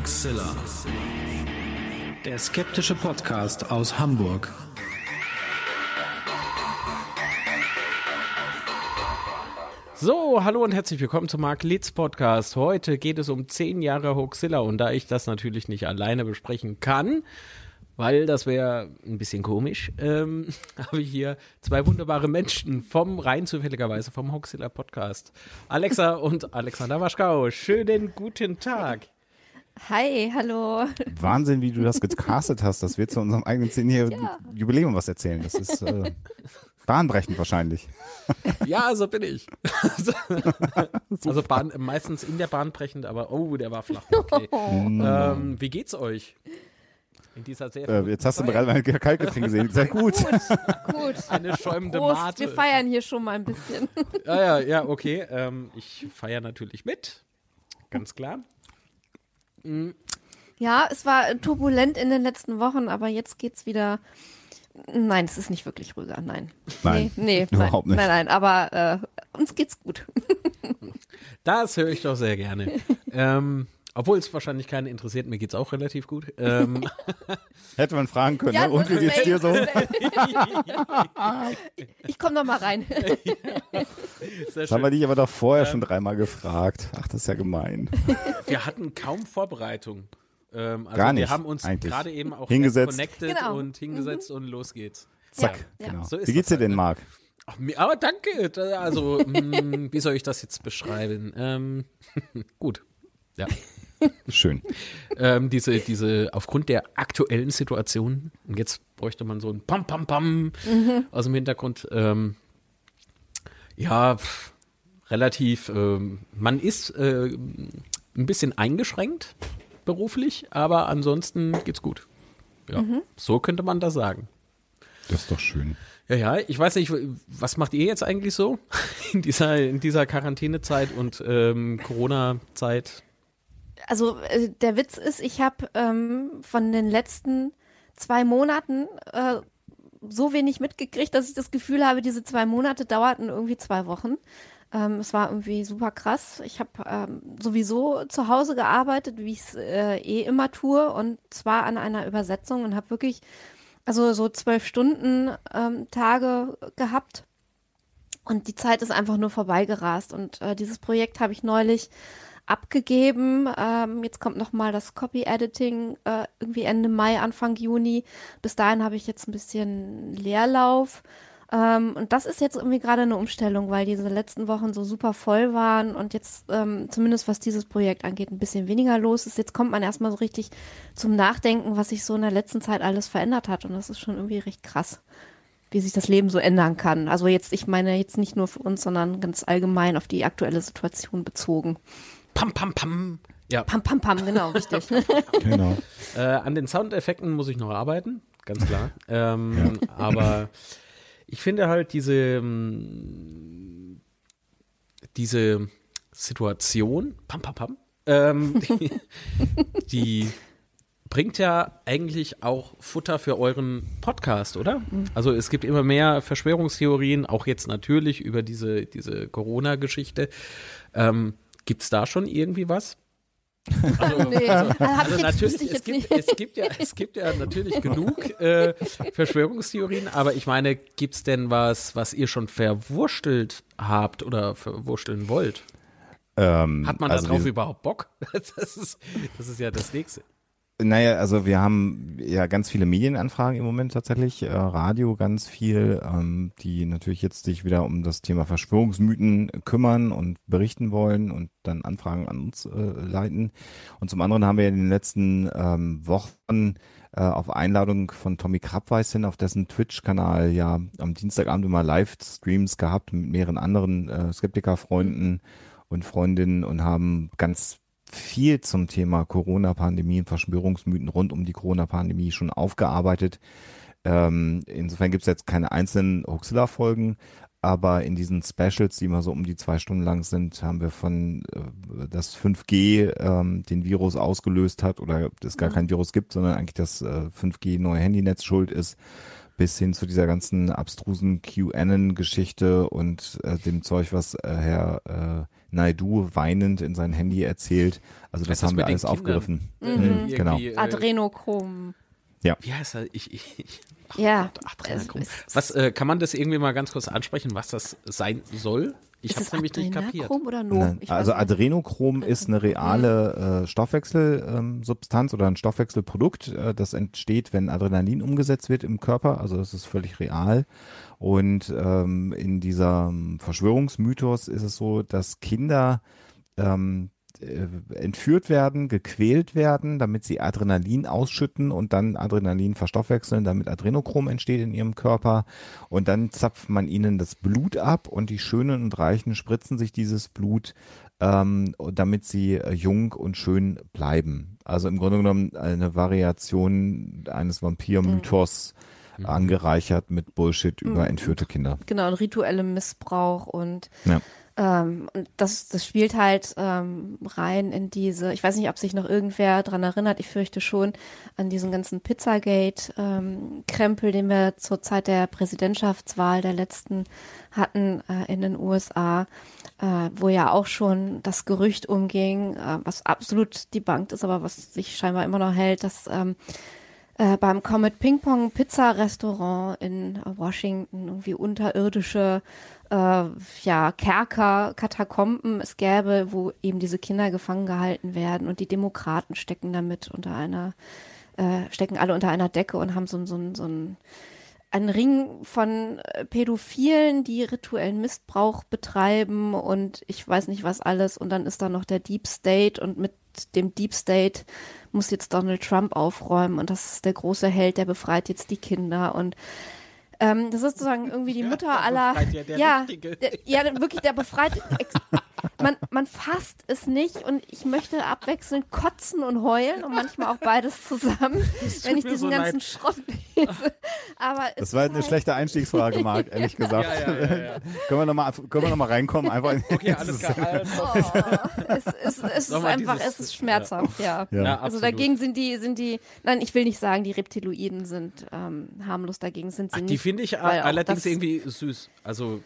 Hoaxilla. Der skeptische Podcast aus Hamburg. So, hallo und herzlich willkommen zum Mark Litz Podcast. Heute geht es um 10 Jahre Hoaxilla und da ich das natürlich nicht alleine besprechen kann, weil das wäre ein bisschen komisch, ähm, habe ich hier zwei wunderbare Menschen vom rein zufälligerweise vom Hoaxilla Podcast. Alexa und Alexander Waschkau. Schönen guten Tag. Hi, hallo. Wahnsinn, wie du das gecastet hast, dass wir zu unserem eigenen zehnjährigen ja. Jubiläum was erzählen. Das ist äh, bahnbrechend wahrscheinlich. Ja, so bin ich. also Bahn, meistens in der Bahn brechend, aber oh, der war flach. Okay. ähm, wie geht's euch? In dieser sehr äh, jetzt hast du gerade mein Kaltgetränk gesehen. Sehr gut. gut. gut. Eine schäumende Prost, Mate. Wir feiern hier schon mal ein bisschen. Ja, ja, ja, okay. Ähm, ich feiere natürlich mit. Ganz klar. Mhm. Ja, es war turbulent in den letzten Wochen, aber jetzt geht's wieder. Nein, es ist nicht wirklich ruhiger. Nein. Nein. Nee, nee überhaupt nein, nicht. Nein, nein, aber äh, uns geht's gut. Das höre ich doch sehr gerne. ähm, obwohl es wahrscheinlich keinen interessiert, mir geht's auch relativ gut. Ähm, Hätte man fragen können, Ja, ne? und wie geht's dir so? ich komme noch mal rein. sehr Das haben wir dich aber doch vorher schon dreimal gefragt. Ach, das ist ja gemein. Wir hatten kaum Vorbereitung. Ähm, also Gar Wir nicht, haben uns gerade eben auch Hingesetzt. connected Genau. und hingesetzt und los geht's. Zack, Ja, genau. so ist wie geht's dir halt, denn, ne? Marc? Ach, aber danke. Da- Also, mh, wie soll ich das jetzt beschreiben? Ähm, gut. Ja. Schön. ähm, diese, diese, aufgrund der aktuellen Situation, und jetzt bräuchte man so ein Pam, Pam, Pam aus dem Hintergrund, ähm, ja, pff, relativ, ähm, man ist äh, ein bisschen eingeschränkt beruflich, aber ansonsten geht's gut. Ja, so könnte man das sagen. Das ist doch schön. Ja, ja, ich weiß nicht, was macht ihr jetzt eigentlich so in dieser, in dieser Quarantänezeit und ähm, Corona-Zeit? Also äh, der Witz ist, ich habe ähm, von den letzten zwei Monaten äh, so wenig mitgekriegt, dass ich das Gefühl habe, diese zwei Monate dauerten irgendwie zwei Wochen. Ähm, es war irgendwie super krass. Ich habe ähm, sowieso zu Hause gearbeitet, wie ich es äh, eh immer tue, und zwar an einer Übersetzung und habe wirklich also so zwölf Stunden ähm, Tage gehabt. Und die Zeit ist einfach nur vorbeigerast. Und äh, dieses Projekt habe ich neulich abgegeben. Ähm, jetzt kommt noch mal das Copy-Editing äh, irgendwie Ende Mai, Anfang Juni. Bis dahin habe ich jetzt ein bisschen Leerlauf. Ähm, und das ist jetzt irgendwie gerade eine Umstellung, weil diese letzten Wochen so super voll waren und jetzt ähm, zumindest was dieses Projekt angeht, ein bisschen weniger los ist. Jetzt kommt man erstmal so richtig zum Nachdenken, was sich so in der letzten Zeit alles verändert hat. Und das ist schon irgendwie recht krass, wie sich das Leben so ändern kann. Also jetzt, ich meine jetzt nicht nur für uns, sondern ganz allgemein auf die aktuelle Situation bezogen. Pam, pam, pam. Ja, Pam, pam, pam, genau, richtig. Genau. Äh, an den Soundeffekten muss ich noch arbeiten, ganz klar. ähm, Aber ich finde halt diese, ähm, diese Situation, pam, pam, pam, ähm, die, die bringt ja eigentlich auch Futter für euren Podcast, oder? Also es gibt immer mehr Verschwörungstheorien, auch jetzt natürlich über diese, diese Corona-Geschichte. Ähm, Gibt es da schon irgendwie was? Also, nee, also, also natürlich, es gibt, nicht. es, gibt ja, es gibt ja natürlich genug äh, Verschwörungstheorien, aber ich meine, gibt es denn was, was ihr schon verwurstelt habt oder verwursteln wollt? Ähm, Hat man also darauf überhaupt Bock? Das ist, das ist ja das Nächste. Naja, also wir haben ja ganz viele Medienanfragen im Moment tatsächlich, äh, Radio ganz viel, ähm, die natürlich jetzt sich wieder um das Thema Verschwörungsmythen kümmern und berichten wollen und dann Anfragen an uns äh, leiten. Und zum anderen haben wir in den letzten ähm, Wochen äh, auf Einladung von Tommy Krabweis auf dessen Twitch-Kanal ja am Dienstagabend immer Livestreams gehabt mit mehreren anderen äh, Skeptiker-Freunden und Freundinnen und haben ganz viel zum Thema Corona-Pandemie und Verschwörungsmythen rund um die Corona-Pandemie schon aufgearbeitet. Ähm, insofern gibt es jetzt keine einzelnen Huxilla-Folgen, aber in diesen Specials, die immer so um die zwei Stunden lang sind, haben wir von äh, das 5G ähm, den Virus ausgelöst hat oder es gar kein Virus gibt, sondern eigentlich das äh, 5G neue Handynetz schuld ist, bis hin zu dieser ganzen abstrusen QAnon-Geschichte und äh, dem Zeug, was äh, Herr äh, Naidu weinend in sein Handy erzählt. Also das, Das haben wir alles aufgegriffen. Kindern. Mhm, genau. Äh, Adrenochrom. Wie heißt er? Ich, ich, ich. Ach Ja. Gott, Adrenochrom. Was, äh, kann man das irgendwie mal ganz kurz ansprechen, was das sein soll? Ich Ist habe es nämlich nicht kapiert. Adrenochrom oder No? Nein, also. Adrenochrom ist eine reale äh, Stoffwechselsubstanz oder ein Stoffwechselprodukt, äh, das entsteht, wenn Adrenalin umgesetzt wird im Körper. Also das ist völlig real. Und ähm, in diesem Verschwörungsmythos ist es so, dass Kinder ähm, äh, entführt werden, gequält werden, damit sie Adrenalin ausschütten und dann Adrenalin verstoffwechseln, damit Adrenochrom entsteht in ihrem Körper. Und dann zapft man ihnen das Blut ab und die Schönen und Reichen spritzen sich dieses Blut, ähm, damit sie äh, jung und schön bleiben. Also im Grunde genommen eine Variation eines Vampirmythos angereichert mit Bullshit über entführte Kinder. Genau, und rituellem Missbrauch und Ja. Ähm, und das, das spielt halt ähm, rein in diese, ich weiß nicht, ob sich noch irgendwer dran erinnert, ich fürchte schon, an diesen ganzen Pizzagate-Krempel, den wir zur Zeit der Präsidentschaftswahl der letzten hatten äh, in den USA, äh, wo ja auch schon das Gerücht umging, äh, was absolut debunked ist, aber was sich scheinbar immer noch hält, dass ähm, äh, beim Comet Ping Pong Pizza Restaurant in Washington irgendwie unterirdische äh, ja, Kerker, Katakomben es gäbe, wo eben diese Kinder gefangen gehalten werden und die Demokraten stecken damit unter einer, äh, stecken alle unter einer Decke und haben so, so, so ein ein Ring von äh, Pädophilen, die rituellen Missbrauch betreiben und ich weiß nicht was alles. Und dann ist da noch der Deep State und mit dem Deep State muss jetzt Donald Trump aufräumen und das ist der große Held, der befreit jetzt die Kinder und ähm, das ist sozusagen irgendwie die Mutter der aller. ja der ja, Richtige. der, ja, wirklich, der befreit. Man, man fasst es nicht und ich möchte abwechselnd kotzen und heulen und manchmal auch beides zusammen, wenn ich diesen so ganzen leid. Schrott lese. Aber es Das war ist eine halt, schlechte Einstiegsfrage, Marc, ehrlich gesagt. Ja, ja, ja, ja. können wir nochmal können wir noch mal reinkommen? Einfach in Okay, alles klar. Oh, es, es, es ist einfach, dieses- es ist schmerzhaft, ja. Ja. Ja, Also dagegen sind die, sind die, nein, ich will nicht sagen, die Reptiloiden sind ähm, harmlos, dagegen sind sie Ach, nicht. die finde ich allerdings irgendwie süß. Also,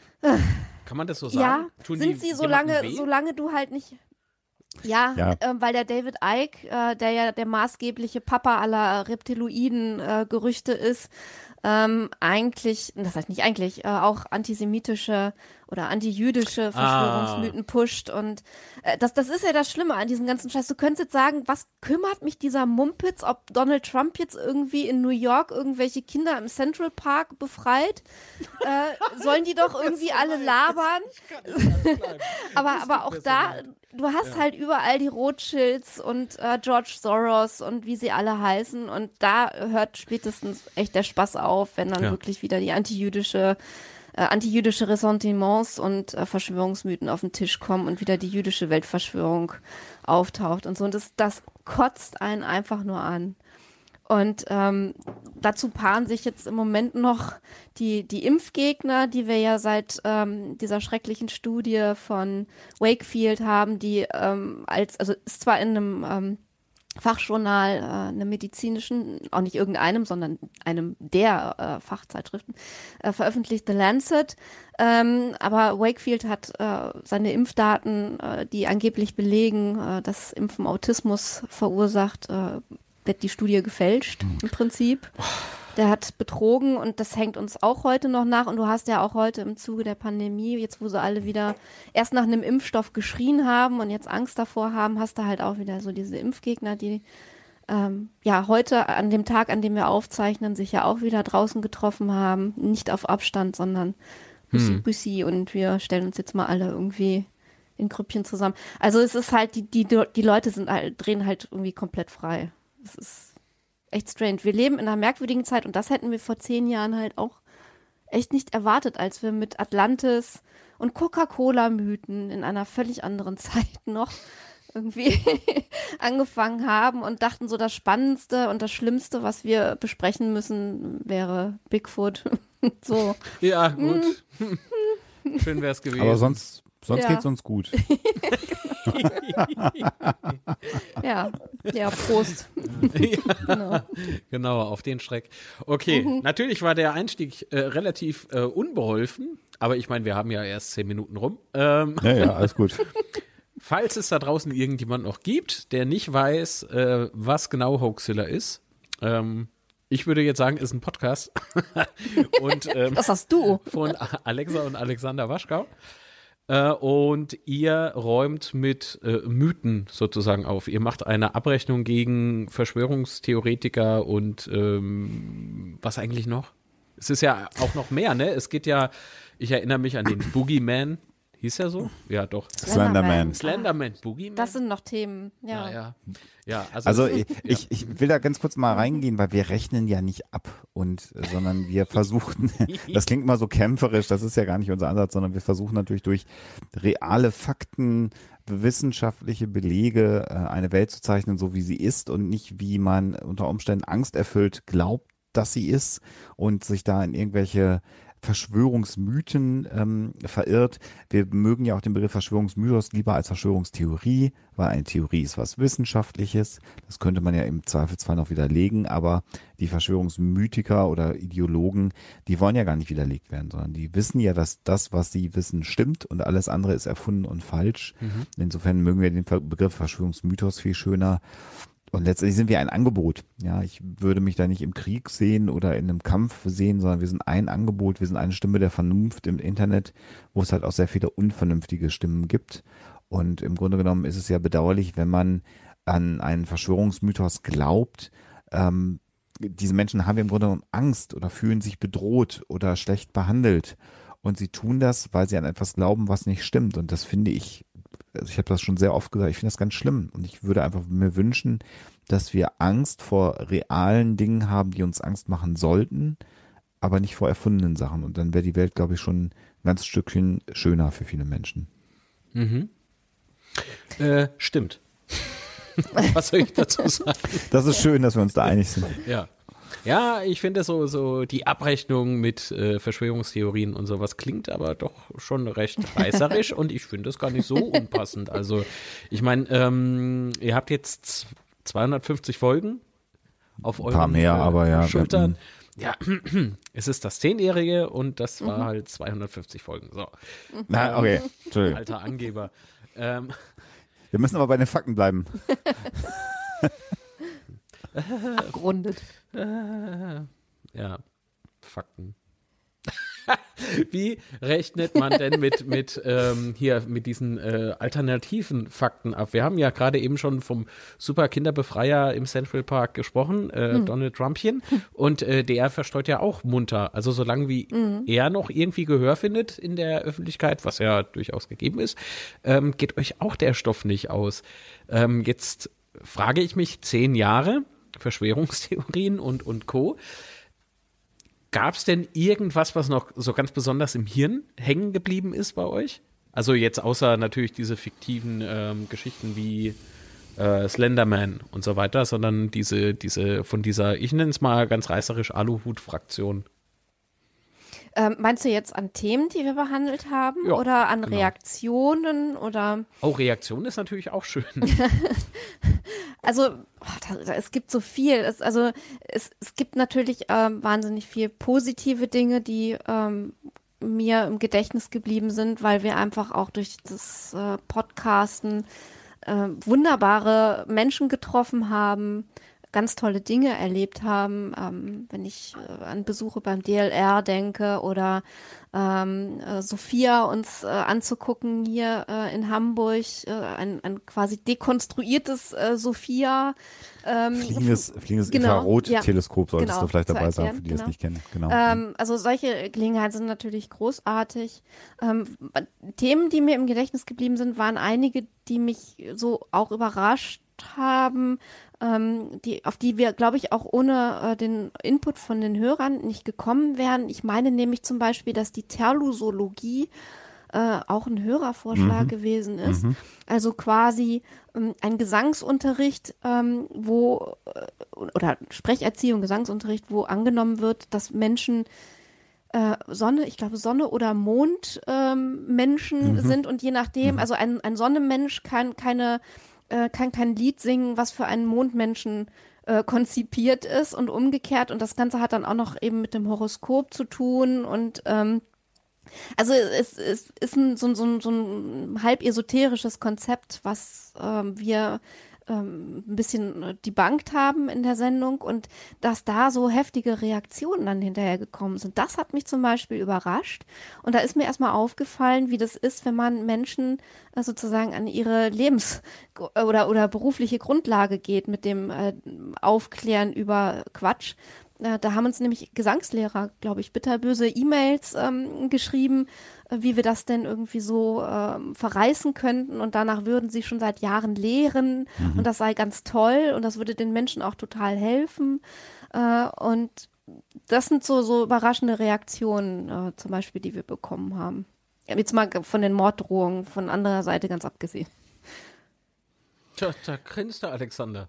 kann man das so Ja, sagen? Tun sind die sie, solange, weh? solange du halt nicht. Ja, Ja. ähm, weil der David Icke, äh, der ja der maßgebliche Papa aller Reptiloiden-Gerüchte ist, ähm, eigentlich, das heißt nicht eigentlich, äh, auch antisemitische oder antijüdische Verschwörungsmythen pusht. Und äh, das, das ist ja das Schlimme an diesem ganzen Scheiß. Du könntest jetzt sagen, was kümmert mich dieser Mumpitz, ob Donald Trump jetzt irgendwie in New York irgendwelche Kinder im Central Park befreit? Äh, sollen die doch irgendwie alle labern? aber, aber auch da, du hast halt überall die Rothschilds und äh, George Soros und wie sie alle heißen. Und da hört spätestens echt der Spaß auf, wenn dann Ja. wirklich wieder die antijüdische äh, antijüdische Ressentiments und äh, Verschwörungsmythen auf den Tisch kommen und wieder die jüdische Weltverschwörung auftaucht und so. Und das, das kotzt einen einfach nur an. Und ähm, dazu paaren sich jetzt im Moment noch die, die Impfgegner, die wir ja seit ähm, dieser schrecklichen Studie von Wakefield haben, die ähm, als, also ist zwar in einem ähm, Fachjournal, äh, einem medizinischen, auch nicht irgendeinem, sondern einem der äh, Fachzeitschriften, äh, veröffentlicht, The Lancet. Ähm, aber Wakefield hat äh, seine Impfdaten, äh, die angeblich belegen, äh, dass Impfen Autismus verursacht, äh, wird die Studie gefälscht im Prinzip. Der hat betrogen und das hängt uns auch heute noch nach. Und du hast ja auch heute im Zuge der Pandemie, jetzt wo sie alle wieder erst nach einem Impfstoff geschrien haben und jetzt Angst davor haben, hast du halt auch wieder so diese Impfgegner, die ähm, ja heute an dem Tag, an dem wir aufzeichnen, sich ja auch wieder draußen getroffen haben. Nicht auf Abstand, sondern Bussi Bussi und wir stellen uns jetzt mal alle irgendwie in Grüppchen zusammen. Also es ist halt, die, die, die Leute sind halt, drehen halt irgendwie komplett frei. Es ist echt strange. Wir leben in einer merkwürdigen Zeit und das hätten wir vor zehn Jahren halt auch echt nicht erwartet, als wir mit Atlantis und Coca-Cola-Mythen in einer völlig anderen Zeit noch irgendwie angefangen haben und dachten so, das Spannendste und das Schlimmste, was wir besprechen müssen, wäre Bigfoot. so. Ja, gut. Schön wäre es gewesen. Aber sonst, sonst Ja. geht's uns gut. Ja, ja, Prost. genau. Genau, auf den Schreck. Okay, Mhm. natürlich war der Einstieg äh, relativ äh, unbeholfen, aber ich meine, wir haben ja erst zehn Minuten rum. Ähm, Ja, ja, alles gut. falls es da draußen irgendjemand noch gibt, der nicht weiß, äh, was genau Hoaxilla ist, ähm, ich würde jetzt sagen, ist ein Podcast. und, ähm, Das hast du. von Alexa und Alexander Waschkau. Äh, und ihr räumt mit äh, Mythen sozusagen auf. Ihr macht eine Abrechnung gegen Verschwörungstheoretiker und ähm, was eigentlich noch? Es ist ja auch noch mehr, ne? Es geht ja, ich erinnere mich an den Boogeyman. Hieß er so? Ja, doch. Slenderman. Slenderman, Boogeyman. Das sind noch Themen, ja. ja, ja. ja also, Also ich, ich, ich will da ganz kurz mal reingehen, weil wir rechnen ja nicht ab und sondern wir versuchen, das klingt mal so kämpferisch, das ist ja gar nicht unser Ansatz, sondern wir versuchen natürlich durch reale Fakten, wissenschaftliche Belege äh, eine Welt zu zeichnen, so wie sie ist und nicht wie man unter Umständen angsterfüllt glaubt, dass sie ist und sich da in irgendwelche Verschwörungsmythen ähm, verirrt. Wir mögen ja auch den Begriff Verschwörungsmythos lieber als Verschwörungstheorie, weil eine Theorie ist was Wissenschaftliches. Das könnte man ja im Zweifelsfall noch widerlegen, aber die Verschwörungsmythiker oder Ideologen, die wollen ja gar nicht widerlegt werden, sondern die wissen ja, dass das, was sie wissen, stimmt und alles andere ist erfunden und falsch. Insofern mögen wir den Begriff Verschwörungsmythos viel schöner. Und letztendlich sind wir ein Angebot. Ja, ich würde mich da nicht im Krieg sehen oder in einem Kampf sehen, sondern wir sind ein Angebot, wir sind eine Stimme der Vernunft im Internet, wo es halt auch sehr viele unvernünftige Stimmen gibt. Und im Grunde genommen ist es ja bedauerlich, wenn man an einen Verschwörungsmythos glaubt. Ähm, diese Menschen haben im Grunde genommen Angst oder fühlen sich bedroht oder schlecht behandelt. Und sie tun das, weil sie an etwas glauben, was nicht stimmt. Und das finde ich, also ich habe das schon sehr oft gesagt, ich finde das ganz schlimm. Und ich würde einfach mir wünschen, dass wir Angst vor realen Dingen haben, die uns Angst machen sollten, aber nicht vor erfundenen Sachen. Und dann wäre die Welt, glaube ich, schon ein ganz Stückchen schöner für viele Menschen. äh, stimmt. was soll ich dazu sagen? Das ist schön, dass wir uns da einig sind. Ja. Ja, ich finde so, so die Abrechnung mit äh, Verschwörungstheorien und sowas klingt aber doch schon recht reißerisch und ich finde das gar nicht so unpassend. Also, ich meine, ähm, ihr habt jetzt z- 250 Folgen auf euren paar mehr, äh, aber ja, Schultern. Ja, es ist das Zehnjährige und das war halt 250 Folgen. So, Na, okay, Entschuldigung. alter Angeber. Ähm, Wir müssen aber bei den Fakten bleiben. Abgerundet. Ja, Fakten. Wie rechnet man denn mit, mit ähm, hier mit diesen äh, alternativen Fakten ab? Wir haben ja gerade eben schon vom super Kinderbefreier im Central Park gesprochen, äh, Donald Trumpchen, und äh, der verstreut ja auch munter. Also solange wie er noch irgendwie Gehör findet in der Öffentlichkeit, was ja durchaus gegeben ist, ähm, geht euch auch der Stoff nicht aus. Ähm, jetzt frage ich mich, zehn Jahre Verschwörungstheorien und, und Co. Gab es denn irgendwas, was noch so ganz besonders im Hirn hängen geblieben ist bei euch? Also jetzt außer natürlich diese fiktiven ähm, Geschichten wie äh, Slenderman und so weiter, sondern diese, diese von dieser, ich nenne es mal ganz reißerisch Aluhut-Fraktion. Ähm, meinst du jetzt an Themen, die wir behandelt haben? Ja, oder an genau. Reaktionen? Oder Auch Reaktion ist natürlich auch schön. also oh, da, da, es gibt so viel. Es, also es, es gibt natürlich ähm, wahnsinnig viel positive Dinge, die ähm, mir im Gedächtnis geblieben sind, weil wir einfach auch durch das äh, Podcasten äh, wunderbare Menschen getroffen haben, ganz tolle Dinge erlebt haben. Ähm, wenn ich äh, an Besuche beim DLR denke oder ähm, äh, Sophia uns äh, anzugucken hier äh, in Hamburg, äh, ein, ein quasi dekonstruiertes äh, Sophia. Ähm, Fliegendes, fliegendes Genau, Infrarot-Teleskop solltest genau, du vielleicht dabei erklären, für die genau. nicht kennen. Genau. ähm, also solche Gelegenheiten sind natürlich großartig. Ähm, Themen, die mir im Gedächtnis geblieben sind, waren einige, die mich so auch überrascht haben, ähm, die, auf die wir, glaube ich, auch ohne äh, den Input von den Hörern nicht gekommen wären. Ich meine nämlich zum Beispiel, dass die Terlusologie äh, auch ein Hörervorschlag gewesen ist. Also quasi ähm, ein Gesangsunterricht, ähm, wo äh, oder Sprecherziehung, Gesangsunterricht, wo angenommen wird, dass Menschen äh, Sonne, ich glaube Sonne oder Mond ähm, Menschen sind. Und je nachdem, also ein, ein Sonnenmensch kann keine äh, kann kein Lied singen, was für einen Mondmenschen äh, konzipiert ist und umgekehrt. Und das Ganze hat dann auch noch eben mit dem Horoskop zu tun. Und ähm, Also es, es ist ein, so, so, so ein halb esoterisches Konzept, was ähm, wir ähm, ein bisschen debunked haben in der Sendung und dass da so heftige Reaktionen dann hinterher gekommen sind. Das hat mich zum Beispiel überrascht. Und da ist mir erstmal aufgefallen, wie das ist, wenn man Menschen äh, sozusagen an ihre Lebens- oder, oder berufliche Grundlage geht mit dem äh, Aufklären über Quatsch. Äh, da haben uns nämlich Gesangslehrer, glaube ich, bitterböse E-Mails ähm, geschrieben, äh, wie wir das denn irgendwie so ähm, verreißen könnten. Und danach würden sie schon seit Jahren lehren mhm. und das sei ganz toll und das würde den Menschen auch total helfen. Äh, und das sind so, so überraschende Reaktionen, äh, zum Beispiel, die wir bekommen haben. Jetzt mal von den Morddrohungen von anderer Seite ganz abgesehen. Tja, da grinst der Alexander.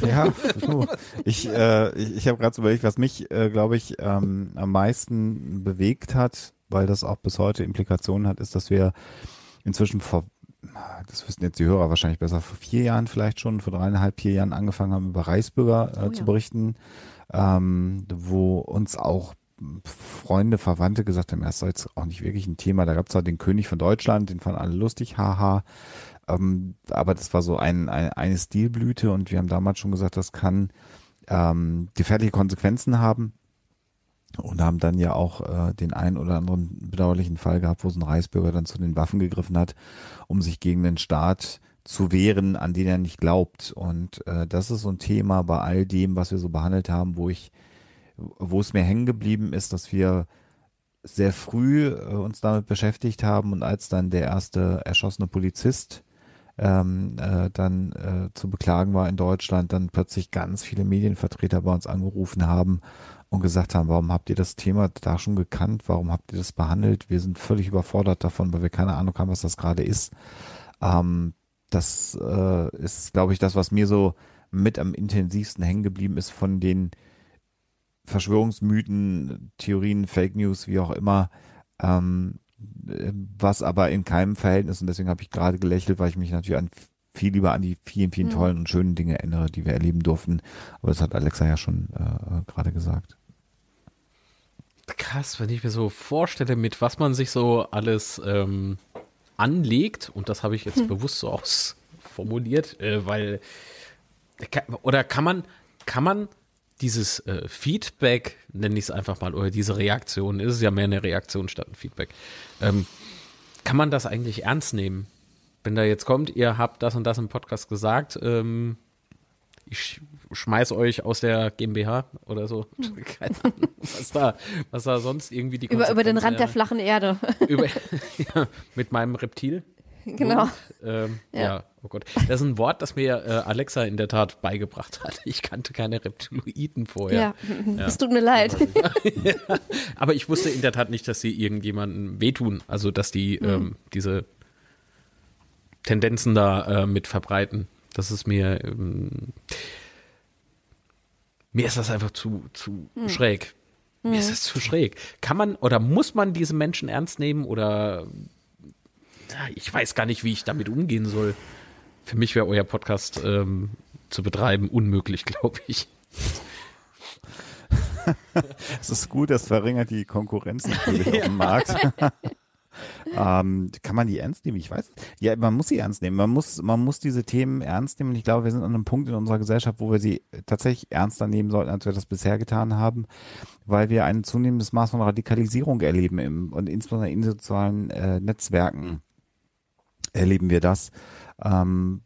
Ja, ich, äh, ich, ich habe gerade so überlegt, was mich, äh, glaube ich, ähm, am meisten bewegt hat, weil das auch bis heute Implikationen hat, ist, dass wir inzwischen vor, das wissen jetzt die Hörer wahrscheinlich besser, vor vier Jahren vielleicht schon, vor dreieinhalb, vier Jahren angefangen haben, über Reichsbürger äh, oh, zu ja. berichten, ähm, wo uns auch Freunde, Verwandte gesagt haben, das ist jetzt auch nicht wirklich ein Thema. Da gab es halt den König von Deutschland, den fanden alle lustig, haha. Ähm, aber das war so ein, ein, eine Stilblüte und wir haben damals schon gesagt, das kann ähm, gefährliche Konsequenzen haben und haben dann ja auch äh, den einen oder anderen bedauerlichen Fall gehabt, wo so ein Reichsbürger dann zu den Waffen gegriffen hat, um sich gegen den Staat zu wehren, an den er nicht glaubt. Und äh, das ist so ein Thema bei all dem, was wir so behandelt haben, wo ich, wo es mir hängen geblieben ist, dass wir sehr früh äh, uns damit beschäftigt haben und als dann der erste erschossene Polizist ähm, äh, dann äh, zu beklagen war in Deutschland, dann plötzlich ganz viele Medienvertreter bei uns angerufen haben und gesagt haben, warum habt ihr das Thema da schon gekannt? Warum habt ihr das behandelt? Wir sind völlig überfordert davon, weil wir keine Ahnung haben, was das gerade ist. Ähm, das äh, ist, glaube ich, das, was mir so mit am intensivsten hängen geblieben ist von den Verschwörungsmythen, Theorien, Fake News, wie auch immer, ähm, was aber in keinem Verhältnis, und deswegen habe ich gerade gelächelt, weil ich mich natürlich an viel lieber an die vielen, vielen mhm. tollen und schönen Dinge erinnere, die wir erleben durften. Aber das hat Alexa ja schon äh, gerade gesagt. Krass, wenn ich mir so vorstelle, mit was man sich so alles ähm, anlegt, und das habe ich jetzt hm. bewusst so ausformuliert, äh, weil oder kann man, kann man dieses äh, Feedback, nenne ich es einfach mal, oder diese Reaktion, ist es ja mehr eine Reaktion statt ein Feedback, ähm, kann man das eigentlich ernst nehmen? Wenn da jetzt kommt, ihr habt das und das im Podcast gesagt, ähm, ich schmeiß euch aus der GmbH oder so. Hm. Keine Ahnung, was da, was da sonst irgendwie die Über, über den Rand der flachen Erde. Über, ja, mit meinem Reptil. Genau. Und, ähm, ja. ja. oh Gott. Das ist ein Wort, das mir äh, Alexa in der Tat beigebracht hat. Ich kannte keine Reptiloiden vorher. Ja, es tut mir leid. ja. Aber ich wusste in der Tat nicht, dass sie irgendjemandem wehtun. Also, dass die mhm. ähm, diese Tendenzen da äh, mit verbreiten. Das ist mir, ähm, mir ist das einfach zu, zu mhm. schräg. Mir ist mhm. das zu schräg. Kann man oder muss man diese Menschen ernst nehmen oder ich weiß gar nicht, wie ich damit umgehen soll. Für mich wäre euer Podcast ähm, zu betreiben unmöglich, glaube ich. Es ist gut, das verringert die Konkurrenz natürlich ja. auf dem Markt. ähm, kann man die ernst nehmen? Ich weiß. Ja, man muss sie ernst nehmen. Man muss, man muss diese Themen ernst nehmen. Und ich glaube, wir sind an einem Punkt in unserer Gesellschaft, wo wir sie tatsächlich ernster nehmen sollten, als wir das bisher getan haben, weil wir ein zunehmendes Maß von Radikalisierung erleben im, und insbesondere in sozialen äh, Netzwerken erleben wir das. Ähm,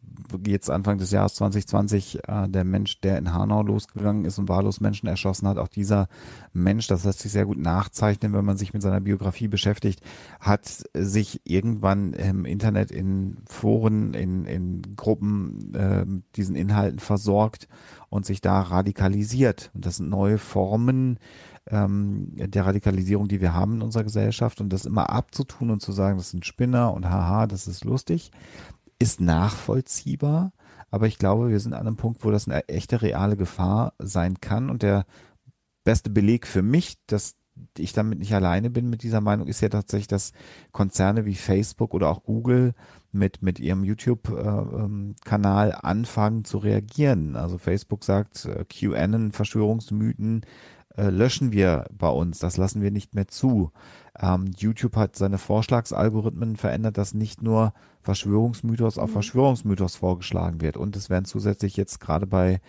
jetzt Anfang des Jahres 2020 äh, der Mensch, der in Hanau losgegangen ist und wahllos Menschen erschossen hat, auch dieser Mensch, das lässt sich sehr gut nachzeichnen, wenn man sich mit seiner Biografie beschäftigt, hat sich irgendwann im Internet in Foren, in, in Gruppen äh, diesen Inhalten versorgt und sich da radikalisiert. Und das sind neue Formen ähm, der Radikalisierung, die wir haben in unserer Gesellschaft und das immer abzutun und zu sagen, das sind Spinner und haha, das ist lustig, ist nachvollziehbar. Aber ich glaube, wir sind an einem Punkt, wo das eine echte reale Gefahr sein kann. Und der beste Beleg für mich, dass ich damit nicht alleine bin mit dieser Meinung, ist ja tatsächlich, dass Konzerne wie Facebook oder auch Google mit, mit ihrem YouTube-Kanal äh, ähm, anfangen zu reagieren. Also Facebook sagt, äh, QAnon, Verschwörungsmythen, äh, löschen wir bei uns, das lassen wir nicht mehr zu. Ähm, YouTube hat seine Vorschlagsalgorithmen verändert, dass nicht nur Verschwörungsmythos auf mhm. Verschwörungsmythos vorgeschlagen wird. Und es werden zusätzlich jetzt gerade bei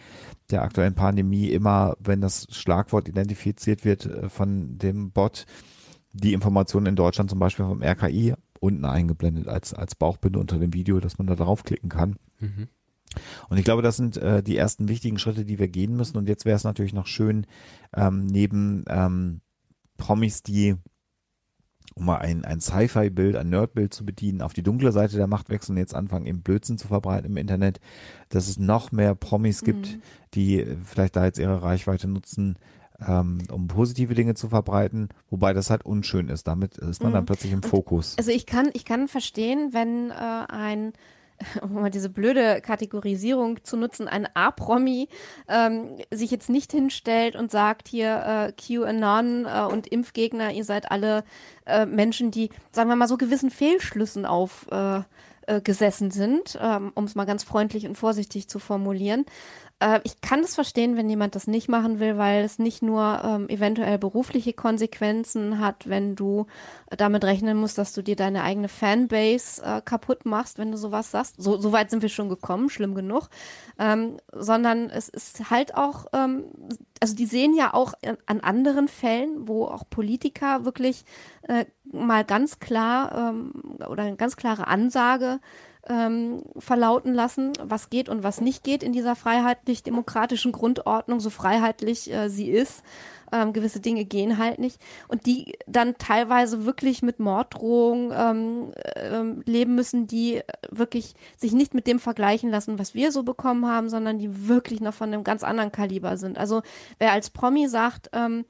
der aktuellen Pandemie immer, wenn das Schlagwort identifiziert wird äh, von dem Bot, die Informationen in Deutschland zum Beispiel vom RKI unten eingeblendet als, als Bauchbinde unter dem Video, dass man da draufklicken kann. Mhm. Und ich glaube, das sind äh, die ersten wichtigen Schritte, die wir gehen müssen. Und jetzt wäre es natürlich noch schön, ähm, neben ähm, Promis, die um mal ein, ein Sci-Fi-Bild, ein Nerd-Bild zu bedienen, auf die dunkle Seite der Macht wechseln und jetzt anfangen, eben Blödsinn zu verbreiten im Internet, dass es noch mehr Promis gibt, mhm. die vielleicht da jetzt ihre Reichweite nutzen, ähm, um positive Dinge zu verbreiten, wobei das halt unschön ist. Damit ist man mhm. dann plötzlich im Fokus. Also ich kann, ich kann verstehen, wenn äh, ein um mal diese blöde Kategorisierung zu nutzen, ein A-Promi ähm, sich jetzt nicht hinstellt und sagt hier äh, QAnon äh, und Impfgegner, ihr seid alle äh, Menschen, die, sagen wir mal, so gewissen Fehlschlüssen auf äh, äh sind, ähm, um es mal ganz freundlich und vorsichtig zu formulieren. Äh, ich kann es verstehen, wenn jemand das nicht machen will, weil es nicht nur ähm, eventuell berufliche Konsequenzen hat, wenn du damit rechnen musst, dass du dir deine eigene Fanbase äh, kaputt machst, wenn du sowas sagst. So, so weit sind wir schon gekommen, schlimm genug. Ähm, sondern es ist halt auch, ähm, also die sehen ja auch an anderen Fällen, wo auch Politiker wirklich äh, mal ganz klar ähm, oder eine ganz klare Ansage ähm, verlauten lassen, was geht und was nicht geht in dieser freiheitlich-demokratischen Grundordnung, so freiheitlich äh, sie ist. Ähm, gewisse Dinge gehen halt nicht. Und die dann teilweise wirklich mit Morddrohungen ähm, ähm, leben müssen, die wirklich sich nicht mit dem vergleichen lassen, was wir so bekommen haben, sondern die wirklich noch von einem ganz anderen Kaliber sind. Also wer als Promi sagt, ähm,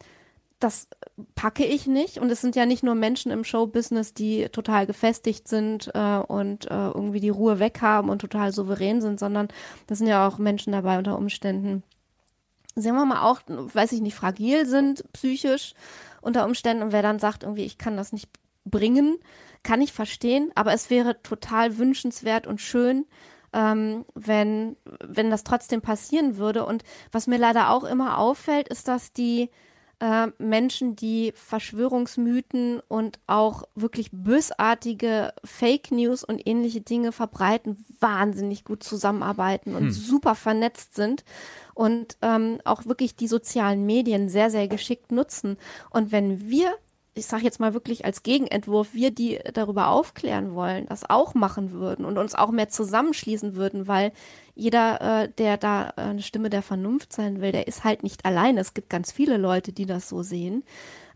das packe ich nicht. Und es sind ja nicht nur Menschen im Showbusiness, die total gefestigt sind äh, und äh, irgendwie die Ruhe weg haben und total souverän sind, sondern das sind ja auch Menschen dabei unter Umständen, sagen wir mal auch, weiß ich nicht, fragil sind, psychisch unter Umständen. Und wer dann sagt, irgendwie, ich kann das nicht bringen, kann ich verstehen, aber es wäre total wünschenswert und schön, ähm, wenn, wenn das trotzdem passieren würde. Und was mir leider auch immer auffällt, ist, dass die äh, Menschen, die Verschwörungsmythen und auch wirklich bösartige Fake News und ähnliche Dinge verbreiten, wahnsinnig gut zusammenarbeiten und hm. super vernetzt sind und ähm, auch wirklich die sozialen Medien sehr, sehr geschickt nutzen. Und wenn wir ich sage jetzt mal wirklich als Gegenentwurf, wir die darüber aufklären wollen, das auch machen würden und uns auch mehr zusammenschließen würden, weil jeder, äh, der da äh, eine Stimme der Vernunft sein will, der ist halt nicht alleine. Es gibt ganz viele Leute, die das so sehen.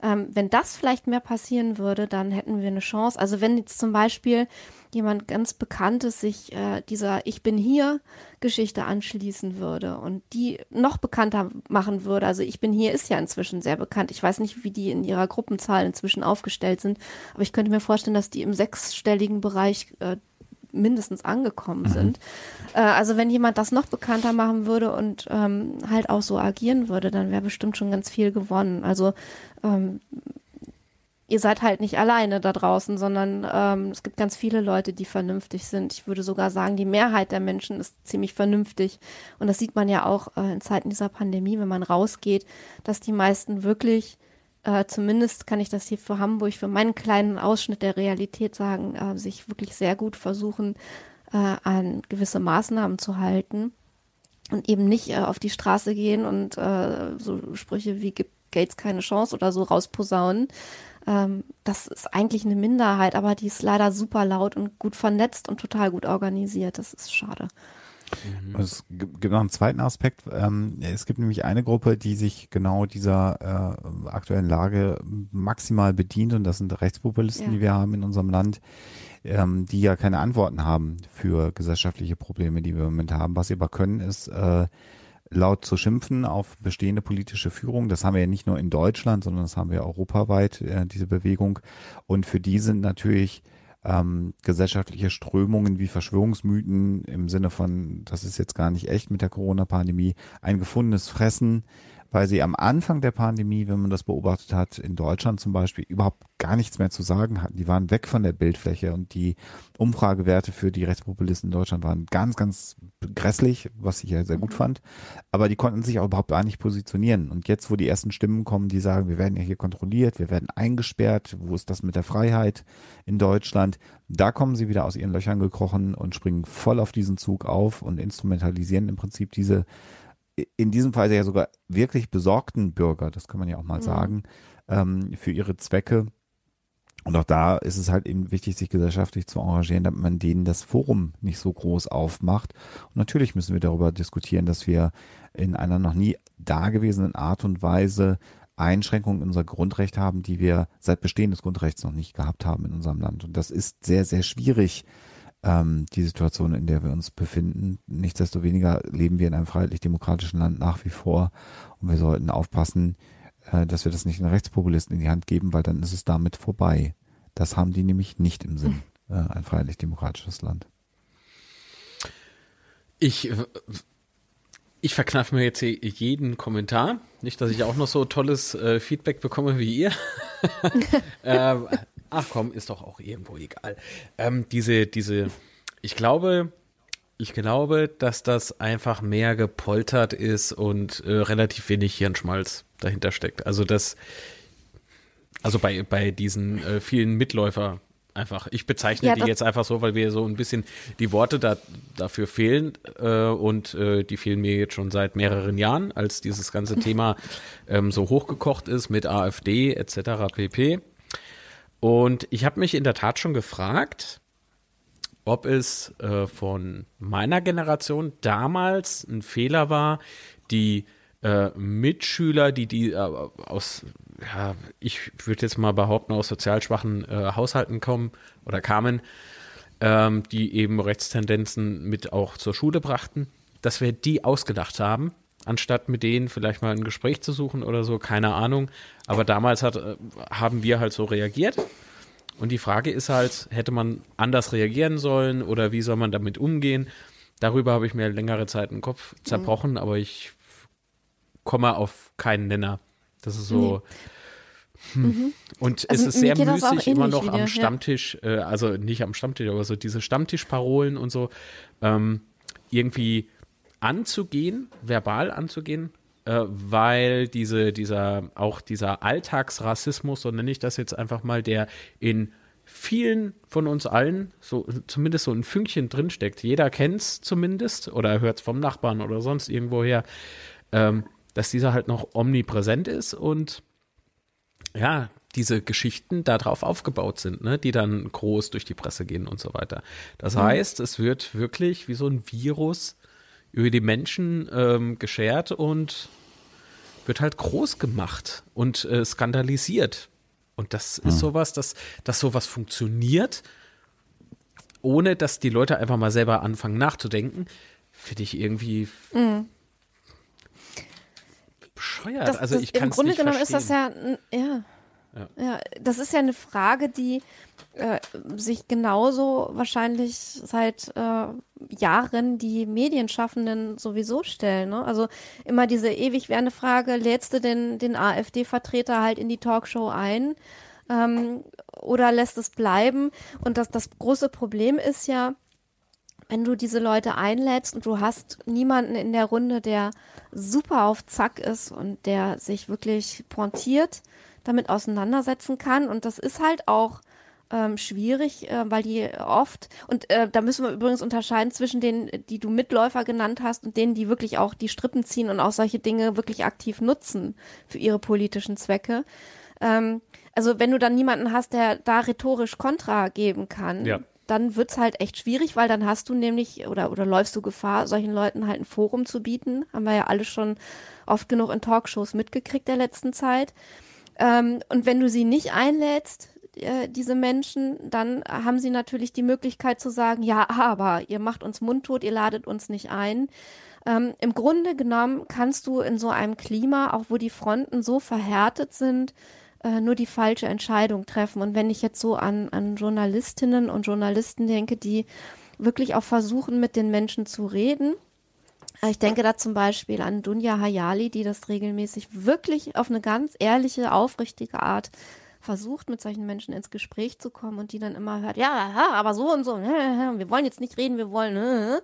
Ähm, wenn das vielleicht mehr passieren würde, dann hätten wir eine Chance. Also wenn jetzt zum Beispiel jemand ganz Bekanntes sich äh, dieser Ich bin hier Geschichte anschließen würde und die noch bekannter machen würde. Also Ich bin hier ist ja inzwischen sehr bekannt. Ich weiß nicht, wie die in ihrer Gruppenzahl inzwischen aufgestellt sind, aber ich könnte mir vorstellen, dass die im sechsstelligen Bereich äh, mindestens angekommen mhm. sind. Äh, also wenn jemand das noch bekannter machen würde und ähm, halt auch so agieren würde, dann wäre bestimmt schon ganz viel gewonnen. Also ähm, ihr seid halt nicht alleine da draußen, sondern ähm, es gibt ganz viele Leute, die vernünftig sind. Ich würde sogar sagen, die Mehrheit der Menschen ist ziemlich vernünftig. Und das sieht man ja auch äh, in Zeiten dieser Pandemie, wenn man rausgeht, dass die meisten wirklich äh, zumindest kann ich das hier für Hamburg, für meinen kleinen Ausschnitt der Realität sagen, äh, sich wirklich sehr gut versuchen, äh, an gewisse Maßnahmen zu halten und eben nicht äh, auf die Straße gehen und äh, so Sprüche wie gibt Gates keine Chance oder so rausposaunen. Ähm, das ist eigentlich eine Minderheit, aber die ist leider super laut und gut vernetzt und total gut organisiert. Das ist schade. Mhm. Es gibt noch einen zweiten Aspekt. Ähm, es gibt nämlich eine Gruppe, die sich genau dieser äh, aktuellen Lage maximal bedient und das sind Rechtspopulisten, ja. die wir haben in unserem Land, ähm, die ja keine Antworten haben für gesellschaftliche Probleme, die wir im Moment haben. Was sie aber können, ist äh, laut zu schimpfen auf bestehende politische Führung. Das haben wir ja nicht nur in Deutschland, sondern das haben wir europaweit, äh, diese Bewegung. Und für die sind natürlich ähm, gesellschaftliche Strömungen wie Verschwörungsmythen im Sinne von, das ist jetzt gar nicht echt mit der Corona-Pandemie, ein gefundenes Fressen, weil sie am Anfang der Pandemie, wenn man das beobachtet hat, in Deutschland zum Beispiel überhaupt gar nichts mehr zu sagen hatten. Die waren weg von der Bildfläche und die Umfragewerte für die Rechtspopulisten in Deutschland waren ganz, ganz grässlich, was ich ja sehr gut fand. Aber die konnten sich auch überhaupt gar nicht positionieren. Und jetzt, wo die ersten Stimmen kommen, die sagen, wir werden ja hier kontrolliert, wir werden eingesperrt, wo ist das mit der Freiheit in Deutschland? Da kommen sie wieder aus ihren Löchern gekrochen und springen voll auf diesen Zug auf und instrumentalisieren im Prinzip diese in diesem Fall ja sogar wirklich besorgten Bürger, das kann man ja auch mal mhm. sagen, ähm, für ihre Zwecke. Und auch da ist es halt eben wichtig, sich gesellschaftlich zu engagieren, damit man denen das Forum nicht so groß aufmacht. Und natürlich müssen wir darüber diskutieren, dass wir in einer noch nie dagewesenen Art und Weise Einschränkungen in unser Grundrecht haben, die wir seit Bestehen des Grundrechts noch nicht gehabt haben in unserem Land. Und das ist sehr, sehr schwierig, ähm, die Situation, in der wir uns befinden. Nichtsdestoweniger leben wir in einem freiheitlich-demokratischen Land nach wie vor und wir sollten aufpassen, äh, dass wir das nicht den Rechtspopulisten in die Hand geben, weil dann ist es damit vorbei. Das haben die nämlich nicht im Sinn, äh, ein freiheitlich-demokratisches Land. Ich, ich verkneife mir jetzt jeden Kommentar. Nicht, dass ich auch noch so tolles äh, Feedback bekomme wie ihr. ähm, ach komm, ist doch auch irgendwo egal. Ähm, diese, diese, ich glaube, ich glaube, dass das einfach mehr gepoltert ist und äh, relativ wenig Hirnschmalz dahinter steckt. Also das, also bei, bei diesen äh, vielen Mitläufer einfach. Ich bezeichne ja, die jetzt einfach so, weil mir so ein bisschen die Worte da, dafür fehlen äh, und äh, die fehlen mir jetzt schon seit mehreren Jahren, als dieses ganze Thema ähm, so hochgekocht ist mit AfD etc. pp. Und ich habe mich in der Tat schon gefragt, ob es äh, von meiner Generation damals ein Fehler war, die äh, Mitschüler, die die äh, aus, ja, ich würde jetzt mal behaupten, aus sozial schwachen äh, Haushalten kommen oder kamen, ähm, die eben Rechtstendenzen mit auch zur Schule brachten, dass wir die ausgedacht haben anstatt mit denen vielleicht mal ein Gespräch zu suchen oder so, keine Ahnung. Aber damals hat, äh, haben wir halt so reagiert. Und die Frage ist halt, hätte man anders reagieren sollen oder wie soll man damit umgehen? Darüber habe ich mir längere Zeit den Kopf zerbrochen, mhm. aber ich komme auf keinen Nenner. Das ist so. Nee. Hm. Mhm. Und also es ist sehr müßig, immer noch wieder, am Stammtisch, ja. äh, also nicht am Stammtisch, aber so diese Stammtischparolen und so, ähm, irgendwie anzugehen, verbal anzugehen, äh, weil diese, dieser, auch dieser Alltagsrassismus, so nenne ich das jetzt einfach mal, der in vielen von uns allen so zumindest so ein Fünkchen drinsteckt. Jeder kennt es zumindest oder hört es vom Nachbarn oder sonst irgendwoher, ähm, dass dieser halt noch omnipräsent ist und ja, diese Geschichten darauf aufgebaut sind, ne, die dann groß durch die Presse gehen und so weiter. Das mhm. heißt, es wird wirklich wie so ein Virus über die Menschen ähm, geschert und wird halt groß gemacht und äh, skandalisiert. Und das hm. ist sowas, dass, dass sowas funktioniert, ohne dass die Leute einfach mal selber anfangen nachzudenken, finde ich irgendwie mhm. bescheuert. Das, also ich kann Im Grunde nicht genommen verstehen. ist das ja, ja. Ja. das ist ja eine Frage, die äh, sich genauso wahrscheinlich seit äh, Jahren die Medienschaffenden sowieso stellen. Ne? Also immer diese ewig werdende Frage, lädst du den, den AfD-Vertreter halt in die Talkshow ein ähm, oder lässt es bleiben? Und das, das große Problem ist ja, wenn du diese Leute einlädst und du hast niemanden in der Runde, der super auf Zack ist und der sich wirklich pointiert, damit auseinandersetzen kann. Und das ist halt auch ähm, schwierig, äh, weil die oft, und äh, da müssen wir übrigens unterscheiden zwischen denen, die du Mitläufer genannt hast und denen, die wirklich auch die Strippen ziehen und auch solche Dinge wirklich aktiv nutzen für ihre politischen Zwecke. Ähm, also wenn du dann niemanden hast, der da rhetorisch Kontra geben kann, ja. dann wird's halt echt schwierig, weil dann hast du nämlich oder, oder läufst du Gefahr, solchen Leuten halt ein Forum zu bieten. Haben wir ja alle schon oft genug in Talkshows mitgekriegt der letzten Zeit. Ähm, und wenn du sie nicht einlädst, äh, diese Menschen, dann haben sie natürlich die Möglichkeit zu sagen, ja, aber ihr macht uns mundtot, ihr ladet uns nicht ein. Ähm, Im Grunde genommen kannst du in so einem Klima, auch wo die Fronten so verhärtet sind, äh, nur die falsche Entscheidung treffen. Und wenn ich jetzt so an, an Journalistinnen und Journalisten denke, die wirklich auch versuchen, mit den Menschen zu reden, Ich denke da zum Beispiel an Dunja Hayali, die das regelmäßig wirklich auf eine ganz ehrliche, aufrichtige Art versucht, mit solchen Menschen ins Gespräch zu kommen und die dann immer hört, ja, aber so und so, wir wollen jetzt nicht reden, wir wollen, äh,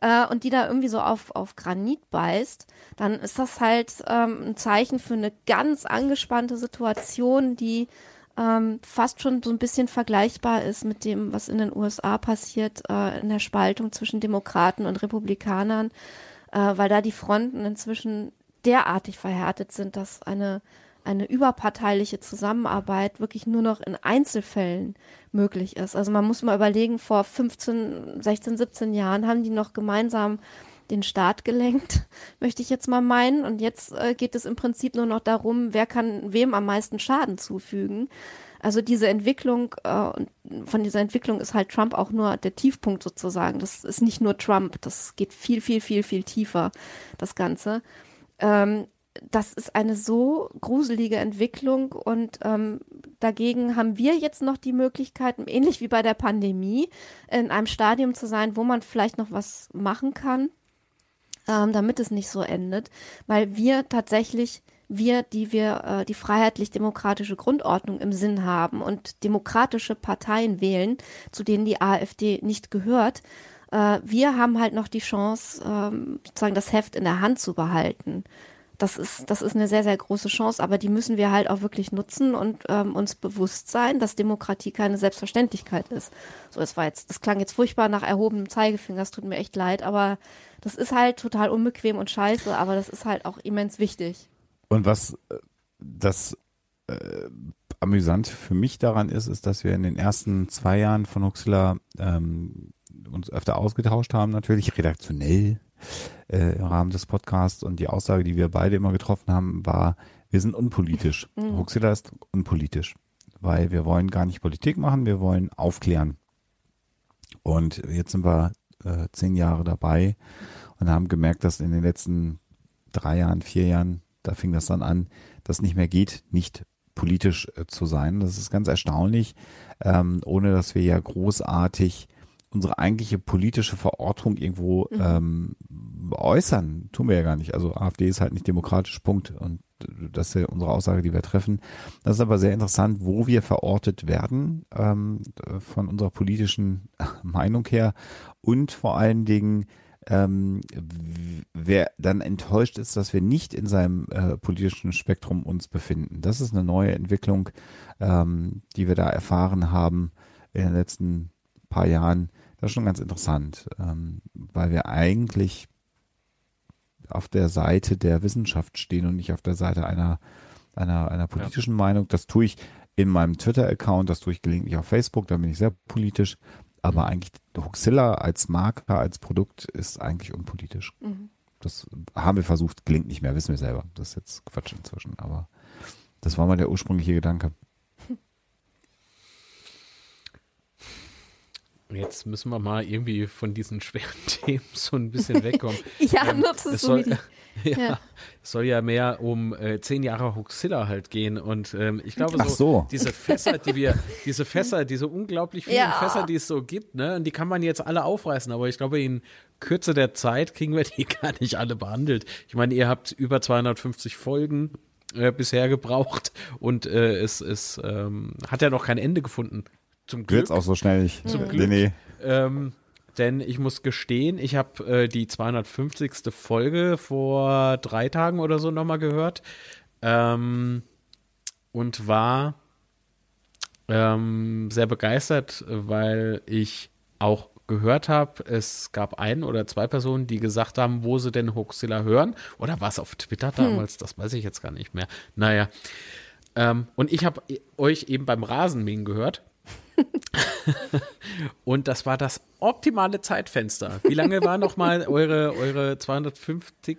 äh, und die da irgendwie so auf, auf Granit beißt, dann ist das halt ähm, ein Zeichen für eine ganz angespannte Situation, die ähm, fast schon so ein bisschen vergleichbar ist mit dem, was in den USA passiert, äh, in der Spaltung zwischen Demokraten und Republikanern, äh, weil da die Fronten inzwischen derartig verhärtet sind, dass eine eine überparteiliche Zusammenarbeit wirklich nur noch in Einzelfällen möglich ist. Also man muss mal überlegen, vor 15, 16, 17 Jahren haben die noch gemeinsam den Staat gelenkt, möchte ich jetzt mal meinen. Und jetzt äh, geht es im Prinzip nur noch darum, wer kann wem am meisten Schaden zufügen. Also diese Entwicklung, äh, von dieser Entwicklung ist halt Trump auch nur der Tiefpunkt sozusagen. Das ist nicht nur Trump, das geht viel, viel, viel, viel tiefer, das Ganze. Ähm, das ist eine so gruselige Entwicklung und ähm, dagegen haben wir jetzt noch die Möglichkeit, ähnlich wie bei der Pandemie, in einem Stadium zu sein, wo man vielleicht noch was machen kann, ähm, damit es nicht so endet, weil wir tatsächlich wir, die wir äh, die freiheitlich-demokratische Grundordnung im Sinn haben und demokratische Parteien wählen, zu denen die AfD nicht gehört, äh, wir haben halt noch die Chance, ähm, sozusagen das Heft in der Hand zu behalten das ist, das ist eine sehr, sehr große Chance, aber die müssen wir halt auch wirklich nutzen und ähm, uns bewusst sein, dass Demokratie keine Selbstverständlichkeit ist. So, das war jetzt, das klang jetzt furchtbar nach erhobenem Zeigefinger, das tut mir echt leid, aber das ist halt total unbequem und scheiße, aber das ist halt auch immens wichtig. Und was äh, das äh, amüsant für mich daran ist, ist, dass wir in den ersten zwei Jahren von Huxilla ähm, uns öfter ausgetauscht haben, natürlich redaktionell äh, im Rahmen des Podcasts und die Aussage, die wir beide immer getroffen haben, war, wir sind unpolitisch. Mhm. Huxilla ist unpolitisch, weil wir wollen gar nicht Politik machen, wir wollen aufklären. Und jetzt sind wir äh, zehn Jahre dabei und haben gemerkt, dass in den letzten drei Jahren, vier Jahren, da fing das dann an, dass nicht mehr geht, nicht politisch äh, zu sein. Das ist ganz erstaunlich, ähm, ohne dass wir ja großartig unsere eigentliche politische Verortung irgendwo mhm. ähm, äußern. Tun wir ja gar nicht. Also AfD ist halt nicht demokratisch, Punkt. Und das ist unsere Aussage, die wir treffen. Das ist aber sehr interessant, wo wir verortet werden ähm, von unserer politischen Meinung her und vor allen Dingen, ähm, wer dann enttäuscht ist, dass wir nicht in seinem äh, politischen Spektrum uns befinden. Das ist eine neue Entwicklung, ähm, die wir da erfahren haben in den letzten paar Jahren, das ist schon ganz interessant, ähm, weil wir eigentlich auf der Seite der Wissenschaft stehen und nicht auf der Seite einer, einer, einer politischen ja. Meinung. Das tue ich in meinem Twitter-Account, das tue ich gelegentlich auf Facebook, da bin ich sehr politisch. Aber mhm. eigentlich Huxilla als Marke, als Produkt ist eigentlich unpolitisch. Mhm. Das haben wir versucht, gelingt nicht mehr, wissen wir selber. Das ist jetzt Quatsch inzwischen, aber das war mal der ursprüngliche Gedanke. Jetzt müssen wir mal irgendwie von diesen schweren Themen so ein bisschen wegkommen. ja, ähm, nutzt es so ja, ja, Es soll ja mehr um äh, zehn Jahre Huxilla halt gehen. Und ähm, ich glaube, so, so, diese Fässer, die wir, diese Fässer, diese unglaublich vielen ja. Fässer, die es so gibt, ne, und die kann man jetzt alle aufreißen. Aber ich glaube, in Kürze der Zeit kriegen wir die gar nicht alle behandelt. Ich meine, ihr habt über 250 Folgen äh, bisher gebraucht und äh, es, es ähm, hat ja noch kein Ende gefunden. Zum Glück. Wird's auch so schnell nicht. Zum Glück. Nee, nee. Ähm, denn ich muss gestehen, ich habe äh, die 250. Folge vor drei Tagen oder so nochmal gehört ähm, und war ähm, sehr begeistert, weil ich auch gehört habe, es gab ein oder zwei Personen, die gesagt haben, wo sie denn Hoaxilla hören. Oder war es auf Twitter damals? Hm. Das weiß ich jetzt gar nicht mehr. Naja. Ähm, und ich habe euch eben beim Rasenmähen gehört. und das war das optimale Zeitfenster. Wie lange war noch mal eure, eure 250.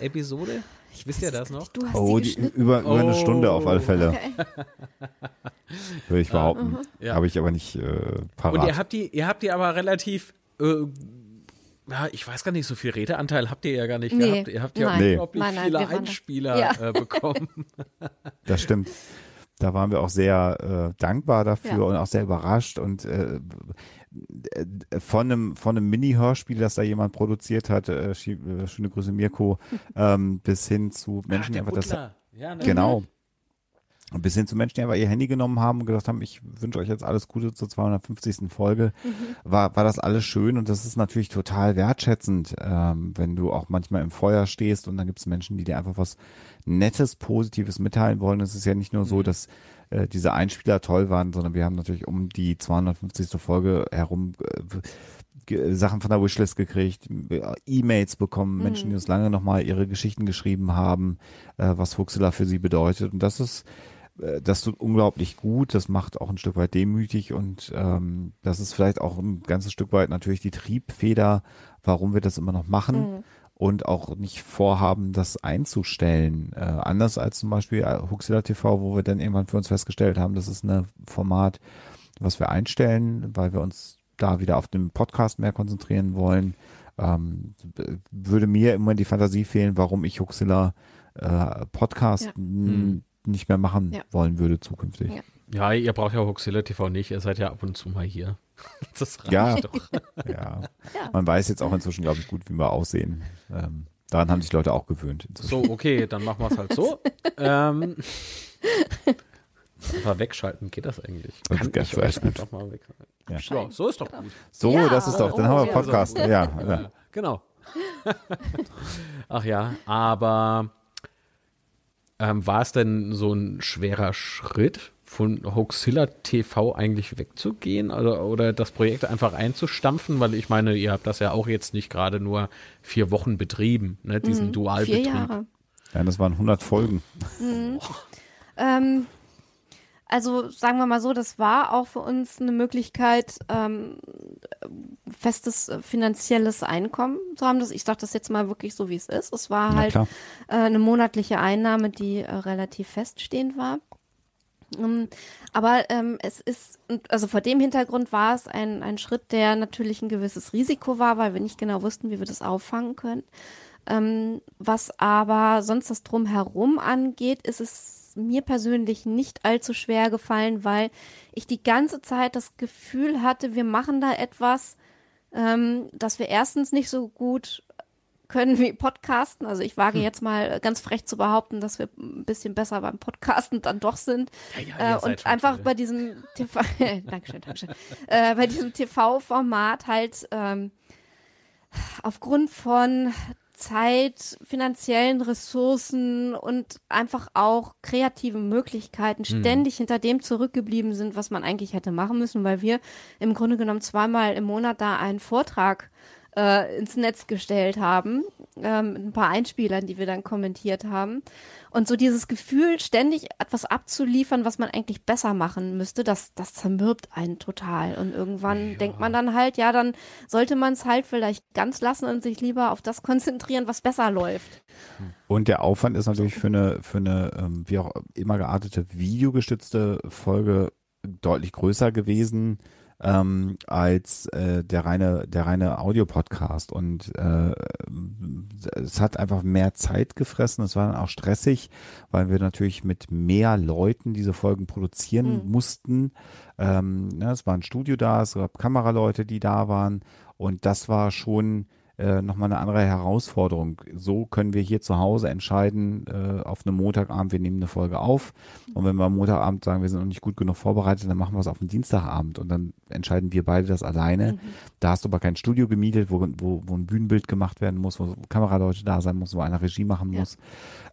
Episode? Ich wisst ja das noch? oh, die, über, über oh. eine Stunde auf alle Fälle. Okay. Würde ich behaupten. Uh -huh. ja. Habe ich aber nicht äh, parat. Und ihr habt die, ihr habt die aber relativ äh, ja, ich weiß gar nicht, so viel Redeanteil habt ihr ja gar nicht nee. gehabt. Ihr habt ja nein. unglaublich nein, nein, viele Einspieler ja. äh, bekommen. Das stimmt. Da waren wir auch sehr äh, dankbar dafür Ja. und auch sehr überrascht und äh, äh, von einem, von einem Mini-Hörspiel, das da jemand produziert hat, äh, äh, schöne Grüße Mirko, ähm, bis hin zu Menschen, die Ach, einfach der das Butler. Ja, ne? Genau. Und bis hin zu Menschen, die einfach ihr Handy genommen haben und gesagt haben, ich wünsche euch jetzt alles Gute zur 250. Folge, war, war das alles schön und das ist natürlich total wertschätzend, ähm, wenn du auch manchmal im Feuer stehst und dann gibt es Menschen, die dir einfach was Nettes, Positives mitteilen wollen. Es ist ja nicht nur so, dass äh, diese Einspieler toll waren, sondern wir haben natürlich um die 250. Folge herum äh, Sachen von der Wishlist gekriegt, äh, E-Mails bekommen, Menschen, die uns lange nochmal ihre Geschichten geschrieben haben, äh, was Huxela für sie bedeutet. Und das ist, das tut unglaublich gut, das macht auch ein Stück weit demütig und ähm, das ist vielleicht auch ein ganzes Stück weit natürlich die Triebfeder, warum wir das immer noch machen. Und auch nicht vorhaben, das einzustellen. Äh, anders als zum Beispiel äh, Huxilla TV, wo wir dann irgendwann für uns festgestellt haben, das ist ein Format, was wir einstellen, weil wir uns da wieder auf den Podcast mehr konzentrieren wollen. Ähm, würde mir immer die Fantasie fehlen, warum ich Huxilla äh, Podcast Ja. Nicht mehr machen Ja. wollen würde zukünftig. Ja. Ja, ihr braucht ja Huxilla TV nicht, ihr seid ja ab und zu mal hier. Das reicht Ja. doch. Ja. Ja. Man weiß jetzt auch inzufern, glaube ich, gut, wie wir aussehen. Ähm, daran haben sich Leute auch gewöhnt. Inzwischen. So, okay, dann machen wir es halt so. ähm, aber wegschalten geht das eigentlich? Das Kann geht ich euch gut. einfach mal wegschalten? Ja. Ja, so ist doch gut. So, Ja. das ist doch, dann Oh, haben wir ja, Podcast. so. Ja, ja. Genau. Ach ja, aber ähm, war es denn so ein schwerer Schritt, von Hoaxilla TV eigentlich wegzugehen oder, oder das Projekt einfach einzustampfen? Weil ich meine, ihr habt das ja auch jetzt nicht gerade nur vier Wochen betrieben, ne? diesen Vier Dualbetrieb. Jahre. ja, das waren 100 Folgen. Ähm, also sagen wir mal so, das war auch für uns eine Möglichkeit, ähm, festes äh, finanzielles Einkommen zu haben. Das, ich sage das jetzt mal wirklich so, wie es ist. Es war halt äh, eine monatliche Einnahme, die äh, relativ feststehend war. Ähm, aber ähm, es ist, also vor dem Hintergrund war es ein, ein Schritt, der natürlich ein gewisses Risiko war, weil wir nicht genau wussten, wie wir das auffangen können. Ähm, was aber sonst das Drumherum angeht, ist es mir persönlich nicht allzu schwer gefallen, weil ich die ganze Zeit das Gefühl hatte, wir machen da etwas, ähm, das wir erstens nicht so gut können wie Podcasten. Also ich wage jetzt mal ganz frech zu behaupten, dass wir ein bisschen besser beim Podcasten dann doch sind. Ja, ja, äh, und einfach bei diesem TV, Dankeschön, Dankeschön, äh, bei diesem TV-Format halt ähm, aufgrund von Zeit, finanziellen Ressourcen und einfach auch kreativen Möglichkeiten ständig hinter dem zurückgeblieben sind, was man eigentlich hätte machen müssen, weil wir im Grunde genommen zweimal im Monat da einen Vortrag äh, ins Netz gestellt haben, ähm, mit ein paar Einspielern, die wir dann kommentiert haben. Und so dieses Gefühl, ständig etwas abzuliefern, was man eigentlich besser machen müsste, das, das zermürbt einen total. Und irgendwann denkt man dann halt, ja, dann sollte man es halt vielleicht ganz lassen und sich lieber auf das konzentrieren, was besser läuft. Und der Aufwand ist natürlich für eine, für eine ähm, wie auch immer geartete videogestützte Folge deutlich größer gewesen ähm, als äh, der reine, der reine Audio-Podcast. Und äh, es hat einfach mehr Zeit gefressen. Es war dann auch stressig, weil wir natürlich mit mehr Leuten diese Folgen produzieren mussten. Ähm, ne, es war ein Studio da, es gab Kameraleute, die da waren. Und das war schon äh, nochmal eine andere Herausforderung. So können wir hier zu Hause entscheiden, äh, auf einem Montagabend, wir nehmen eine Folge auf. Und wenn wir am Montagabend sagen, wir sind noch nicht gut genug vorbereitet, dann machen wir es auf den Dienstagabend. Und dann entscheiden wir beide das alleine. Da hast du aber kein Studio gemietet, wo, wo, wo ein Bühnenbild gemacht werden muss, wo Kameraleute da sein muss, wo einer Regie machen Ja. muss.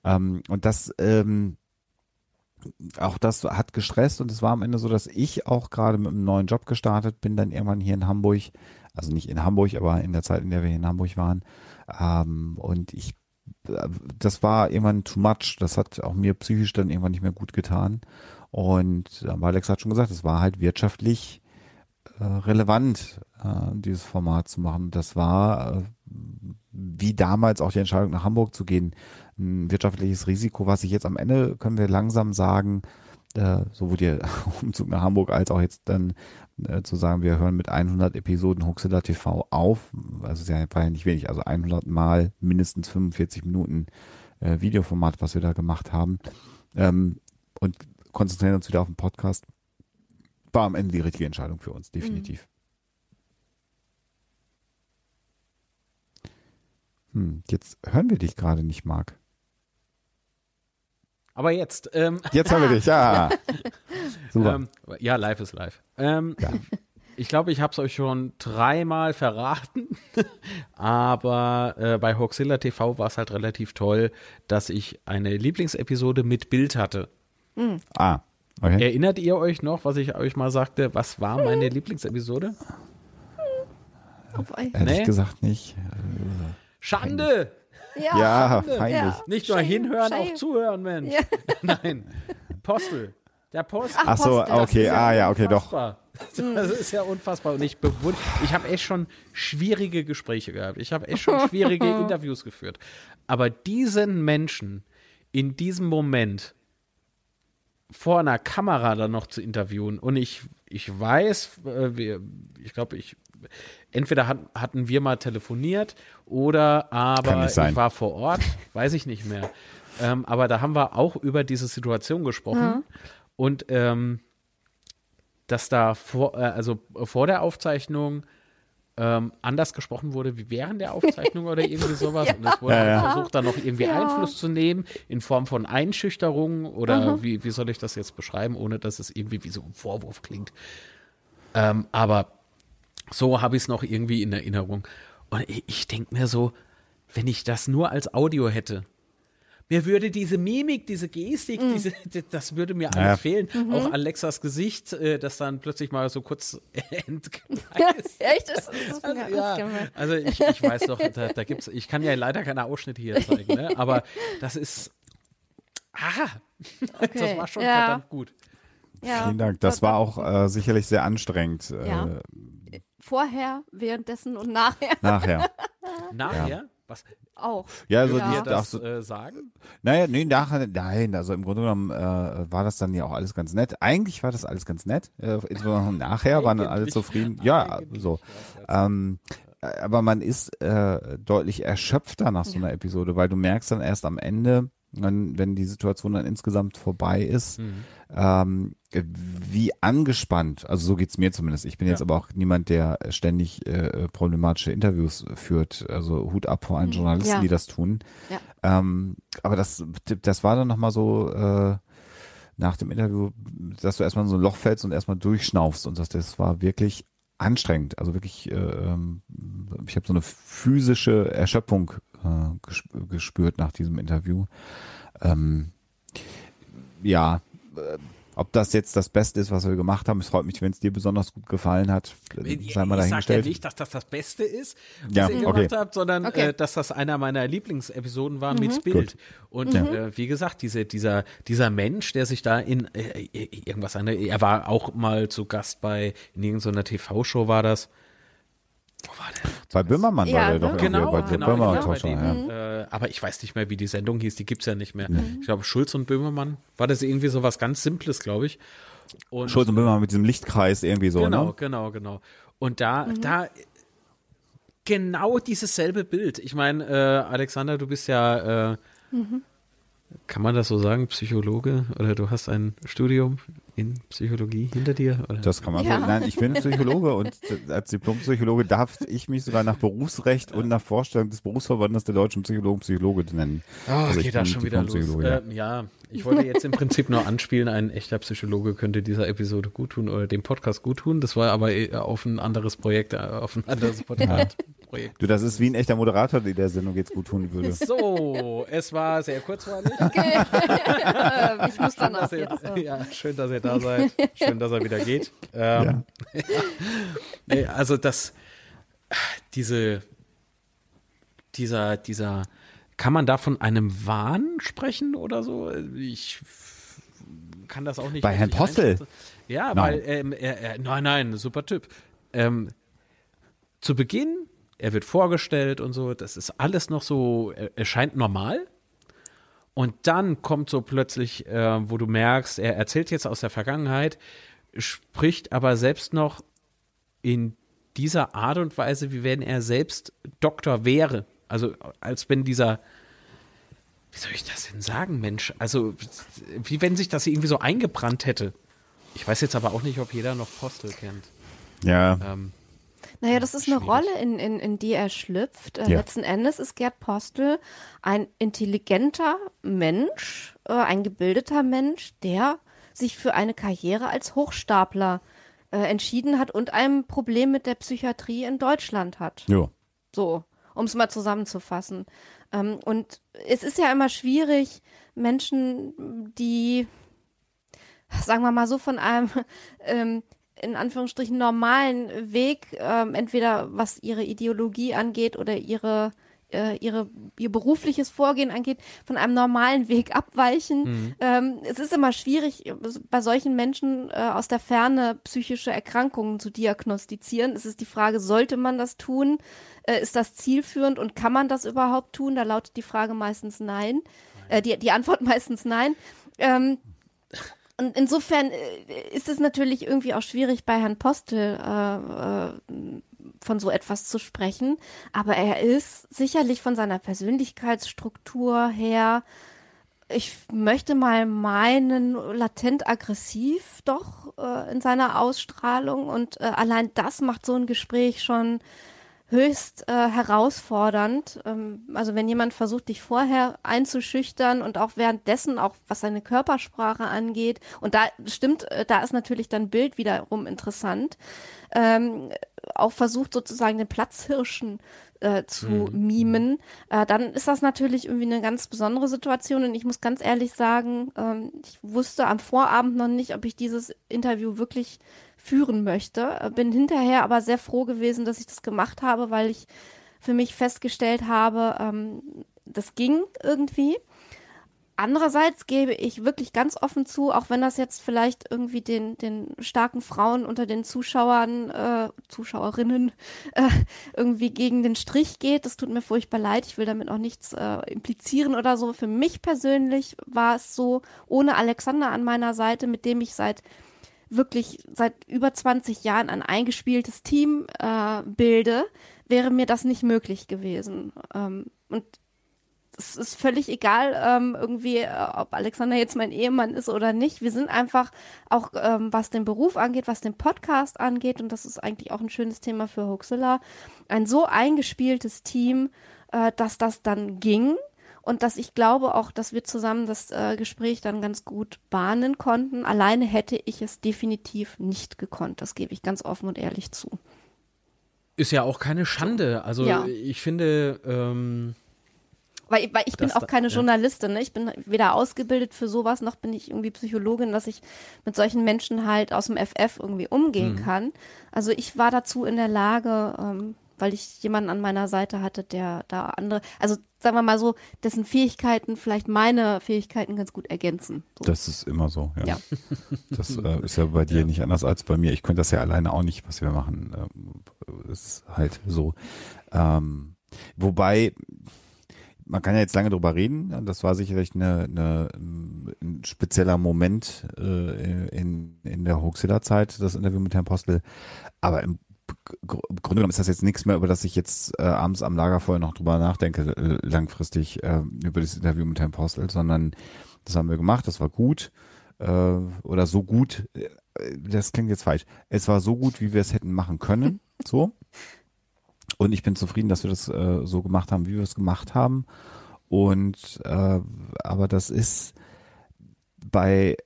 Ähm, und das, ähm, auch das hat gestresst und es war am Ende so, dass ich auch gerade mit einem neuen Job gestartet bin, dann irgendwann hier in Hamburg, also nicht in Hamburg, aber in der Zeit, in der wir in Hamburg waren. Ähm, und ich, äh, das war irgendwann too much. Das hat auch mir psychisch dann irgendwann nicht mehr gut getan. Und aber Alex hat schon gesagt, es war halt wirtschaftlich äh, relevant, äh, dieses Format zu machen. Das war äh, wie damals auch die Entscheidung nach Hamburg zu gehen, ein wirtschaftliches Risiko, was sich jetzt am Ende, können wir langsam sagen, äh, sowohl der Umzug nach Hamburg als auch jetzt dann äh, zu sagen, wir hören mit 100 Episoden Huxilla TV auf. Also es ja- war ja nicht wenig, also 100 mal mindestens 45 Minuten äh, Videoformat, was wir da gemacht haben. Ähm, und konzentrieren uns wieder auf den Podcast. War am Ende die richtige Entscheidung für uns, definitiv. Hm, jetzt hören wir dich gerade nicht, Marc. Aber jetzt, ähm, Jetzt hören wir dich, ja. Super. ähm, ja, live ist live. Ähm, Ich glaube, ich habe es euch schon dreimal verraten, aber äh, bei Hoxilla TV war es halt relativ toll, dass ich eine Lieblingsepisode mit Bild hatte. ah, okay. Erinnert ihr euch noch, was ich euch mal sagte? Was war meine Lieblingsepisode? Wobei- Ehrlich nee. gesagt nicht. Schande! Ja, Ja, peinlich. Ja. Nicht nur Shame, hinhören, shame. auch zuhören, Mensch. Ja. Nein. Postel. Der Postel. Ach so, Postel, das okay, ist ah ja, okay, doch. unfassbar. Das ist ja unfassbar. Und ich bewund ich habe echt schon schwierige Gespräche gehabt. Ich habe echt schon schwierige Interviews geführt. Aber diesen Menschen in diesem Moment vor einer Kamera dann noch zu interviewen und ich, ich weiß, äh, wir, ich glaube, ich entweder hat, hatten wir mal telefoniert oder aber ich war vor Ort, weiß ich nicht mehr. Ähm, aber da haben wir auch über diese Situation gesprochen und ähm, dass da vor, äh, also vor der Aufzeichnung ähm, anders gesprochen wurde wie während der Aufzeichnung oder irgendwie sowas. Und es wurde Ja, ja. halt versucht, da noch irgendwie Ja. Einfluss zu nehmen in Form von Einschüchterung oder wie, wie soll ich das jetzt beschreiben, ohne dass es irgendwie wie so ein Vorwurf klingt. Ähm, aber so habe ich es noch irgendwie in Erinnerung. Und ich, ich denke mir so, wenn ich das nur als Audio hätte, mir würde diese Mimik, diese Gestik, diese, das würde mir alles Ja. fehlen. Auch Alexas Gesicht, äh, das dann plötzlich mal so kurz entgleist. Echt? Das, das, das, Also, das ja, also ich, ich weiß doch, da, da gibt's, ich kann ja leider keine Ausschnitte hier zeigen, ne? aber das ist, ah, das Okay, war schon ja. verdammt gut. Ja. Vielen Dank. Das war auch äh, sicherlich sehr anstrengend äh. Vorher, währenddessen und nachher nachher. Nachher, was auch. Ja, also Ja. wir die, das ach so, äh, sagen? naja, nee, nachher, nein, also im Grunde genommen äh, war das dann ja auch alles ganz nett. Eigentlich war das alles ganz nett. Äh, insbesondere nachher waren dann alle zufrieden. Ja, so. Ähm, äh, aber man ist äh, deutlich erschöpfter nach so einer Episode, weil du merkst dann erst am Ende, wenn, wenn die Situation dann insgesamt vorbei ist, Mhm. ähm, wie angespannt, also so geht's mir zumindest. Ich bin Ja. jetzt aber auch niemand, der ständig äh, problematische Interviews führt. Also Hut ab vor allen Journalisten, Ja. die das tun. Ja. Ähm, aber das, das war dann nochmal so äh, nach dem Interview, dass du erstmal in so ein Loch fällst und erstmal durchschnaufst und das, das war wirklich anstrengend. Also wirklich, äh, ähm, ich habe so eine physische Erschöpfung äh, gesp- gespürt nach diesem Interview. Ähm, ja, äh, ob das jetzt das Beste ist, was wir gemacht haben, es freut mich, wenn es dir besonders gut gefallen hat. Ich, Sei mal ich sag ja nicht, dass das das Beste ist, was Ja, ihr okay. gemacht habt, sondern Okay. äh, dass das einer meiner Lieblingsepisoden war mit Bild. Und Ja. äh, wie gesagt, diese, dieser, dieser Mensch, der sich da in äh, irgendwas, eine, er war auch mal zu Gast bei, in irgendeiner TV-Show war das. Wo war der? Bei Böhmermann Ja, war der ne? doch irgendwie Genau, bei genau, Böhmermann genau, bei Talkshow, dem, ja. äh, aber ich weiß nicht mehr, wie die Sendung hieß, die gibt's ja nicht mehr. Ich glaube, Schulz und Böhmermann, war das irgendwie so was ganz Simples, glaube ich. Und Schulz und Böhmermann mit diesem Lichtkreis irgendwie so, genau, ne? genau, genau. Und da, da genau dieses selbe Bild. Ich meine, äh, Alexander, du bist ja, äh, kann man das so sagen, Psychologe? Oder du hast ein Studium in Psychologie hinter dir? Oder? Das kann man Ja. so. Nein, ich bin Psychologe und als Diplompsychologe darf ich mich sogar nach Berufsrecht und nach Vorstellung des Berufsverbandes der deutschen Psychologen Psychologe nennen. Oh, Also geht da schon wieder los. Ja. Ähm, ja, ich wollte jetzt im Prinzip nur anspielen, ein echter Psychologe könnte dieser Episode gut tun oder dem Podcast gut tun. Das war aber eher auf ein anderes Projekt, äh, auf ein anderes Podcast-Projekt. Du, das ist wie ein echter Moderator, der der Sendung jetzt gut tun würde. So, es war sehr kurzweilig. Okay. Ich muss Schön, danach dass ihr, jetzt. äh, ja, schön, dass ihr da seid. Schön, dass er wieder geht. Ähm, nee, also das, diese, dieser, dieser, kann man da von einem Wahn sprechen oder so? Ich kann das auch nicht. Bei Herrn Postel? Ja, Nein. weil, ähm, er, er, nein, nein, super Typ. Ähm, zu Beginn, er wird vorgestellt und so, das ist alles noch so, er, er scheint normal. Und dann kommt so plötzlich, äh, wo du merkst, er erzählt jetzt aus der Vergangenheit, spricht aber selbst noch in dieser Art und Weise, wie wenn er selbst Doktor wäre. Also als wenn dieser wie soll ich das denn sagen, Mensch? Also, wie wenn sich das irgendwie so eingebrannt hätte. Ich weiß jetzt aber auch nicht, ob jeder noch Postel kennt. Ja. Ähm, Naja, das ist eine Schwierig. Rolle, in, in, in die er schlüpft. Äh, Ja. Letzten Endes ist Gerd Postel ein intelligenter Mensch, äh, ein gebildeter Mensch, der sich für eine Karriere als Hochstapler äh, entschieden hat und ein Problem mit der Psychiatrie in Deutschland hat. Jo. So, um es mal zusammenzufassen. Ähm, und es ist ja immer schwierig, Menschen, die, sagen wir mal so, von einem ähm, in Anführungsstrichen normalen Weg, ähm, entweder was ihre Ideologie angeht oder ihre äh, ihre, ihr berufliches Vorgehen angeht, von einem normalen Weg abweichen. Ähm, es ist immer schwierig, bei solchen Menschen äh, aus der Ferne psychische Erkrankungen zu diagnostizieren. Es ist die Frage, sollte man das tun? Äh, ist das zielführend und kann man das überhaupt tun? Da lautet die Frage meistens nein. Äh, die, die Antwort meistens nein. Ähm, und insofern äh, ist es natürlich irgendwie auch schwierig, bei Herrn Postel äh, äh, von so etwas zu sprechen. Aber er ist sicherlich von seiner Persönlichkeitsstruktur her, ich möchte mal meinen, latent aggressiv doch äh, in seiner Ausstrahlung. Und äh, allein das macht so ein Gespräch schon höchst äh, herausfordernd. Ähm, also wenn jemand versucht, dich vorher einzuschüchtern und auch währenddessen, auch was seine Körpersprache angeht, und da stimmt, äh, da ist natürlich dann Bild wiederum interessant, ähm, auch versucht sozusagen den Platzhirschen äh, zu mimen, äh, dann ist das natürlich irgendwie eine ganz besondere Situation. Und ich muss ganz ehrlich sagen, ähm, ich wusste am Vorabend noch nicht, ob ich dieses Interview wirklich führen möchte. Äh, Bin hinterher aber sehr froh gewesen, dass ich das gemacht habe, weil ich für mich festgestellt habe, ähm, das ging irgendwie. Andererseits gebe ich wirklich ganz offen zu, auch wenn das jetzt vielleicht irgendwie den, den starken Frauen unter den Zuschauern, äh, Zuschauerinnen äh, irgendwie gegen den Strich geht. Das tut mir furchtbar leid. Ich will damit auch nichts äh, implizieren oder so. Für mich persönlich war es so, ohne Alexander an meiner Seite, mit dem ich seit wirklich seit über 20 Jahren ein eingespieltes Team äh, bilde, wäre mir das nicht möglich gewesen. Ähm, und es ist völlig egal, ähm, irgendwie, äh, ob Alexander jetzt mein Ehemann ist oder nicht. Wir sind einfach auch, ähm, was den Beruf angeht, was den Podcast angeht, und das ist eigentlich auch ein schönes Thema für Hoaxilla, ein so eingespieltes Team, äh, dass das dann ging und dass ich glaube auch, dass wir zusammen das äh, Gespräch dann ganz gut bahnen konnten. Alleine hätte ich es definitiv nicht gekonnt. Das gebe ich ganz offen und ehrlich zu. ist ja auch keine Schande. Also Ja. ich finde, ähm, Weil, weil ich bin Das auch keine ja. Journalistin, ne? Ich bin weder ausgebildet für sowas, noch bin ich irgendwie Psychologin, dass ich mit solchen Menschen halt aus dem FF irgendwie umgehen Mhm. kann. Also ich war dazu in der Lage, ähm, weil ich jemanden an meiner Seite hatte, der da andere, also sagen wir mal so, dessen Fähigkeiten vielleicht meine Fähigkeiten ganz gut ergänzen. So. Das ist immer so, ja. Ja. Das äh, ist ja bei dir nicht anders als bei mir. Ich könnte das ja alleine auch nicht, was wir machen. Ähm, ist halt so. Ähm, wobei, man kann ja jetzt lange drüber reden. Das war sicherlich eine, eine, ein spezieller Moment äh, in, in der Hoaxilla-Zeit, das Interview mit Herrn Postel. Aber im Grunde genommen ist das jetzt nichts mehr, über das ich jetzt äh, abends am Lagerfeuer noch drüber nachdenke, äh, langfristig äh, über das Interview mit Herrn Postel, sondern das haben wir gemacht, das war gut äh, oder so gut, äh, das klingt jetzt falsch, es war so gut, wie wir es hätten machen können, so. Und ich bin zufrieden, dass wir das äh, so gemacht haben, wie wir es gemacht haben. Und äh, aber das ist bei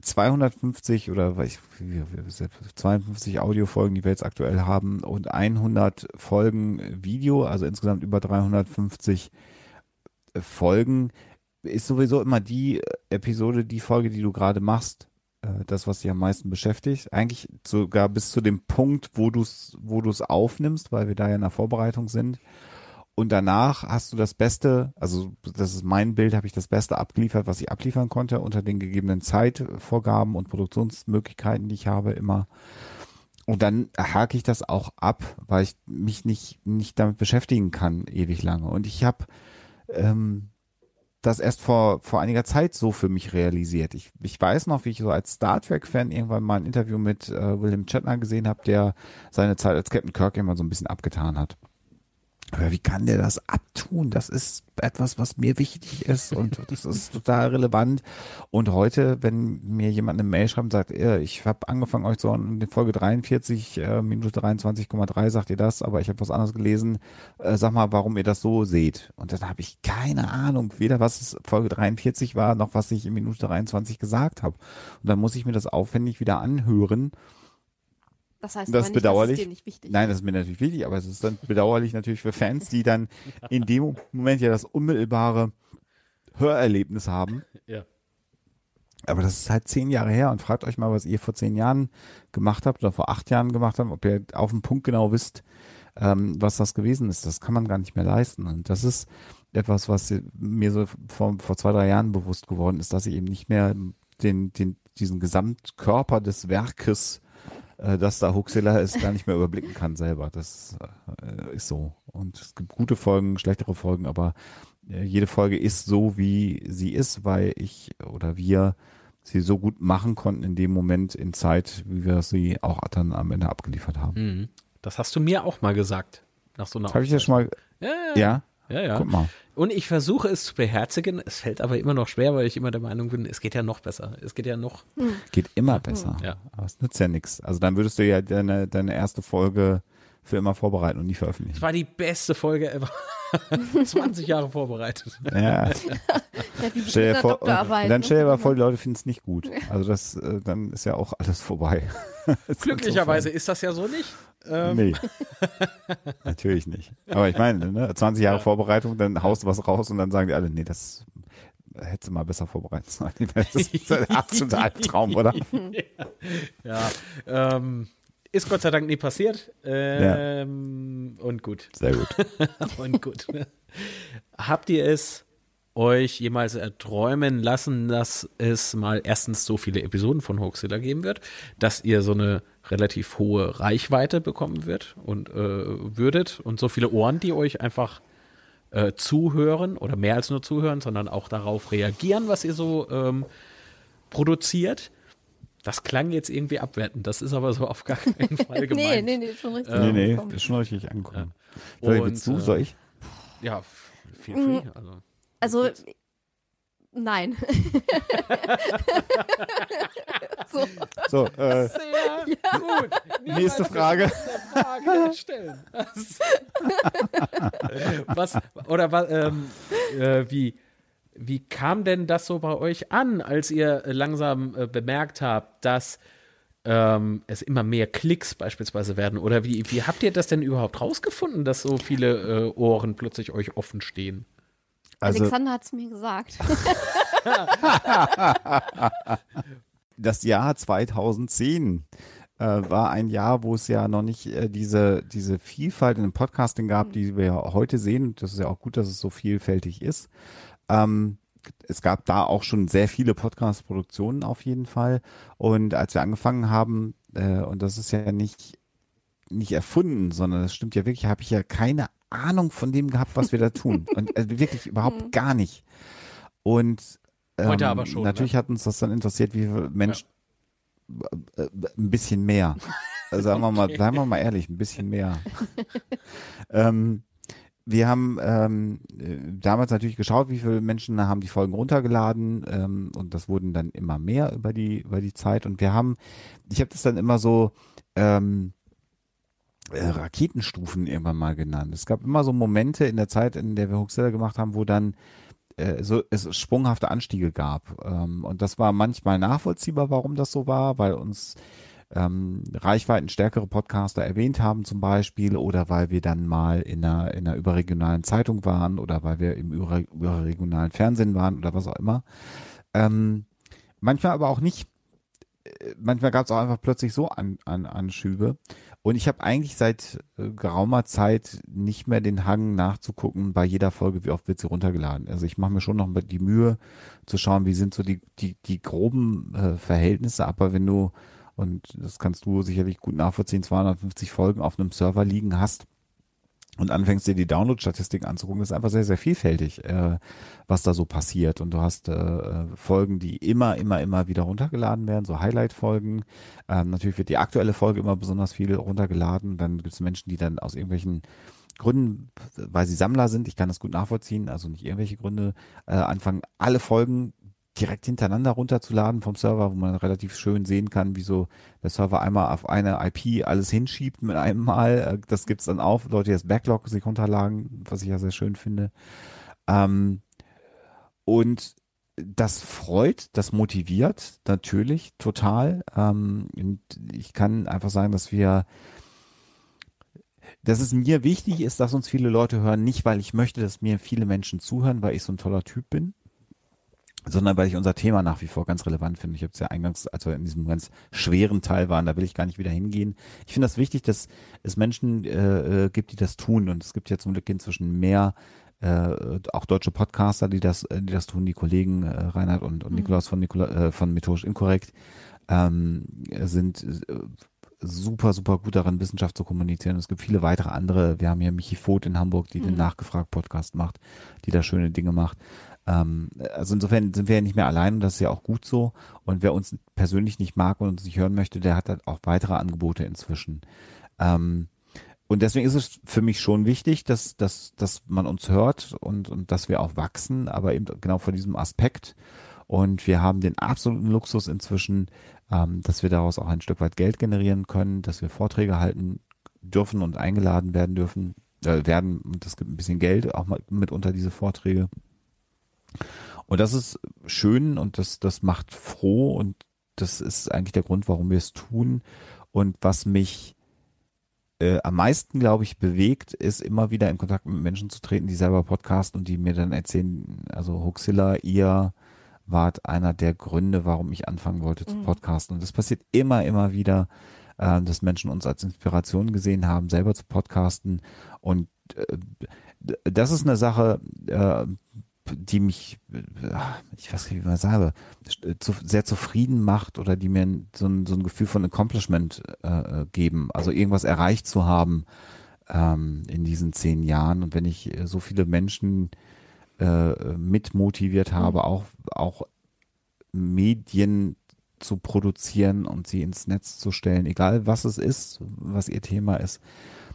250 oder ich, wie- wie- 52 Audiofolgen, die wir jetzt aktuell haben und 100 Folgen Video, also insgesamt über 350 Folgen, ist sowieso immer die Episode, die Folge, die du gerade machst, äh, das, was dich am meisten beschäftigt. Eigentlich sogar bis zu dem Punkt, wo du es wo du's aufnimmst, weil wir da ja in der Vorbereitung sind. Und danach hast du das Beste, also das ist mein Bild, habe ich das Beste abgeliefert, was ich abliefern konnte unter den gegebenen Zeitvorgaben und Produktionsmöglichkeiten, die ich habe immer. Und dann hake ich das auch ab, weil ich mich nicht, nicht damit beschäftigen kann ewig lange. Und ich habe ähm, das erst vor, vor einiger Zeit so für mich realisiert. Ich, ich weiß noch, wie ich so als Star Trek-Fan irgendwann mal ein Interview mit äh, William Shatner gesehen habe, der seine Zeit als Captain Kirk immer so ein bisschen abgetan hat. Aber wie kann der das abtun? tun. Das ist etwas, was mir wichtig ist und das ist total relevant. Und heute, wenn mir jemand eine Mail schreibt und sagt, ich habe angefangen euch so in Folge 43, äh, Minute 23,3 sagt ihr das, aber ich habe was anderes gelesen, äh, sag mal, warum ihr das so seht. Und dann habe ich keine Ahnung, weder was Folge 43 war, noch was ich in Minute 23 gesagt habe. Und dann muss ich mir das aufwendig wieder anhören das heißt, das ist bedauerlich. Das ist dir nicht wichtig. Nein, das ist mir natürlich wichtig, aber es ist dann bedauerlich natürlich für Fans, die dann in dem Moment ja das unmittelbare Hörerlebnis haben. Ja. Aber das ist halt zehn Jahre her und fragt euch mal, was ihr vor zehn Jahren gemacht habt oder vor acht Jahren gemacht habt, ob ihr auf den Punkt genau wisst, ähm, was das gewesen ist. Das kann man gar nicht mehr leisten. Und das ist etwas, was mir so vor, vor zwei, drei Jahren bewusst geworden ist, dass ich eben nicht mehr den, den, diesen Gesamtkörper des Werkes äh, dass da Huxilla es gar nicht mehr überblicken kann selber. Das äh, ist so. Und es gibt gute Folgen, schlechtere Folgen, aber äh, jede Folge ist so, wie sie ist, weil ich oder wir sie so gut machen konnten in dem Moment in Zeit, wie wir sie auch dann am Ende abgeliefert haben. Mhm. Das hast du mir auch mal gesagt. Nach so einer Habe ich das schon mal? Ja, ja. Ja? Ja. Guck mal. Und ich versuche es zu beherzigen. Es fällt aber immer noch schwer, weil ich immer der Meinung bin, es geht ja noch besser. Es geht ja noch. Geht immer besser. Ja. Aber es nützt ja nichts. Also dann würdest du ja deine, deine erste Folge für immer vorbereiten und nie Es veröffentlichen. war die beste Folge ever. 20 Jahre vorbereitet. Ja, Ja, stell dir vor, dann ne? stell dir mal vor, die Leute finden es nicht gut. Also das, äh, dann ist ja auch alles vorbei. Glücklicherweise ist das ja so nicht. Ähm, Nee. Natürlich nicht. Aber ich meine, ne, 20 Jahre Vorbereitung, dann haust du was raus und dann sagen die alle, nee, das hättest du mal besser vorbereitet sein. Das ist ein absoluter Albtraum, oder? Ja. Ähm, ist Gott sei Dank nie passiert. Ähm, Und gut. Sehr gut. Und gut. Habt ihr es euch jemals erträumen lassen, dass es mal erstens so viele Episoden von Hoaxilla geben wird, dass ihr so eine relativ hohe Reichweite bekommen wird und äh, würdet und so viele Ohren, die euch einfach äh, zuhören oder mehr als nur zuhören, sondern auch darauf reagieren, was ihr so ähm, produziert. Das klang jetzt irgendwie abwertend, das ist aber so auf gar keinen Fall gemeint. Nee, nee, nee, schon richtig. nee, nee, angekommen. ist schon richtig angekommen. Ja. Soll ich, Und, willst du, äh, soll ich? Ja, feel free. Also. Also, nein. so. So, äh, Sehr gut. nächste Frage. Frage stellen. was, oder was, ähm, äh, wie, wie kam denn das so bei euch an, als ihr langsam äh, bemerkt habt, dass ähm, es immer mehr Klicks beispielsweise werden? Oder wie, wie habt ihr das denn überhaupt rausgefunden, dass so viele äh, Ohren plötzlich euch offen stehen? Also Alexander hat es mir gesagt. das Jahr 2010 äh, war ein Jahr, wo es ja noch nicht äh, diese, diese Vielfalt in dem Podcasting gab, die wir ja heute sehen. Das ist ja auch gut, dass es so vielfältig ist. Ähm, es gab da auch schon sehr viele Podcast-Produktionen auf jeden Fall. Und als wir angefangen haben, äh, und das ist ja nicht, nicht erfunden, sondern das stimmt ja wirklich, habe ich ja keine Ahnung von dem gehabt, was wir da tun. Und äh, wirklich überhaupt gar nicht. Und ähm, Heute aber schon, Natürlich ne? hat uns das dann interessiert, wie viele Menschen äh, ein bisschen mehr. Also sagen wir mal, sagen wir mal ehrlich, ein bisschen mehr. ähm, wir haben ähm, äh, damals natürlich geschaut, wie viele Menschen haben die Folgen runtergeladen ähm, und das wurden dann immer mehr über die über die Zeit und wir haben, ich habe das dann immer so ähm, äh, Raketenstufen irgendwann mal genannt. Es gab immer so Momente in der Zeit, in der wir Hoaxilla gemacht haben, wo dann äh, so es sprunghafte Anstiege gab. Ähm, und das war manchmal nachvollziehbar, warum das so war, weil uns ähm, Reichweiten stärkere Podcaster erwähnt haben zum Beispiel oder weil wir dann mal in einer, in einer überregionalen Zeitung waren oder weil wir im über, überregionalen Fernsehen waren oder was auch immer. Ähm, manchmal aber auch nicht. Äh, Manchmal gab es auch einfach plötzlich so an, an, Anschübe. Und ich habe eigentlich seit äh, geraumer Zeit nicht mehr den Hang nachzugucken bei jeder Folge, wie oft wird sie runtergeladen. Also ich mache mir schon noch die Mühe zu schauen, wie sind so die, die, die groben äh, Verhältnisse. Aber wenn du, und das kannst du sicherlich gut nachvollziehen, 250 Folgen auf einem Server liegen hast und anfängst dir die Download-Statistiken anzugucken, ist einfach sehr, sehr vielfältig, äh, was da so passiert. Und du hast äh, Folgen, die immer, immer, immer wieder runtergeladen werden, so Highlight-Folgen. Ähm, natürlich wird die aktuelle Folge immer besonders viel runtergeladen. Dann gibt es Menschen, die dann aus irgendwelchen Gründen, weil sie Sammler sind, ich kann das gut nachvollziehen, also nicht irgendwelche Gründe, äh, anfangen, alle Folgen direkt hintereinander runterzuladen vom Server, wo man relativ schön sehen kann, wie so der Server einmal auf eine IP alles hinschiebt mit einem Mal. Äh, das gibt's dann auch, Leute, die das Backlog sich runterladen, was ich ja sehr schön finde. Ähm, und das freut, das motiviert natürlich total. Ähm, und ich kann einfach sagen, dass wir dass es mir wichtig ist, dass uns viele Leute hören, nicht weil ich möchte, dass mir viele Menschen zuhören, weil ich so ein toller Typ bin, sondern weil ich unser Thema nach wie vor ganz relevant finde. Ich habe es ja eingangs, als wir in diesem ganz schweren Teil waren, da will ich gar nicht wieder hingehen. Ich finde das wichtig, dass es Menschen äh, äh gibt, die das tun und es gibt ja zum Glück inzwischen mehr äh, auch deutsche Podcaster, die das, äh, die das tun, die Kollegen äh, Reinhard und, und mhm. Nikolaus von, Nikola, äh, von Methodisch Inkorrekt ähm, sind äh, super, super gut daran, Wissenschaft zu kommunizieren. Es gibt viele weitere andere. Wir haben hier Michi Voth in Hamburg, die mhm. den Nachgefragt-Podcast macht, die da schöne Dinge macht. Ähm, also insofern sind wir ja nicht mehr allein und das ist ja auch gut so. Und wer uns persönlich nicht mag und uns nicht hören möchte, der hat halt auch weitere Angebote inzwischen. Ähm, und deswegen ist es für mich schon wichtig, dass, dass, dass man uns hört und, und dass wir auch wachsen, aber eben genau vor diesem Aspekt. Und wir haben den absoluten Luxus inzwischen, ähm, dass wir daraus auch ein Stück weit Geld generieren können, dass wir Vorträge halten dürfen und eingeladen werden dürfen, äh, werden. Und das gibt ein bisschen Geld, auch mal mitunter diese Vorträge. Und das ist schön und das, das macht froh und das ist eigentlich der Grund, warum wir es tun. Und was mich äh, am meisten, glaube ich, bewegt, ist immer wieder in Kontakt mit Menschen zu treten, die selber podcasten und die mir dann erzählen, also Huxilla, ihr wart einer der Gründe, warum ich anfangen wollte zu mhm. podcasten. Und das passiert immer, immer wieder, äh, dass Menschen uns als Inspiration gesehen haben, selber zu podcasten. Und äh, das ist eine Sache, äh, die mich, ich weiß nicht, wie man sage, sehr zufrieden macht oder die mir so ein, so ein Gefühl von Accomplishment äh, geben, also irgendwas erreicht zu haben ähm, in diesen zehn Jahren. Und wenn ich äh, so viele Menschen äh, mit motiviert habe, mhm. auch, auch Medien zu produzieren und sie ins Netz zu stellen, egal was es ist, was ihr Thema ist,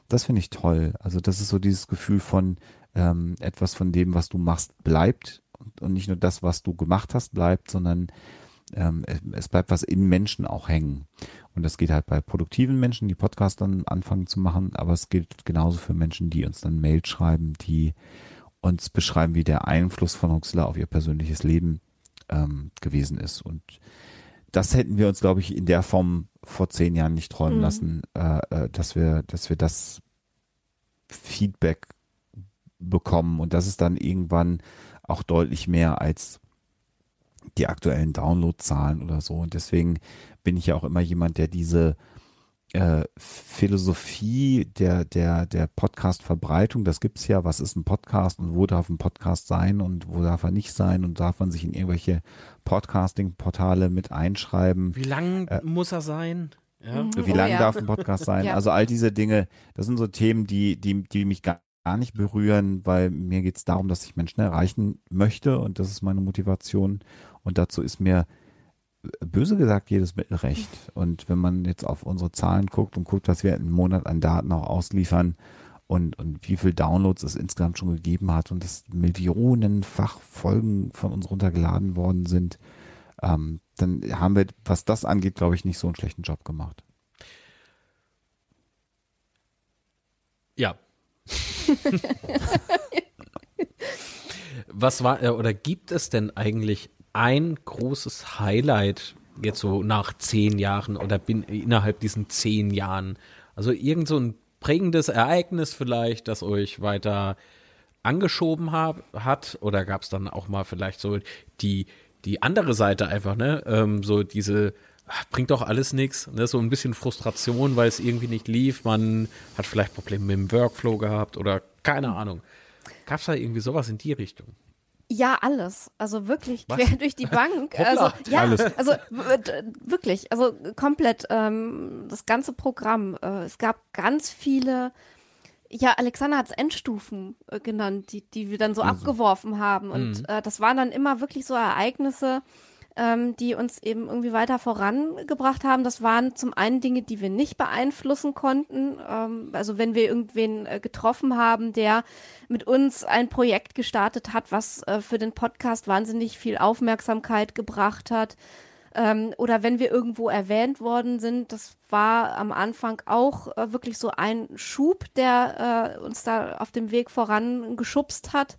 das finde ich toll. Also das ist so dieses Gefühl von, ähm, etwas von dem, was du machst, bleibt und, und, nicht nur das, was du gemacht hast, bleibt, sondern ähm, es bleibt was in Menschen auch hängen. Und das geht halt bei produktiven Menschen, die Podcasts dann anfangen zu machen, aber es gilt genauso für Menschen, die uns dann Mail schreiben, die uns beschreiben, wie der Einfluss von Huxler auf ihr persönliches Leben ähm, gewesen ist. Und das hätten wir uns, glaube ich, in der Form vor zehn Jahren nicht träumen mhm. lassen, äh, äh dass wir, dass wir das Feedback bekommen. Und das ist dann irgendwann auch deutlich mehr als die aktuellen Downloadzahlen oder so. Und deswegen bin ich ja auch immer jemand, der diese äh, Philosophie der, der, der Podcast-Verbreitung, das gibt's ja, was ist ein Podcast und wo darf ein Podcast sein und wo darf er nicht sein und darf man sich in irgendwelche Podcasting-Portale mit einschreiben. Wie lang äh, muss er sein? Ja. Wie oh, lang ja. darf ein Podcast sein? ja. Also all diese Dinge, das sind so Themen, die, die, die mich gar gar nicht berühren, weil mir geht es darum, dass ich Menschen erreichen möchte und das ist meine Motivation. Und dazu ist mir äh, böse gesagt jedes Mittel recht. Und wenn man jetzt auf unsere Zahlen guckt und guckt, was wir im Monat an Daten auch ausliefern und, und wie viel Downloads es insgesamt schon gegeben hat und dass millionenfach Folgen von uns runtergeladen worden sind, ähm, dann haben wir, was das angeht, glaube ich, nicht so einen schlechten Job gemacht. Ja, Was war äh, oder gibt es denn eigentlich ein großes Highlight jetzt so nach zehn Jahren oder bin, innerhalb diesen zehn Jahren? Also irgend so ein prägendes Ereignis vielleicht, das euch weiter angeschoben hab, hat oder gab es dann auch mal vielleicht so die die andere Seite einfach, ne? Ähm, so diese bringt doch alles nichts. Ne? So ein bisschen Frustration, weil es irgendwie nicht lief. Man hat vielleicht Probleme mit dem Workflow gehabt oder keine Ahnung. Gab es da irgendwie sowas in die Richtung? Ja, alles. Also wirklich Was? quer durch die Bank. also ja, alles. also wirklich, also komplett ähm, das ganze Programm. Äh, es gab ganz viele. Ja, Alexander hat es Endstufen äh, genannt, die, die wir dann so also. abgeworfen haben. Und mhm. äh, das waren dann immer wirklich so Ereignisse, ähm, die uns eben irgendwie weiter vorangebracht haben. Das waren zum einen Dinge, die wir nicht beeinflussen konnten. Ähm, also wenn wir irgendwen äh, getroffen haben, der mit uns ein Projekt gestartet hat, was äh, für den Podcast wahnsinnig viel Aufmerksamkeit gebracht hat. Ähm, oder wenn wir irgendwo erwähnt worden sind, das war am Anfang auch äh, wirklich so ein Schub, der äh, uns da auf dem Weg vorangeschubst hat.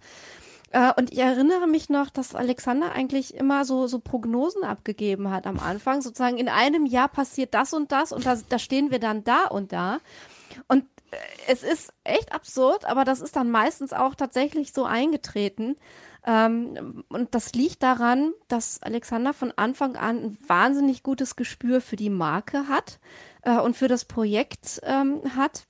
Äh, und ich erinnere mich noch, dass Alexander eigentlich immer so, so Prognosen abgegeben hat am Anfang. Sozusagen in einem Jahr passiert das und das und da, da stehen wir dann da und da. Und äh, es ist echt absurd, aber das ist dann meistens auch tatsächlich so eingetreten. Ähm, und das liegt daran, dass Alexander von Anfang an ein wahnsinnig gutes Gespür für die Marke hat äh, und für das Projekt ähm, hat.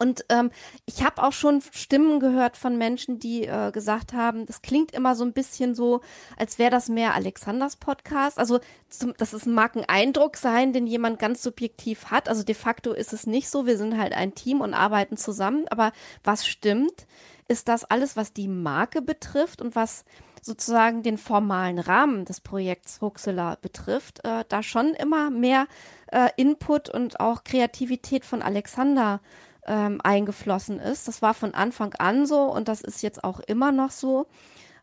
Und ähm, ich habe auch schon Stimmen gehört von Menschen, die äh, gesagt haben, das klingt immer so ein bisschen so, als wäre das mehr Alexanders Podcast. Also zum, das ist mag ein Eindruck sein, den jemand ganz subjektiv hat. Also de facto ist es nicht so. Wir sind halt ein Team und arbeiten zusammen. Aber was stimmt, ist das alles, was die Marke betrifft und was sozusagen den formalen Rahmen des Projekts Huxela betrifft, äh, da schon immer mehr äh, Input und auch Kreativität von Alexander ähm, eingeflossen ist. Das war von Anfang an so und das ist jetzt auch immer noch so.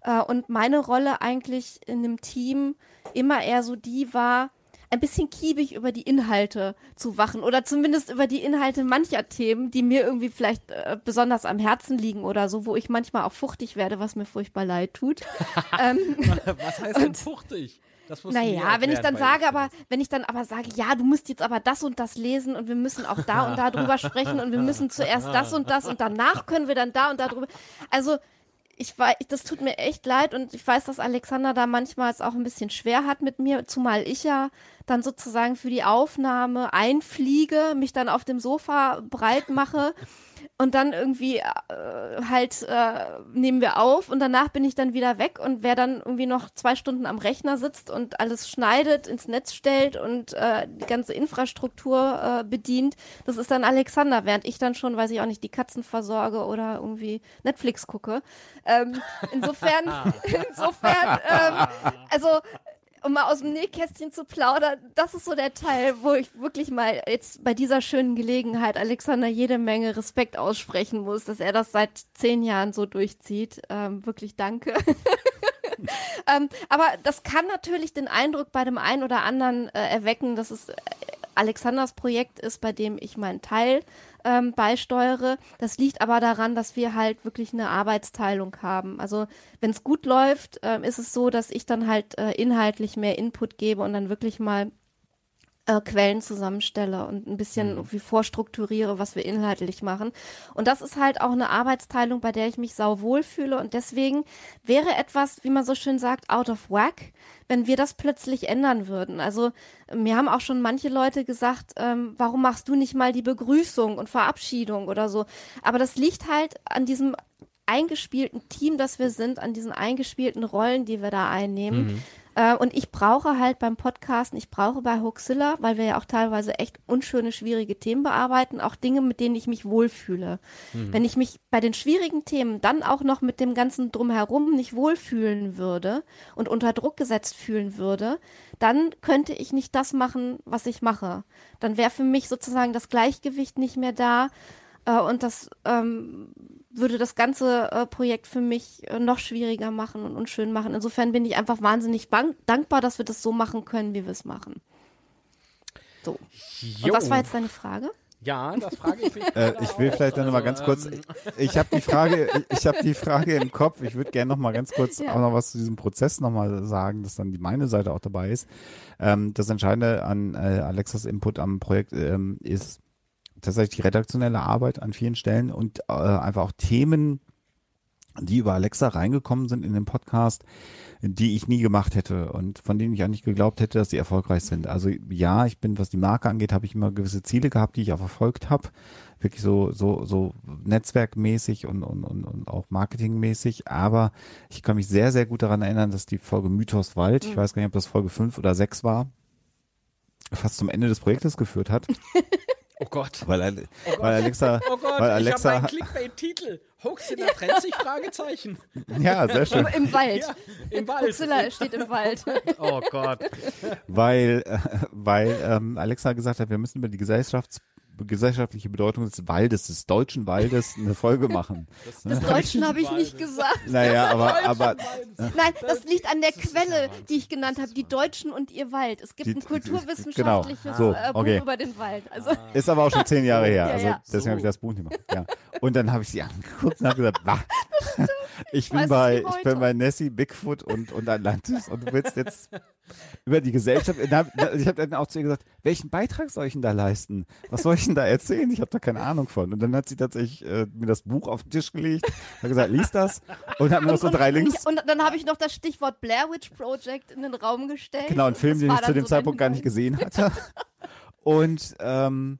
Äh, und meine Rolle eigentlich in dem Team immer eher so die war, ein bisschen kiebig über die Inhalte zu wachen oder zumindest über die Inhalte mancher Themen, die mir irgendwie vielleicht äh, besonders am Herzen liegen oder so, wo ich manchmal auch fuchtig werde, was mir furchtbar leid tut. ähm, was heißt denn fuchtig? Das naja, wenn ich dann sage, aber wenn ich dann aber sage, ja, du musst jetzt aber das und das lesen und wir müssen auch da und da drüber sprechen und wir müssen zuerst das und das und danach können wir dann da und da drüber. Also ich weiß, das tut mir echt leid und ich weiß, dass Alexander da manchmal es auch ein bisschen schwer hat mit mir, zumal ich ja dann sozusagen für die Aufnahme einfliege, mich dann auf dem Sofa breit mache und dann irgendwie äh, halt äh, nehmen wir auf und danach bin ich dann wieder weg und wer dann irgendwie noch zwei Stunden am Rechner sitzt und alles schneidet, ins Netz stellt und äh, die ganze Infrastruktur äh, bedient, das ist dann Alexander, während ich dann schon, weiß ich auch nicht, die Katzen versorge oder irgendwie Netflix gucke. Ähm, insofern, insofern, ähm, also um mal aus dem Nähkästchen zu plaudern, das ist so der Teil, wo ich wirklich mal jetzt bei dieser schönen Gelegenheit Alexander jede Menge Respekt aussprechen muss, dass er das seit zehn Jahren so durchzieht. Ähm, wirklich danke. ähm, aber das kann natürlich den Eindruck bei dem einen oder anderen äh, erwecken, dass es Alexanders Projekt ist, bei dem ich meinen Teil ähm, beisteuere. Das liegt aber daran, dass wir halt wirklich eine Arbeitsteilung haben. Also wenn es gut läuft, äh, ist es so, dass ich dann halt äh, inhaltlich mehr Input gebe und dann wirklich mal äh, Quellen zusammenstelle und ein bisschen mhm. wie vorstrukturiere, was wir inhaltlich machen. Und das ist halt auch eine Arbeitsteilung, bei der ich mich sau wohl fühle. Und deswegen wäre etwas, wie man so schön sagt, out of whack, wenn wir das plötzlich ändern würden. Also mir haben auch schon manche Leute gesagt, ähm, warum machst du nicht mal die Begrüßung und Verabschiedung oder so. Aber das liegt halt an diesem eingespielten Team, das wir sind, an diesen eingespielten Rollen, die wir da einnehmen. Mhm. Äh, und ich brauche halt beim Podcasten, ich brauche bei Hoaxilla, weil wir ja auch teilweise echt unschöne, schwierige Themen bearbeiten, auch Dinge, mit denen ich mich wohlfühle. Mhm. Wenn ich mich bei den schwierigen Themen dann auch noch mit dem ganzen Drumherum nicht wohlfühlen würde und unter Druck gesetzt fühlen würde, dann könnte ich nicht das machen, was ich mache. Dann wäre für mich sozusagen das Gleichgewicht nicht mehr da äh, und das ähm, würde das ganze äh, Projekt für mich äh, noch schwieriger machen und unschön machen. Insofern bin ich einfach wahnsinnig dankbar, dass wir das so machen können, wie wir es machen. So. Und was war jetzt deine Frage? Ja, das frage ich mich. äh, ich will vielleicht dann noch mal ganz kurz. Ähm, ich habe die Frage, ich habe die Frage im Kopf. Ich würde gerne noch mal ganz kurz ja. auch noch was zu diesem Prozess noch mal sagen, dass dann die meine Seite auch dabei ist. Ähm, das Entscheidende an äh, Alexas Input am Projekt ähm, ist, tatsächlich die redaktionelle Arbeit an vielen Stellen und äh, einfach auch Themen, die über Alexa reingekommen sind in den Podcast, die ich nie gemacht hätte und von denen ich auch nicht geglaubt hätte, dass sie erfolgreich sind. Also ja, ich bin, was die Marke angeht, habe ich immer gewisse Ziele gehabt, die ich auch verfolgt habe. Wirklich so, so, so netzwerkmäßig und, und, und, und auch marketingmäßig. Aber ich kann mich sehr, sehr gut daran erinnern, dass die Folge Mythos Wald, mhm. ich weiß gar nicht, ob das Folge fünf oder sechs war, fast zum Ende des Projektes geführt hat. Oh Gott. Weil, Ale- weil Alexa, Oh Gott, weil ich habe Alexa, einen Clickbait-Titel. Hoaxilla trennt sich? Fragezeichen. ja, sehr schön. Im Wald. Ja, im Wald. Huxilla steht im Wald. Oh Gott. weil, äh, weil ähm, Alexa gesagt hat, wir müssen über die Gesellschafts gesellschaftliche Bedeutung des Waldes, des deutschen Waldes, eine Folge machen. Das Deutschen habe ich nicht gesagt. Naja, aber, aber Nein, das liegt an der Quelle, die ich genannt habe, die Deutschen und ihr Wald. Es gibt Die- ein kulturwissenschaftliches genau. So, äh, Buch okay. über den Wald. Also ist aber auch schon zehn Jahre her. Also ja. deswegen habe ich das Buch nicht gemacht. Ja. Und dann habe ich sie angeguckt und habe gesagt, bah. Ich bin bei, ich bin bei Nessie, Bigfoot und, und Atlantis und du willst jetzt über die Gesellschaft. Da- Ich habe dann auch zu ihr gesagt, welchen Beitrag soll ich denn da leisten? Was soll ich denn da erzählen? Ich habe da keine Ahnung von. Und dann hat sie tatsächlich äh, mir das Buch auf den Tisch gelegt, hat gesagt, lies das und hat mir noch so drei Links. Und dann habe ich noch das Stichwort Blair Witch Project in den Raum gestellt. Genau, einen Film, den ich zu dem so Zeitpunkt gar nicht gesehen hatte. Und ähm,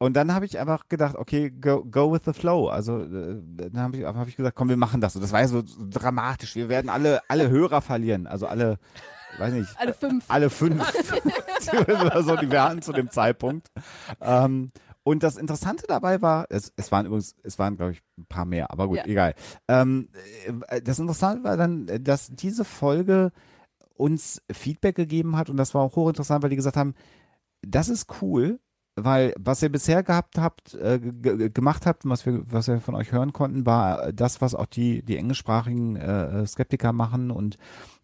und dann habe ich einfach gedacht, okay, go, go with the flow. Also äh, dann habe ich, hab ich gesagt, komm, wir machen das. Und das war ja so dramatisch. Wir werden alle alle Hörer verlieren. Also alle, weiß nicht, Alle fünf. alle fünf oder so, die wir hatten zu dem Zeitpunkt. Ähm, und das Interessante dabei war, es, es waren übrigens, es waren glaube ich ein paar mehr, aber gut, Ja. egal. Ähm, äh, das Interessante war dann, dass diese Folge uns Feedback gegeben hat und das war auch hochinteressant, weil die gesagt haben, das ist cool, weil was ihr bisher gehabt habt, äh, ge- ge- gemacht habt, was wir, was wir von euch hören konnten, war äh, das, was auch die, die englischsprachigen äh, Skeptiker machen und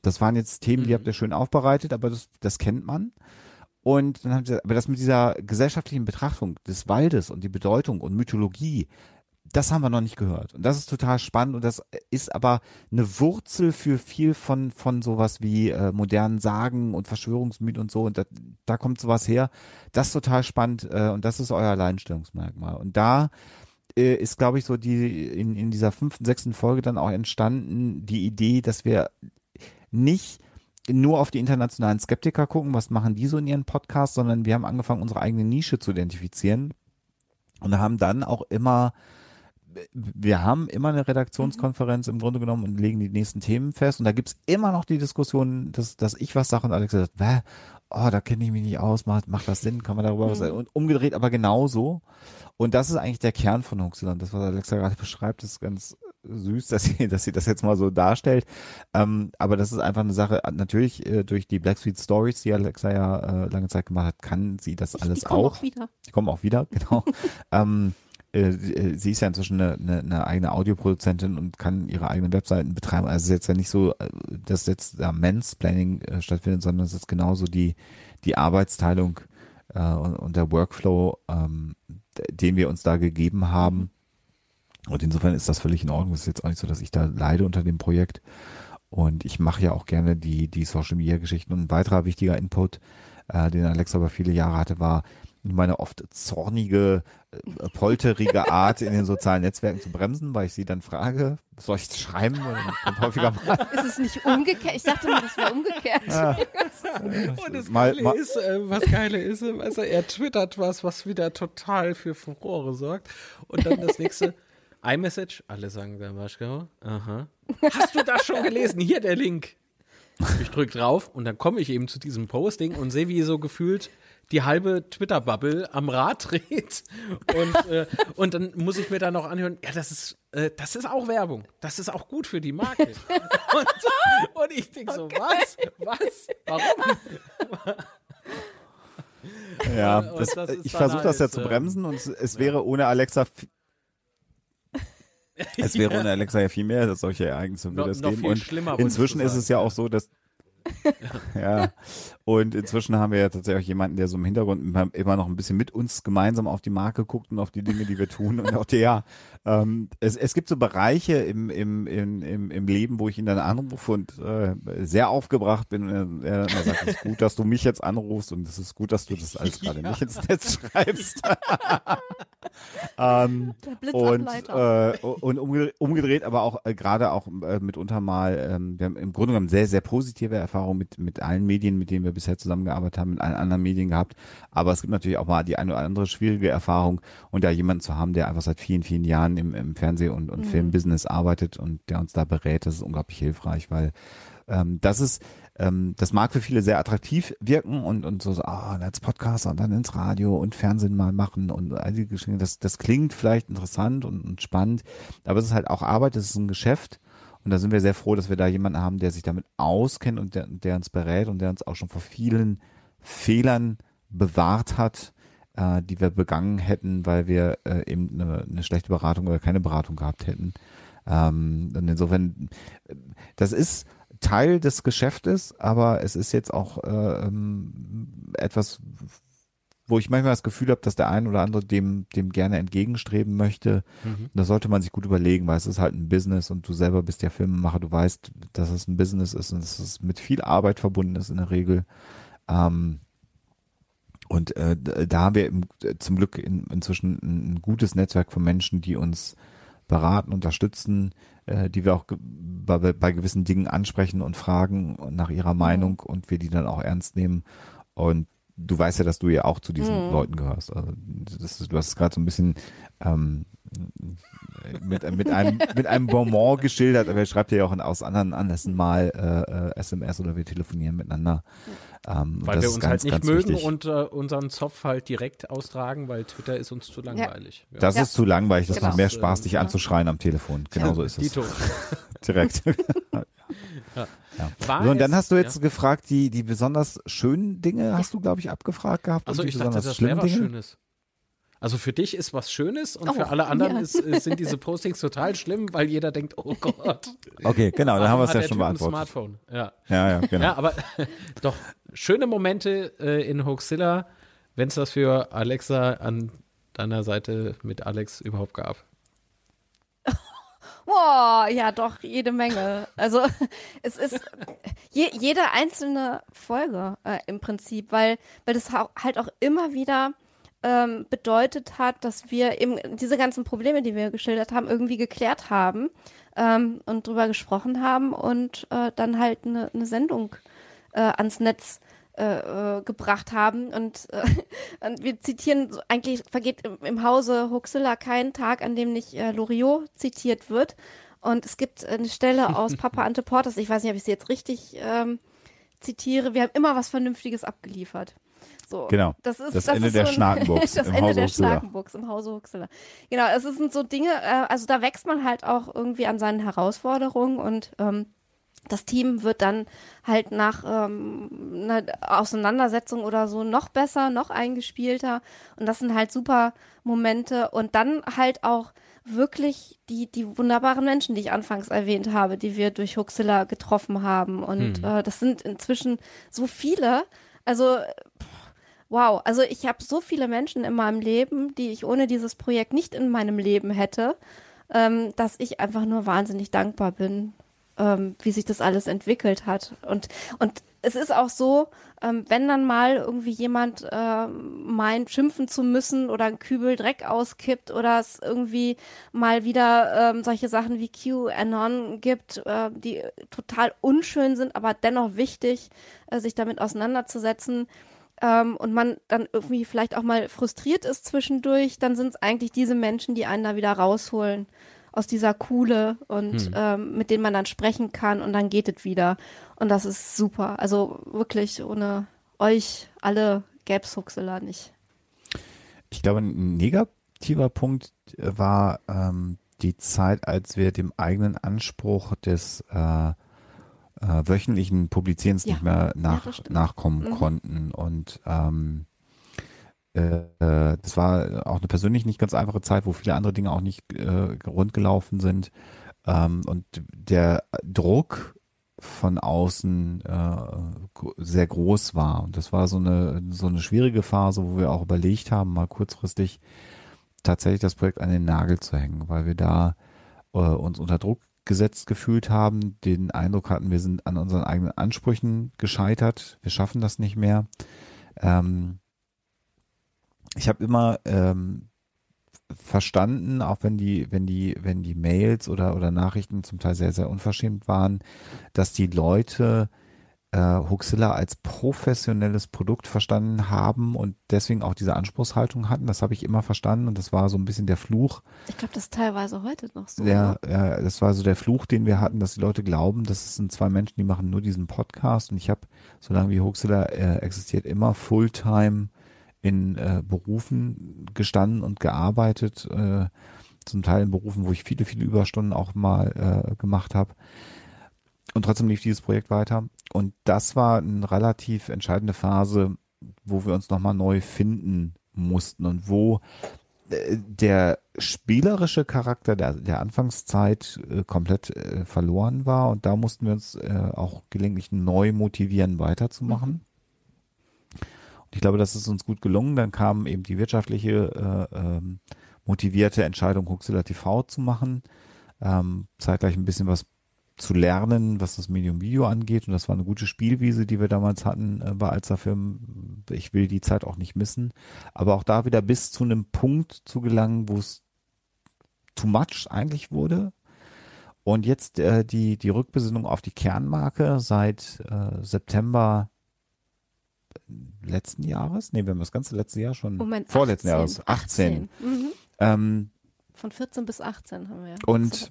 das waren jetzt Themen, die Mhm. habt ihr schön aufbereitet, aber das, das kennt man. Und dann haben sie, aber das mit dieser gesellschaftlichen Betrachtung des Waldes und die Bedeutung und Mythologie, das haben wir noch nicht gehört. Und das ist total spannend und das ist aber eine Wurzel für viel von, von sowas wie äh, modernen Sagen und Verschwörungsmythen und so. Und da, da kommt sowas her. Das ist total spannend äh, und das ist euer Alleinstellungsmerkmal. Und da äh, ist, glaube ich, so die in, in dieser fünften, sechsten Folge dann auch entstanden, die Idee, dass wir nicht nur auf die internationalen Skeptiker gucken, was machen die so in ihren Podcasts, sondern wir haben angefangen, unsere eigene Nische zu identifizieren und haben dann auch immer wir haben immer eine Redaktionskonferenz im Grunde genommen und legen die nächsten Themen fest. Und da gibt's immer noch die Diskussion, dass, dass ich was sage und Alex sagt, Bäh, oh, da kenne ich mich nicht aus, macht, macht das Sinn, kann man darüber was sagen? Und umgedreht aber genauso. Und das ist eigentlich der Kern von Huxland. Das, was Alexa gerade beschreibt, ist ganz süß, dass sie, dass sie das jetzt mal so darstellt. Ähm, aber das ist einfach eine Sache, natürlich äh, durch die Black Sweet Stories, die Alexa ja äh, lange Zeit gemacht hat, kann sie das alles die kommen auch. auch wieder. Die kommen auch wieder, genau. ähm, äh, äh, sie ist ja inzwischen eine, eine, eine eigene Audioproduzentin und kann ihre eigenen Webseiten betreiben. Also es ist jetzt ja nicht so, äh, dass jetzt da Mansplaining äh, stattfindet, sondern es ist genauso die, die Arbeitsteilung äh, und, und der Workflow, ähm, den wir uns da gegeben haben. Und insofern ist das völlig in Ordnung. Es ist jetzt auch nicht so, dass ich da leide unter dem Projekt. Und ich mache ja auch gerne die, die Social Media Geschichten. Und ein weiterer wichtiger Input, äh, den Alexa über viele Jahre hatte, war meine oft zornige, äh, polterige Art in den sozialen Netzwerken zu bremsen, weil ich sie dann frage, soll ich schreiben? Und häufiger mal, Ist es nicht umgekehrt? Ich dachte mal, das wäre umgekehrt. Und das Mal- Geile mal- ist, äh, was Geile ist, also er twittert was, was wieder total für Furore sorgt. Und dann das nächste, iMessage, alle sagen da Waschgau, aha. Hast du das schon gelesen? Hier der Link. Ich drück drauf und dann komme ich eben zu diesem Posting und sehe, wie so gefühlt die halbe Twitter-Bubble am Rad dreht. Und, äh, und dann muss ich mir da noch anhören, ja, das ist, äh, das ist auch Werbung. Das ist auch gut für die Marke. Und, und ich denke so, was? Was? Warum? ja, das, das ich versuche das ja halt, zu ähm, bremsen und es, es wäre ohne Alexa, es wäre ohne Alexa ja viel mehr, solche Ereignisse würde Noch- es geben. Und inzwischen ist es ja auch so, dass ja. Und inzwischen haben wir ja tatsächlich auch jemanden, der so im Hintergrund immer- noch ein bisschen mit uns gemeinsam auf die Marke guckt und auf die Dinge, die wir tun. Und auch der, ja, ähm, es, es gibt so Bereiche im, im, im, im, im Leben, wo ich ihn dann anrufe und äh, sehr aufgebracht bin. Und er, er sagt, es ist gut, dass du mich jetzt anrufst und es ist gut, dass du das alles gerade nicht ins Netz schreibst. ähm, und, äh, und umgedreht, umgedreht, aber auch äh, gerade auch äh, mitunter mal, ähm, wir haben im Grunde genommen sehr, sehr positive Erfahrungen Erfahrung mit, mit allen Medien, mit denen wir bisher zusammengearbeitet haben, mit allen anderen Medien gehabt. Aber es gibt natürlich auch mal die eine oder andere schwierige Erfahrung und da jemanden zu haben, der einfach seit vielen, vielen Jahren im, im Fernseh- und, und mhm. Filmbusiness arbeitet und der uns da berät, das ist unglaublich hilfreich, weil ähm, das ist, ähm, das mag für viele sehr attraktiv wirken und, und so, ah, als Podcaster und dann ins Radio und Fernsehen mal machen und all die Geschichten. Das, das klingt vielleicht interessant und, und spannend, aber es ist halt auch Arbeit, es ist ein Geschäft. Und da sind wir sehr froh, dass wir da jemanden haben, der sich damit auskennt und der, der uns berät und der uns auch schon vor vielen Fehlern bewahrt hat, äh, die wir begangen hätten, weil wir äh, eben eine, eine schlechte Beratung oder keine Beratung gehabt hätten. Ähm, und insofern, das ist Teil des Geschäftes, aber es ist jetzt auch äh, ähm, etwas, wo ich manchmal das Gefühl habe, dass der ein oder andere dem, dem gerne entgegenstreben möchte. Mhm. Da sollte man sich gut überlegen, weil es ist halt ein Business und du selber bist ja Filmemacher, du weißt, dass es ein Business ist und dass es mit viel Arbeit verbunden ist in der Regel. Ähm, und äh, da haben wir im, zum Glück in, inzwischen ein gutes Netzwerk von Menschen, die uns beraten, unterstützen, äh, die wir auch bei, bei gewissen Dingen ansprechen und fragen nach ihrer mhm. Meinung und wir die dann auch ernst nehmen. Und du weißt ja, dass du ja auch zu diesen mhm. Leuten gehörst. Also das ist, du hast es gerade so ein bisschen ähm, mit, mit, einem, mit einem Bonbon geschildert, aber er schreibt ja auch aus anderen Anlässen mal äh, äh SMS oder wir telefonieren miteinander. Ähm, weil wir uns ganz, halt nicht mögen wichtig. und äh, unseren Zopf halt direkt austragen, weil Twitter ist uns zu langweilig. Ja. Das ja. ist zu langweilig, das genau. macht mehr Spaß, dich anzuschreien am Telefon. Genau so ist es. Dito. direkt. Ja. Ja. So, und dann hast du jetzt ja. gefragt, die, die besonders schönen Dinge hast du, glaube ich, abgefragt gehabt. Also ich dachte, das wäre was Schönes. Also für dich ist was Schönes und oh, für alle anderen ist, sind diese Postings total schlimm, weil jeder denkt, oh Gott. Okay, genau, dann haben wir es ja schon beantwortet. Ein Smartphone. Ja. ja, ja, genau. Ja, aber doch schöne Momente äh, in Hoaxilla, wenn es das für Alexa an deiner Seite mit Alex überhaupt gab. Boah, ja, doch, jede Menge. Also es ist je, jede einzelne Folge äh, im Prinzip, weil, weil das halt auch immer wieder ähm, bedeutet hat, dass wir eben diese ganzen Probleme, die wir geschildert haben, irgendwie geklärt haben ähm, und drüber gesprochen haben und äh, dann halt eine, eine Sendung äh, ans Netz äh, äh, gebracht haben. Und, äh, und, wir zitieren, eigentlich vergeht im, im Hause Huxilla kein Tag, an dem nicht äh, Loriot zitiert wird. Und es gibt eine Stelle aus Papa Ante Portas, ich weiß nicht, ob ich sie jetzt richtig ähm, zitiere, wir haben immer was Vernünftiges abgeliefert. So, genau. Das, ist, das, das Ende der so Schnakenbuchs. das Ende Hause der Schnakenbuchs im Hause Huxilla. Genau, es sind so Dinge, äh, also da wächst man halt auch irgendwie an seinen Herausforderungen und ähm, das Team wird dann halt nach ähm, einer Auseinandersetzung oder so noch besser, noch eingespielter. Und das sind halt super Momente. Und dann halt auch wirklich die, die wunderbaren Menschen, die ich anfangs erwähnt habe, die wir durch Huxilla getroffen haben. Und hm. äh, das sind inzwischen so viele. Also, wow. Also ich habe so viele Menschen in meinem Leben, die ich ohne dieses Projekt nicht in meinem Leben hätte, ähm, dass ich einfach nur wahnsinnig dankbar bin ähm, wie sich das alles entwickelt hat. Und, und es ist auch so, ähm, wenn dann mal irgendwie jemand äh, meint, schimpfen zu müssen oder ein Kübel Dreck auskippt oder es irgendwie mal wieder ähm, solche Sachen wie QAnon gibt, äh, die total unschön sind, aber dennoch wichtig, äh, sich damit auseinanderzusetzen, ähm, und man dann irgendwie vielleicht auch mal frustriert ist zwischendurch, dann sind es eigentlich diese Menschen, die einen da wieder rausholen aus dieser Kuhle und hm. ähm, mit denen man dann sprechen kann und dann geht es wieder. Und das ist super. Also wirklich ohne euch alle gäbe es Huxela nicht. Ich glaube, ein negativer Punkt war ähm, die Zeit, als wir dem eigenen Anspruch des äh, äh, wöchentlichen Publizierens ja. nicht mehr nach, ja, nachkommen mhm. konnten. Und ähm, äh, das war auch eine persönlich nicht ganz einfache Zeit, wo viele andere Dinge auch nicht äh, rund gelaufen sind. Ähm, und der Druck von außen äh, sehr groß war. Und das war so eine, so eine schwierige Phase, wo wir auch überlegt haben, mal kurzfristig tatsächlich das Projekt an den Nagel zu hängen, weil wir da äh, uns unter Druck gesetzt gefühlt haben, den Eindruck hatten, wir sind an unseren eigenen Ansprüchen gescheitert, wir schaffen das nicht mehr. Ähm, ich habe immer ähm, verstanden, auch wenn die, wenn die, wenn die Mails oder, oder Nachrichten zum Teil sehr, sehr unverschämt waren, dass die Leute äh, Huxilla als professionelles Produkt verstanden haben und deswegen auch diese Anspruchshaltung hatten. Das habe ich immer verstanden und das war so ein bisschen der Fluch. Ich glaube, das ist teilweise heute noch so. Ja, ja, das war so der Fluch, den wir hatten, dass die Leute glauben, das sind zwei Menschen, die machen nur diesen Podcast und ich habe, solange wie Huxilla äh, existiert, immer Fulltime in äh, Berufen gestanden und gearbeitet, äh, zum Teil in Berufen, wo ich viele, viele Überstunden auch mal äh, gemacht habe. Und trotzdem lief dieses Projekt weiter. Und das war eine relativ entscheidende Phase, wo wir uns nochmal neu finden mussten und wo äh, der spielerische Charakter der, der Anfangszeit äh, komplett äh, verloren war und da mussten wir uns äh, auch gelegentlich neu motivieren, weiterzumachen. Ich glaube, das ist uns gut gelungen. Dann kam eben die wirtschaftliche äh, ähm, motivierte Entscheidung, Huxilla TV zu machen. Ähm, zeitgleich ein bisschen was zu lernen, was das Medium Video angeht. Und das war eine gute Spielwiese, die wir damals hatten äh, bei Alsterfilm. Ich will die Zeit auch nicht missen. Aber auch da wieder bis zu einem Punkt zu gelangen, wo es too much eigentlich wurde. Und jetzt äh, die, die Rückbesinnung auf die Kernmarke seit äh, September letzten Jahres. Nee, wir haben das ganze letzte Jahr schon. Moment, vorletzten 18, Jahres. 18. 18. Mhm. Ähm, Von 14 bis 18 haben wir ja. Und-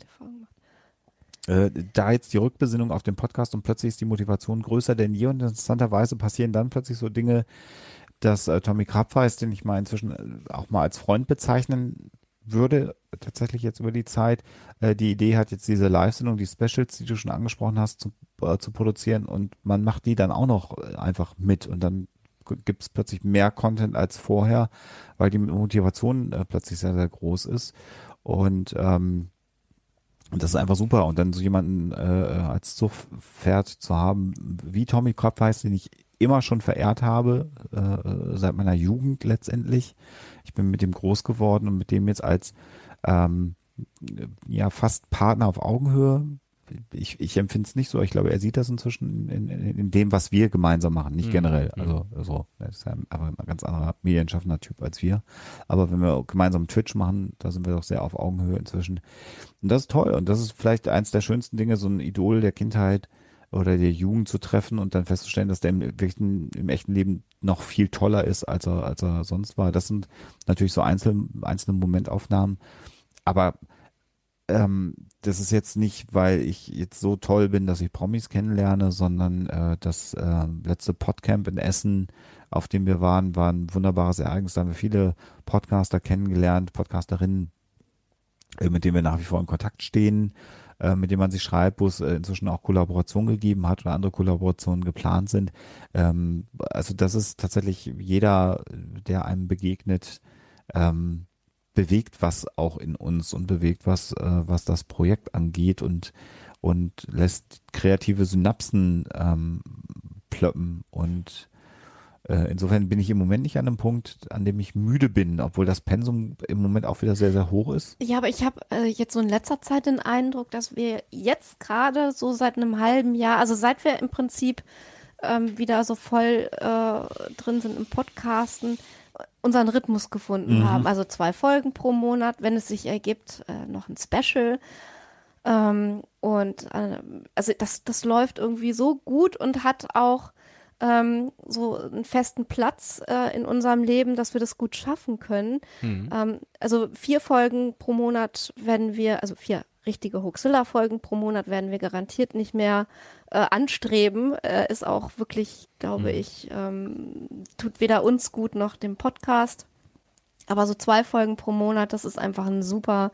äh, da jetzt die Rückbesinnung auf den Podcast und plötzlich ist die Motivation größer denn je und interessanterweise passieren dann plötzlich so Dinge, dass äh, Tommy Krabweis, den ich mal inzwischen äh, auch mal als Freund bezeichnen würde, tatsächlich jetzt über die Zeit, äh, die Idee hat, jetzt diese Live-Sendung, die Specials, die du schon angesprochen hast, zu, äh, zu produzieren und man macht die dann auch noch äh, einfach mit und dann gibt es plötzlich mehr Content als vorher, weil die Motivation äh, plötzlich sehr, sehr groß ist und ähm, das ist einfach super. Und dann so jemanden äh, als Zugpferd zu haben, wie Tommy Krabweis, den ich immer schon verehrt habe, äh, seit meiner Jugend letztendlich. Ich bin mit dem groß geworden und mit dem jetzt als ähm, ja fast Partner auf Augenhöhe. Ich, ich empfinde es nicht so. Ich glaube, er sieht das inzwischen in, in, in dem, was wir gemeinsam machen, nicht Mhm. generell. Mhm. Also so, er ist ja aber ein ganz anderer medienschaffender Typ als wir. Aber wenn wir gemeinsam Twitch machen, da sind wir doch sehr auf Augenhöhe inzwischen. Und das ist toll. Und das ist vielleicht eins der schönsten Dinge, so ein Idol der Kindheit oder der Jugend zu treffen und dann festzustellen, dass der im, wirklichen, im echten Leben noch viel toller ist, als er, als er sonst war. Das sind natürlich so einzelne, einzelne Momentaufnahmen. Aber ähm, das ist jetzt nicht, weil ich jetzt so toll bin, dass ich Promis kennenlerne, sondern äh, das äh, letzte Podcamp in Essen, auf dem wir waren, war ein wunderbares Ereignis. Da haben wir viele Podcaster kennengelernt, Podcasterinnen, äh, mit denen wir nach wie vor in Kontakt stehen, äh, mit denen man sich schreibt, wo es äh, inzwischen auch Kollaborationen gegeben hat oder andere Kollaborationen geplant sind. Ähm, also das ist tatsächlich jeder, der einem begegnet, ähm, bewegt was auch in uns und bewegt was, äh, was das Projekt angeht und und lässt kreative Synapsen ähm, plöppen und äh, insofern bin ich im Moment nicht an einem Punkt, an dem ich müde bin, obwohl das Pensum im Moment auch wieder sehr, sehr hoch ist. Ja, aber ich habe äh, jetzt so in letzter Zeit den Eindruck, dass wir jetzt gerade so seit einem halben Jahr, also seit wir im Prinzip ähm, wieder so voll äh, drin sind im Podcasten, unseren Rhythmus gefunden Mhm. haben. Also zwei Folgen pro Monat, wenn es sich ergibt, äh, noch ein Special. Ähm, und äh, also das, das läuft irgendwie so gut und hat auch ähm, so einen festen Platz äh, in unserem Leben, dass wir das gut schaffen können. Ähm, also vier Folgen pro Monat werden wir, also vier richtige Hoaxilla-Folgen pro Monat werden wir garantiert nicht mehr äh, anstreben. Äh, ist auch wirklich, glaube ich, ähm, tut weder uns gut noch dem Podcast. Aber so zwei Folgen pro Monat, das ist einfach ein super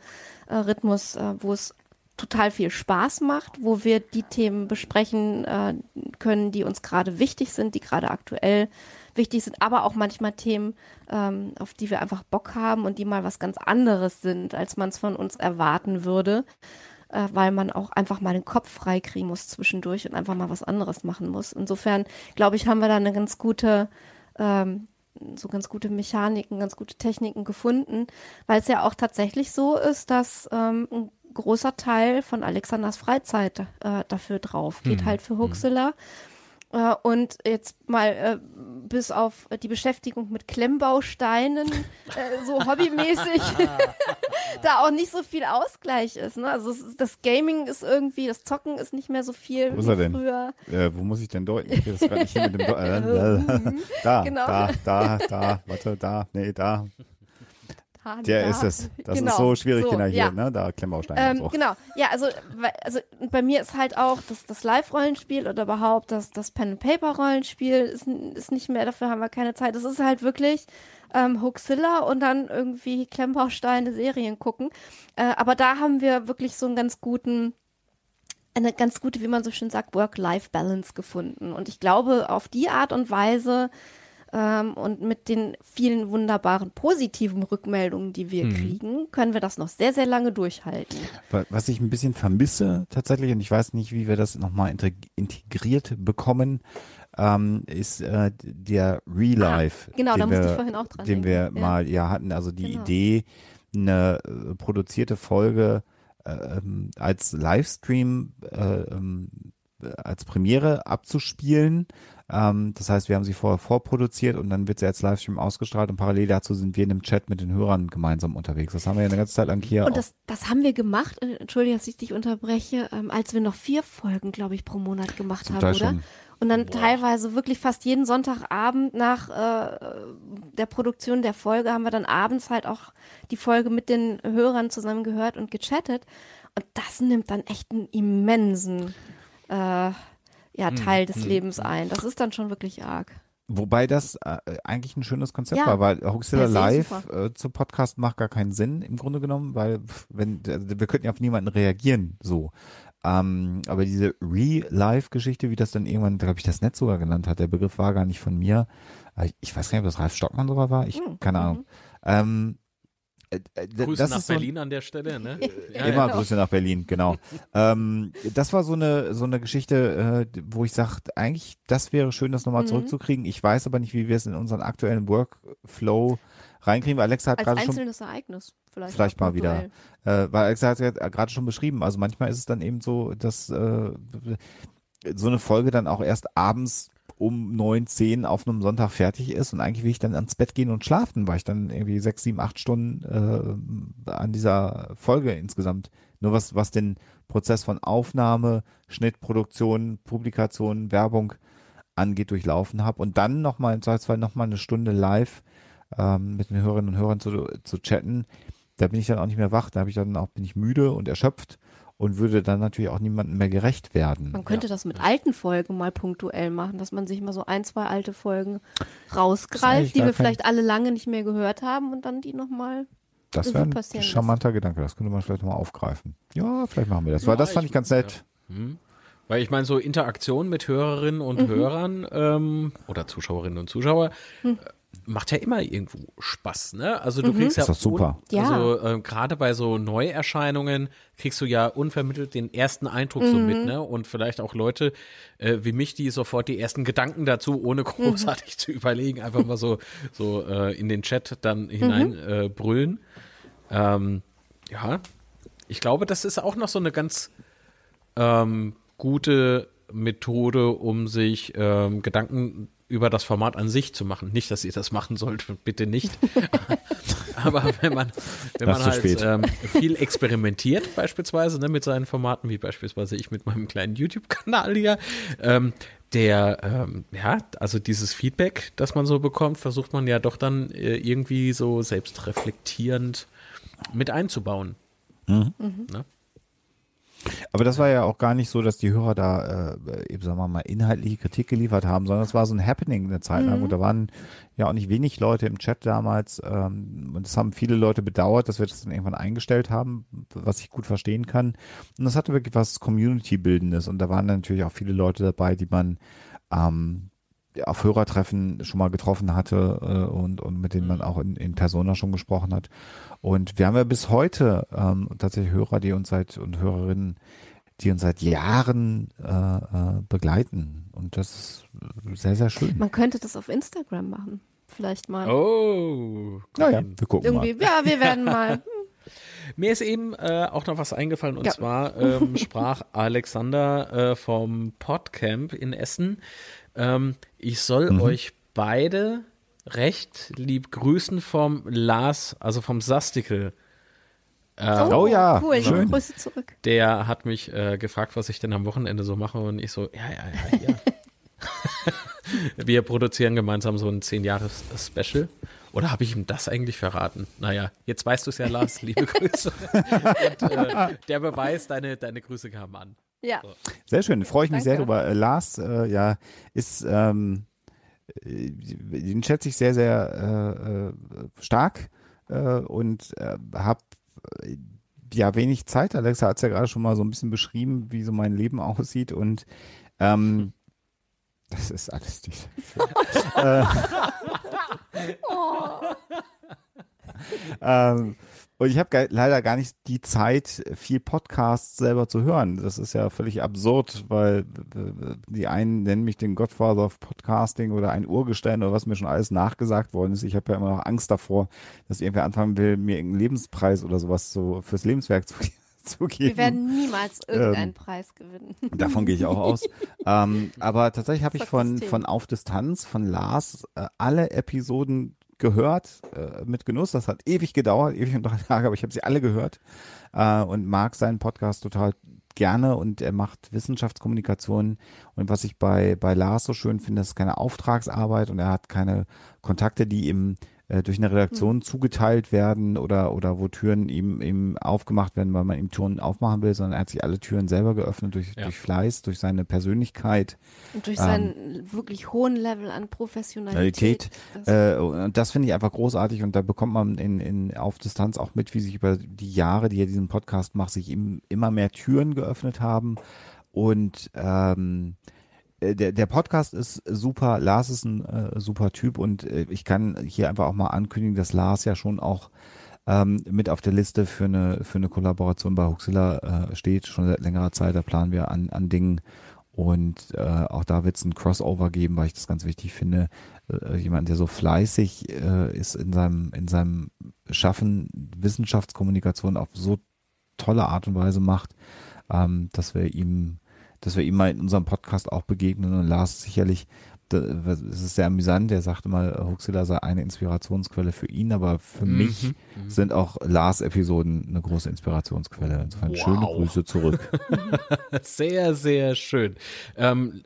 äh, Rhythmus, äh, wo es total viel Spaß macht, wo wir die Themen besprechen äh, können, die uns gerade wichtig sind, die gerade aktuell wichtig sind, aber auch manchmal Themen, ähm, auf die wir einfach Bock haben und die mal was ganz anderes sind, als man es von uns erwarten würde, äh, weil man auch einfach mal den Kopf frei kriegen muss zwischendurch und einfach mal was anderes machen muss. Insofern, glaube ich, haben wir da eine ganz gute ähm, so ganz gute Mechaniken, ganz gute Techniken gefunden, weil es ja auch tatsächlich so ist, dass ähm, ein großer Teil von Alexanders Freizeit äh, dafür drauf geht, Mhm. halt für Huxilla. Äh, und jetzt mal äh, bis auf die Beschäftigung mit Klemmbausteinen, äh, so hobbymäßig, da auch nicht so viel Ausgleich ist. Ne? Also es, das Gaming ist irgendwie, das Zocken ist nicht mehr so viel Wo ist wie er denn? früher. Äh, wo muss ich denn deuten? Ich will das nicht hier mit dem. Do äh, äh, da, Genau. da, da, da, warte, da, nee, da. Da, Der ist es. Das Genau. ist so schwierig, So, Kinder hier, ja. ne? Da Klemmbausteine Ähm, so. Genau, ja, also, also bei mir ist halt auch das, das Live-Rollenspiel oder überhaupt das, das Pen-and-Paper-Rollenspiel ist, ist nicht mehr, dafür haben wir keine Zeit. Es ist halt wirklich ähm, Hoaxilla und dann irgendwie Klemmbausteine, Serien gucken. Äh, aber da haben wir wirklich so einen ganz guten, eine ganz gute, wie man so schön sagt, Work-Life-Balance gefunden. Und ich glaube, auf die Art und Weise ähm, und mit den vielen wunderbaren positiven Rückmeldungen, die wir kriegen, können wir das noch sehr, sehr lange durchhalten. Wa- Was ich ein bisschen vermisse tatsächlich, und ich weiß nicht, wie wir das nochmal integriert bekommen, ähm, ist äh, der Real Life. Ah, genau, da den musste wir, ich vorhin auch dran Den denken, wir ja. mal ja hatten, also die Genau. Idee, eine äh, produzierte Folge äh, ähm, als Livestream äh, ähm, als Premiere abzuspielen. Ähm, das heißt, wir haben sie vorher vorproduziert und dann wird sie als Livestream ausgestrahlt und parallel dazu sind wir in einem Chat mit den Hörern gemeinsam unterwegs. Das haben wir ja eine ganze Zeit lang hier Und das, das haben wir gemacht, äh, entschuldige, dass ich dich unterbreche, ähm, als wir noch vier Folgen, glaube ich, pro Monat gemacht Zum haben, Teil oder? schon. Und dann teilweise wirklich fast jeden Sonntagabend nach äh, der Produktion der Folge haben wir dann abends halt auch die Folge mit den Hörern zusammen gehört und gechattet. Und das nimmt dann echt einen immensen äh, ja, Hm, Teil des Lebens ein. Das ist dann schon wirklich arg. Wobei das äh, eigentlich ein schönes Konzept Ja, war, weil Hoaxilla Live äh, zu Podcast macht gar keinen Sinn im Grunde genommen, weil wenn also wir könnten ja auf niemanden reagieren so. Ähm, aber diese Real-Life-Geschichte, wie das dann irgendwann, glaube ich, das Netz sogar genannt hat, der Begriff war gar nicht von mir. Äh, Ich weiß gar nicht, ob das Ralf Stockmann sogar war. Ich, Hm, keine Ahnung. Ähm, äh, äh, Grüße das nach ist so, Berlin an der Stelle, ne? Ja, Immer genau. Grüße nach Berlin, genau. ähm, das war so eine so eine Geschichte, äh, wo ich sage, eigentlich, das wäre schön, das Mhm. nochmal zurückzukriegen. Ich weiß aber nicht, wie wir es in unseren aktuellen Workflow reinkriegen. weil Alexa hat Als gerade schon, einzelnes Ereignis vielleicht. Vielleicht mal wieder. äh, weil Alexa hat ja gerade schon beschrieben. Also manchmal ist es dann eben so, dass äh, so eine Folge dann auch erst abends um neun, zehn auf einem Sonntag fertig ist und eigentlich will ich dann ans Bett gehen und schlafen, weil ich dann irgendwie sechs, sieben, acht Stunden äh, an dieser Folge insgesamt. Nur was, was den Prozess von Aufnahme, Schnitt, Produktion, Publikation, Werbung angeht, durchlaufen habe und dann nochmal im Zweifelsfall nochmal eine Stunde live ähm, mit den Hörerinnen und Hörern zu, zu chatten, da bin ich dann auch nicht mehr wach, da habe ich dann auch, bin ich müde und erschöpft und würde dann natürlich auch niemandem mehr gerecht werden. Man könnte das mit alten Folgen mal punktuell machen, dass man sich mal so ein, zwei alte Folgen rausgreift, die wir vielleicht alle lange nicht mehr gehört haben und dann die nochmal. Das wäre ein charmanter Gedanke, das könnte man vielleicht nochmal aufgreifen. Ja, vielleicht machen wir das, weil Ja, das fand ich- ich ganz nett. Hm. Weil ich meine, so Interaktion mit Hörerinnen Mhm. und Hörern ähm, oder Zuschauerinnen und Zuschauer Hm. Macht ja immer irgendwo Spaß, ne? Also du kriegst ja Ist doch super. Un, Ja. also äh, gerade bei so Neuerscheinungen kriegst du ja unvermittelt den ersten Eindruck so Mhm. mit, ne? Und vielleicht auch Leute äh, wie mich, die sofort die ersten Gedanken dazu, ohne Mhm. großartig zu überlegen, einfach mal so so äh, in den Chat dann hinein Mhm. äh, brüllen. Ähm, ja, ich glaube, das ist auch noch so eine ganz ähm, gute Methode, um sich ähm, Gedanken über das Format an sich zu machen. Nicht, dass ihr das machen sollt, bitte nicht. Aber wenn man, wenn Das man halt ähm, viel experimentiert, beispielsweise ne, mit seinen Formaten, wie beispielsweise ich mit meinem kleinen YouTube-Kanal hier, ähm, der, ähm, ja, also dieses Feedback, das man so bekommt, versucht man ja doch dann äh, irgendwie so selbstreflektierend mit einzubauen. Mhm. Ne? Aber das war ja auch gar nicht so, dass die Hörer da, äh, eben sagen wir mal, inhaltliche Kritik geliefert haben, sondern es war so ein Happening eine Zeit lang. Und da waren ja auch nicht wenig Leute im Chat damals. Ähm, und das haben viele Leute bedauert, dass wir das dann irgendwann eingestellt haben, was ich gut verstehen kann. Und das hatte wirklich was Community-Bildendes. Und da waren dann natürlich auch viele Leute dabei, die man ähm, auf Hörertreffen schon mal getroffen hatte äh, und, und mit denen man auch in, in Persona schon gesprochen hat. Und wir haben ja bis heute ähm, tatsächlich Hörer, die uns seit und Hörerinnen, die uns seit Jahren äh, äh, begleiten. Und das ist sehr, sehr schön. Man könnte das auf Instagram machen. Vielleicht mal. Oh. Naja, wir gucken Irgendwie, ja, wir werden mal. Mir ist eben äh, auch noch was eingefallen und Ja. zwar ähm, sprach Alexander äh, vom Podcamp in Essen. Ähm, ich soll Mhm. euch beide recht lieb grüßen vom Lars, also vom Sastikel. Oh ja, cool. schön. Grüße zurück. Der hat mich äh, gefragt, was ich denn am Wochenende so mache und ich so, ja, ja, ja, ja. Wir produzieren gemeinsam so ein 10-Jahres-Special. Oder habe ich ihm das eigentlich verraten? Naja, jetzt weißt du es ja, Lars. Liebe Grüße. Und äh, der Beweis, deine, deine Grüße kamen an. Ja. Sehr schön, freue ich mich sehr Danke. drüber. Äh, Lars, äh, ja, ist, ähm, äh, den schätze ich sehr, sehr äh, äh, stark äh, und äh, habe ja wenig Zeit. Alexa hat es ja gerade schon mal so ein bisschen beschrieben, wie so mein Leben aussieht und ähm, das ist alles nicht. äh, ähm, und ich habe leider gar nicht die Zeit, viel Podcasts selber zu hören. Das ist ja völlig absurd, weil die einen nennen mich den Godfather of Podcasting oder ein Urgestein oder was mir schon alles nachgesagt worden ist. Ich habe ja immer noch Angst davor, dass irgendwer anfangen will, mir irgendeinen Lebenspreis oder sowas so fürs Lebenswerk zu, geben. Wir werden niemals irgendeinen Ähm, Preis gewinnen. Davon gehe ich auch aus. ähm, aber tatsächlich habe ich von, von Auf Distanz, von Lars, äh, alle Episoden gehört äh, mit Genuss. Das hat ewig gedauert, ewig und drei Tage, aber ich habe sie alle gehört äh, und mag seinen Podcast total gerne und er macht Wissenschaftskommunikation und was ich bei, bei Lars so schön finde, ist keine Auftragsarbeit und er hat keine Kontakte, die ihm äh, durch eine Redaktion Mhm. zugeteilt werden oder, oder wo Türen ihm, ihm aufgemacht werden, weil man ihm Türen aufmachen will, sondern er hat sich alle Türen selber geöffnet durch, Ja. durch Fleiß, durch seine Persönlichkeit. Und durch Ähm, seinen wirklich hohen Level an Professionalität. Äh, und das finde ich einfach großartig und da bekommt man in, in, auf Distanz auch mit, wie sich über die Jahre, die er diesen Podcast macht, sich ihm immer mehr Türen geöffnet haben. Und ähm, äh, der, der Podcast ist super, Lars ist ein äh, super Typ und äh, ich kann hier einfach auch mal ankündigen, dass Lars ja schon auch ähm, mit auf der Liste für eine, für eine Kollaboration bei Huxilla äh, steht, schon seit längerer Zeit, da planen wir an, an Dingen und äh, auch da wird es ein Crossover geben, weil ich das ganz wichtig finde. Äh, jemand, der so fleißig äh, ist in seinem, in seinem Schaffen, Wissenschaftskommunikation auf so tolle Art und Weise macht, ähm, dass wir ihm, dass wir ihm mal in unserem Podcast auch begegnen und Lars sicherlich, es ist sehr amüsant, der sagte mal, Huxilla sei eine Inspirationsquelle für ihn, aber für Mhm. mich sind auch Lars-Episoden eine große Inspirationsquelle. Insofern schöne Wow. Grüße zurück. Sehr, sehr schön. Ähm,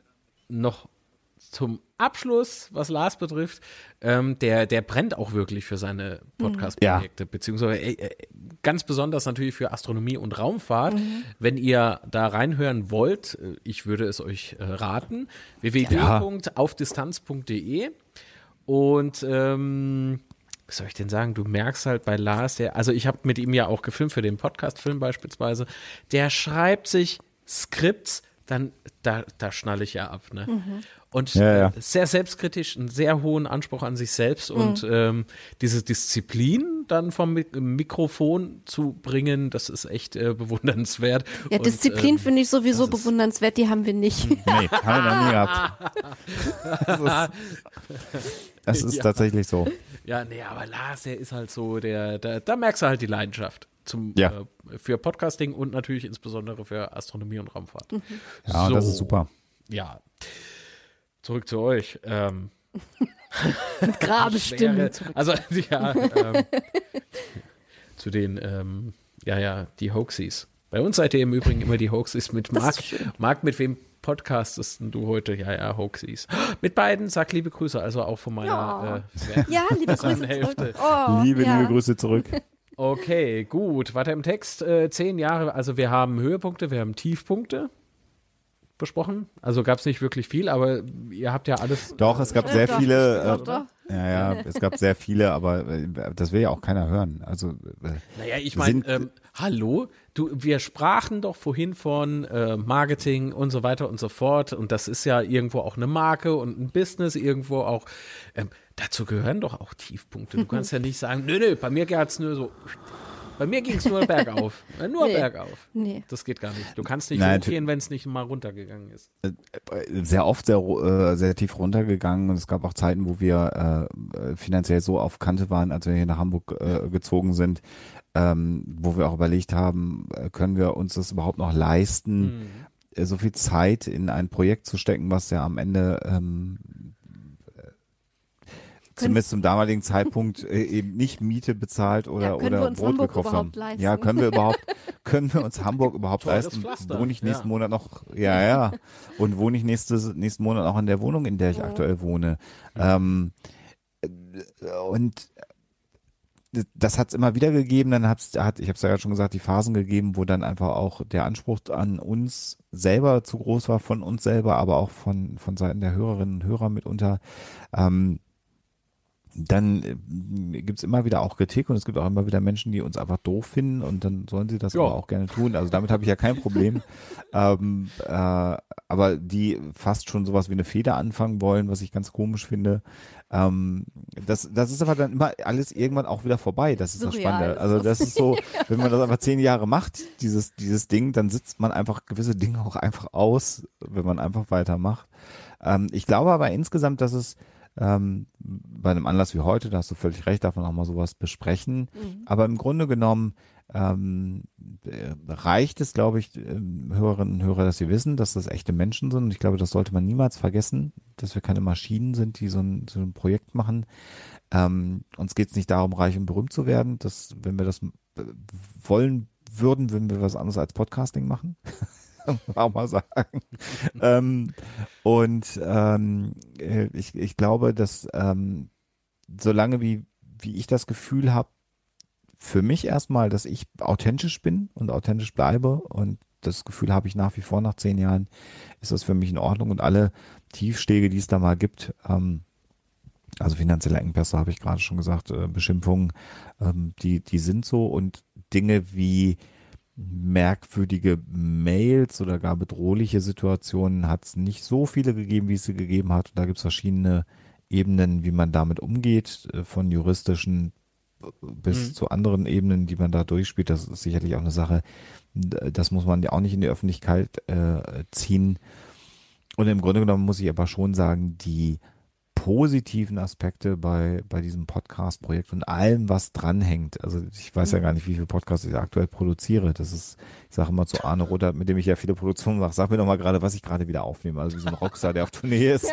noch zum Abschluss, was Lars betrifft, ähm, der, der brennt auch wirklich für seine Podcast-Projekte, beziehungsweise äh, äh, ganz besonders natürlich für Astronomie und Raumfahrt. Wenn ihr da reinhören wollt, äh, ich würde es euch äh, raten, www.aufdistanz.de und ähm, was soll ich denn sagen? Du merkst halt bei Lars, der, also ich habe mit ihm ja auch gefilmt für den Podcast-Film beispielsweise, der schreibt sich Skripts, dann da, da schnalle ich ja ab. Ne? Und Ja, ja. äh, sehr selbstkritisch, einen sehr hohen Anspruch an sich selbst und ähm, diese Disziplin dann vom Mik Mikrofon zu bringen, das ist echt äh, bewundernswert. ja, Disziplin ähm, finde ich sowieso bewundernswert, die haben wir nicht. Nee, haben wir nie gehabt. Das ist, das ist Ja. tatsächlich so. Ja, nee, aber Lars, der ist halt so, der, der da merkst du halt die Leidenschaft zum, Ja. äh, für Podcasting und natürlich insbesondere für Astronomie und Raumfahrt. Ja, so, das ist super. Ja. Zurück zu euch. Ähm, Grabestimmen. wäre- zurück. Also, ja, ähm, zu den, ähm, ja, ja, die Hoaxies. Bei uns seid ihr im Übrigen immer die Hoaxies mit Marc. Marc, mit wem podcastest du heute? Ja, ja, Hoaxies. Mit beiden, sag liebe Grüße, also auch von meiner Ja. äh, Ja, liebe Grüße Hälfte. zurück. Oh, liebe, ja. liebe Grüße zurück. Okay, gut. Weiter im Text. Äh, zehn Jahre, also wir haben Höhepunkte, wir haben Tiefpunkte besprochen. Also gab es nicht wirklich viel, aber ihr habt ja alles. Doch, es gab Ja, sehr doch. viele. Doch, Äh, doch. ja, ja, es gab sehr viele, aber äh, das will ja auch keiner hören. Also äh, Naja, ich meine, ähm, hallo, du, wir sprachen doch vorhin von äh, Marketing und so weiter und so fort. Und das ist ja irgendwo auch eine Marke und ein Business, irgendwo auch. Ähm, dazu gehören doch auch Tiefpunkte. Du kannst ja nicht sagen, nö, nö, bei mir geht's nur so. Bei mir ging es nur bergauf. Äh, nur Nee. bergauf. Nee. Das geht gar nicht. Du kannst nicht Nein, hochgehen, wenn es nicht mal runtergegangen ist. sehr oft sehr, ru- äh, sehr tief runtergegangen und es gab auch Zeiten, wo wir äh, äh, finanziell so auf Kante waren, als wir hier nach Hamburg äh, gezogen sind, ähm, wo wir auch überlegt haben, äh, können wir uns das überhaupt noch leisten, Mhm. äh, so viel Zeit in ein Projekt zu stecken, was ja am Ende ähm, äh, zumindest zum damaligen Zeitpunkt äh, eben nicht Miete bezahlt oder, Ja, können oder wir uns Brot Hamburg gekauft haben. überhaupt leisten? Ja, können wir überhaupt, können wir uns Hamburg überhaupt Teures leisten? Pflaster, Wohne ich nächsten ja. Monat noch, ja, ja. Und wohne ich nächstes, nächsten Monat auch in der Wohnung, in der ich Ja. aktuell wohne. Ähm, äh, und das hat es immer wieder gegeben. Dann hat's, hat, ich habe es ja schon gesagt, die Phasen gegeben, wo dann einfach auch der Anspruch an uns selber zu groß war, von uns selber, aber auch von, von Seiten der Hörerinnen und Hörer mitunter. Ähm, dann äh, gibt's immer wieder auch Kritik und es gibt auch immer wieder Menschen, die uns einfach doof finden und dann sollen sie das Ja. aber auch gerne tun. Also damit habe ich ja kein Problem. ähm, äh, aber die fast schon sowas wie eine Feder anfangen wollen, was ich ganz komisch finde. Ähm, das, das ist aber dann immer alles irgendwann auch wieder vorbei. Das ist das Surreal Spannende. ist Also das. das ist so, wenn man das einfach zehn Jahre macht, dieses, dieses Ding, dann sitzt man einfach gewisse Dinge auch einfach aus, wenn man einfach weitermacht. Ähm, ich glaube aber insgesamt, dass es ähm, bei einem Anlass wie heute, da hast du völlig recht, darf man auch mal sowas besprechen. Mhm. Aber im Grunde genommen ähm, äh, reicht es, glaube ich, ähm, Hörerinnen und Hörer, dass sie wissen, dass das echte Menschen sind. Und ich glaube, das sollte man niemals vergessen, dass wir keine Maschinen sind, die so ein, so ein Projekt machen. Ähm, uns geht es nicht darum, reich und berühmt zu werden. Das, wenn wir das äh, wollen würden, würden wir was anderes als Podcasting machen. auch mal sagen. ähm, und ähm, äh, ich, ich glaube, dass ähm, solange wie, wie ich das Gefühl habe, für mich erstmal, dass ich authentisch bin und authentisch bleibe und das Gefühl habe ich nach wie vor nach zehn Jahren, ist das für mich in Ordnung und alle Tiefschläge, die es da mal gibt, ähm, also finanzielle Engpässe habe ich gerade schon gesagt, äh, Beschimpfungen, ähm, die, die sind so und Dinge wie merkwürdige Mails oder gar bedrohliche Situationen hat es nicht so viele gegeben, wie es sie gegeben hat. Und da gibt es verschiedene Ebenen, wie man damit umgeht, äh, von juristischen bis Mhm. zu anderen Ebenen, die man da durchspielt. Das ist sicherlich auch eine Sache, das muss man ja auch nicht in die Öffentlichkeit äh, ziehen. Und im Grunde genommen muss ich aber schon sagen, die positiven Aspekte bei, bei diesem Podcast-Projekt und allem, was dranhängt. Also ich weiß ja gar nicht, wie viele Podcasts ich aktuell produziere. Das ist, ich sage immer zu Arne Rotter, mit dem ich ja viele Produktionen mache, sag mir doch mal gerade, was ich gerade wieder aufnehme. Also wie so ein Rockstar, der auf Tournee ist.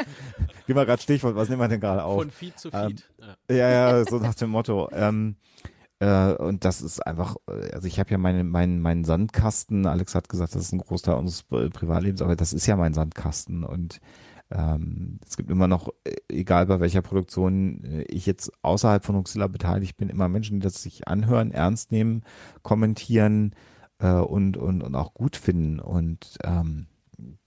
Gib mal gerade Stichwort, was nehmen wir denn gerade auf? Von Feed zu Ähm, Feed. ja. Ja, ja, so nach dem Motto. Ähm, äh, und das ist einfach, äh, also ich habe ja meinen meinen meinen Sandkasten, Alex hat gesagt, das ist ein Großteil unseres Privatlebens, aber das ist ja mein Sandkasten und ähm, es gibt immer noch, äh, egal bei welcher Produktion äh, ich jetzt außerhalb von Huxilla beteiligt bin, immer Menschen, die das sich anhören, ernst nehmen, kommentieren äh, und, und, und auch gut finden und ähm,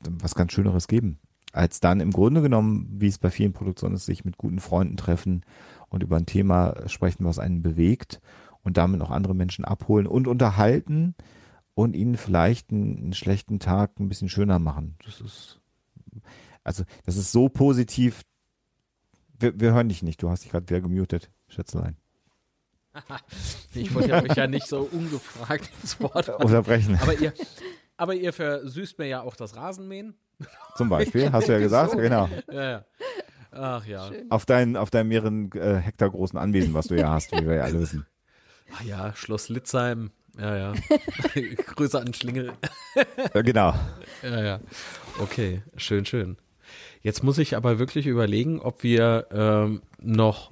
was ganz Schöneres geben. Als dann im Grunde genommen, wie es bei vielen Produktionen ist, sich mit guten Freunden treffen und über ein Thema sprechen, was einen bewegt und damit noch andere Menschen abholen und unterhalten und ihnen vielleicht einen, einen schlechten Tag ein bisschen schöner machen. Das ist, also, das ist so positiv. Wir, wir hören dich nicht. Du hast dich gerade wieder gemutet, Schätzelein. Ich wollte ja mich ja nicht so ungefragt ins Wort. Unterbrechen. Aber ihr, aber ihr versüßt mir ja auch das Rasenmähen. Zum Beispiel, hast du ja gesagt, So. genau. Ja, ja. Ach ja. Auf deinen, auf deinen mehreren äh, Hektar großen Anwesen, was du ja hast, wie wir ja alle wissen. Ach ja, Schloss Litzheim. Ja, ja. Grüße an Schlingel. Äh, genau. Ja, ja. Okay, schön, schön. Jetzt muss ich aber wirklich überlegen, ob wir ähm, noch,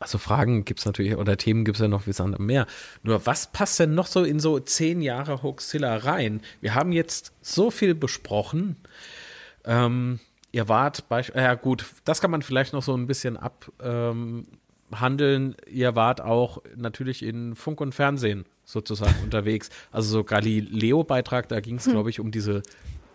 also Fragen gibt's natürlich, oder Themen gibt's ja noch wie Sand am Meer. Nur was passt denn noch so in so zehn Jahre Hoaxilla rein? Wir haben jetzt so viel besprochen. Ähm, ihr wart, ja gut, das kann man vielleicht noch so ein bisschen abhandeln. Ähm, ihr wart auch natürlich in Funk und Fernsehen sozusagen unterwegs. Also so Galileo-Beitrag, da ging es, glaube ich, um diese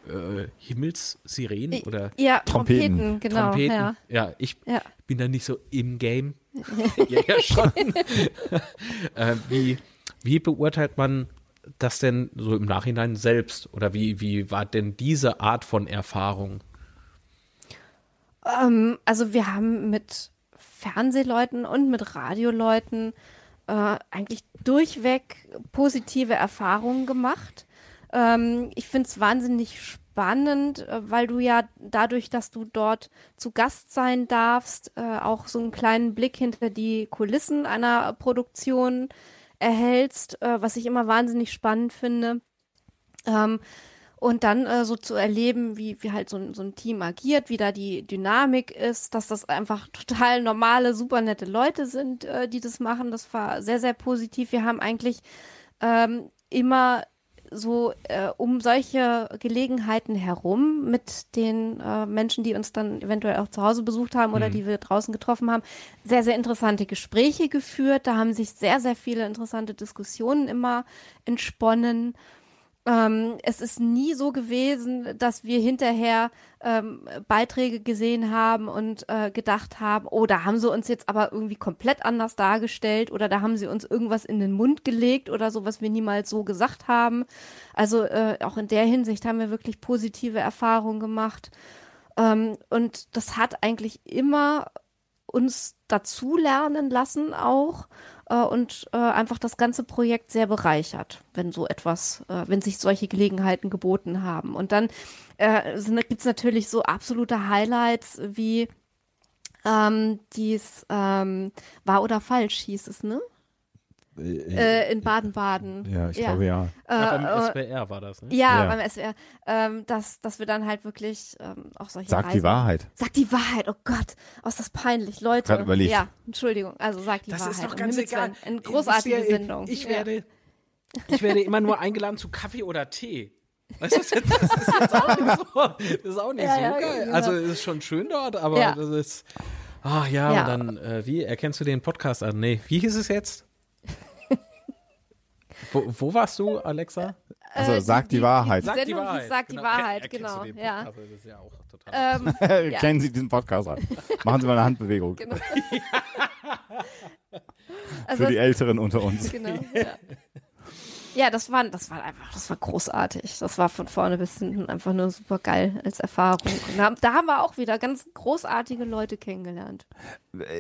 äh, Himmelssirenen oder Ja, Trompeten. Trompeten, genau. Trompeten. Ja. Ja, ich Ja. bin da nicht so im Game. ja, ja, schon. äh, wie, wie beurteilt man das denn so im Nachhinein selbst? Oder wie, wie war denn diese Art von Erfahrung? Ähm, also wir haben mit Fernsehleuten und mit Radioleuten äh, eigentlich durchweg positive Erfahrungen gemacht. Ähm, ich finde es wahnsinnig spannend, äh, weil du ja dadurch, dass du dort zu Gast sein darfst, äh, auch so einen kleinen Blick hinter die Kulissen einer Produktion erhältst, äh, was ich immer wahnsinnig spannend finde. Ähm, und dann äh, so zu erleben, wie, wie halt so ein, so ein Team agiert, wie da die Dynamik ist, dass das einfach total normale, super nette Leute sind, äh, die das machen. Das war sehr, sehr positiv. Wir haben eigentlich ähm, immer so äh, um solche Gelegenheiten herum mit den äh, Menschen, die uns dann eventuell auch zu Hause besucht haben oder mhm. die wir draußen getroffen haben, sehr, sehr interessante Gespräche geführt. Da haben sich sehr, sehr viele interessante Diskussionen immer entsponnen. Ähm, es ist nie so gewesen, dass wir hinterher ähm, Beiträge gesehen haben und äh, gedacht haben, oh, da haben sie uns jetzt aber irgendwie komplett anders dargestellt oder da haben sie uns irgendwas in den Mund gelegt oder so, was wir niemals so gesagt haben. Also äh, auch in der Hinsicht haben wir wirklich positive Erfahrungen gemacht. Ähm, und das hat eigentlich immer uns dazulernen lassen auch äh, und äh, einfach das ganze Projekt sehr bereichert, wenn so etwas, äh, wenn sich solche Gelegenheiten geboten haben. Und dann äh, gibt es natürlich so absolute Highlights wie ähm, dies ähm, war oder falsch hieß es, ne? Äh, äh, in Baden-Baden. Ja, ich ja. glaube ja. Äh, ja. Beim SWR war das, ne? Ja, ja. beim SWR. Ähm, dass, dass wir dann halt wirklich ähm, auch solche Sag Reisen, die Wahrheit. Sag die Wahrheit, oh Gott. Oh, ist das peinlich. Leute. Gerade überlegt. Ja, Entschuldigung. Also sag die das Wahrheit. Das ist doch ganz egal. Eine großartige ich, Sendung. Ich werde, ich werde immer nur eingeladen zu Kaffee oder Tee. Weißt du, das ist jetzt auch nicht so, das ist auch nicht so geil. Genau. Also, es ist schon schön dort, aber das ist, ach ja, und dann, äh, wie, erkennst du den Podcast an? Nee, wie hieß es jetzt? Wo, wo warst du, Alexa? Also sag die, die, Wahrheit. Sag die Wahrheit. Sag die Wahrheit, genau. genau. Ja. Das ist ja auch total. Ähm, ja. Kennen Sie diesen Podcast an. Machen Sie mal eine Handbewegung. Genau. also Für die Älteren unter uns. Genau. Ja. Ja, das war, das war einfach, das war großartig. Das war von vorne bis hinten einfach nur super geil als Erfahrung. Und da, da haben wir auch wieder ganz großartige Leute kennengelernt.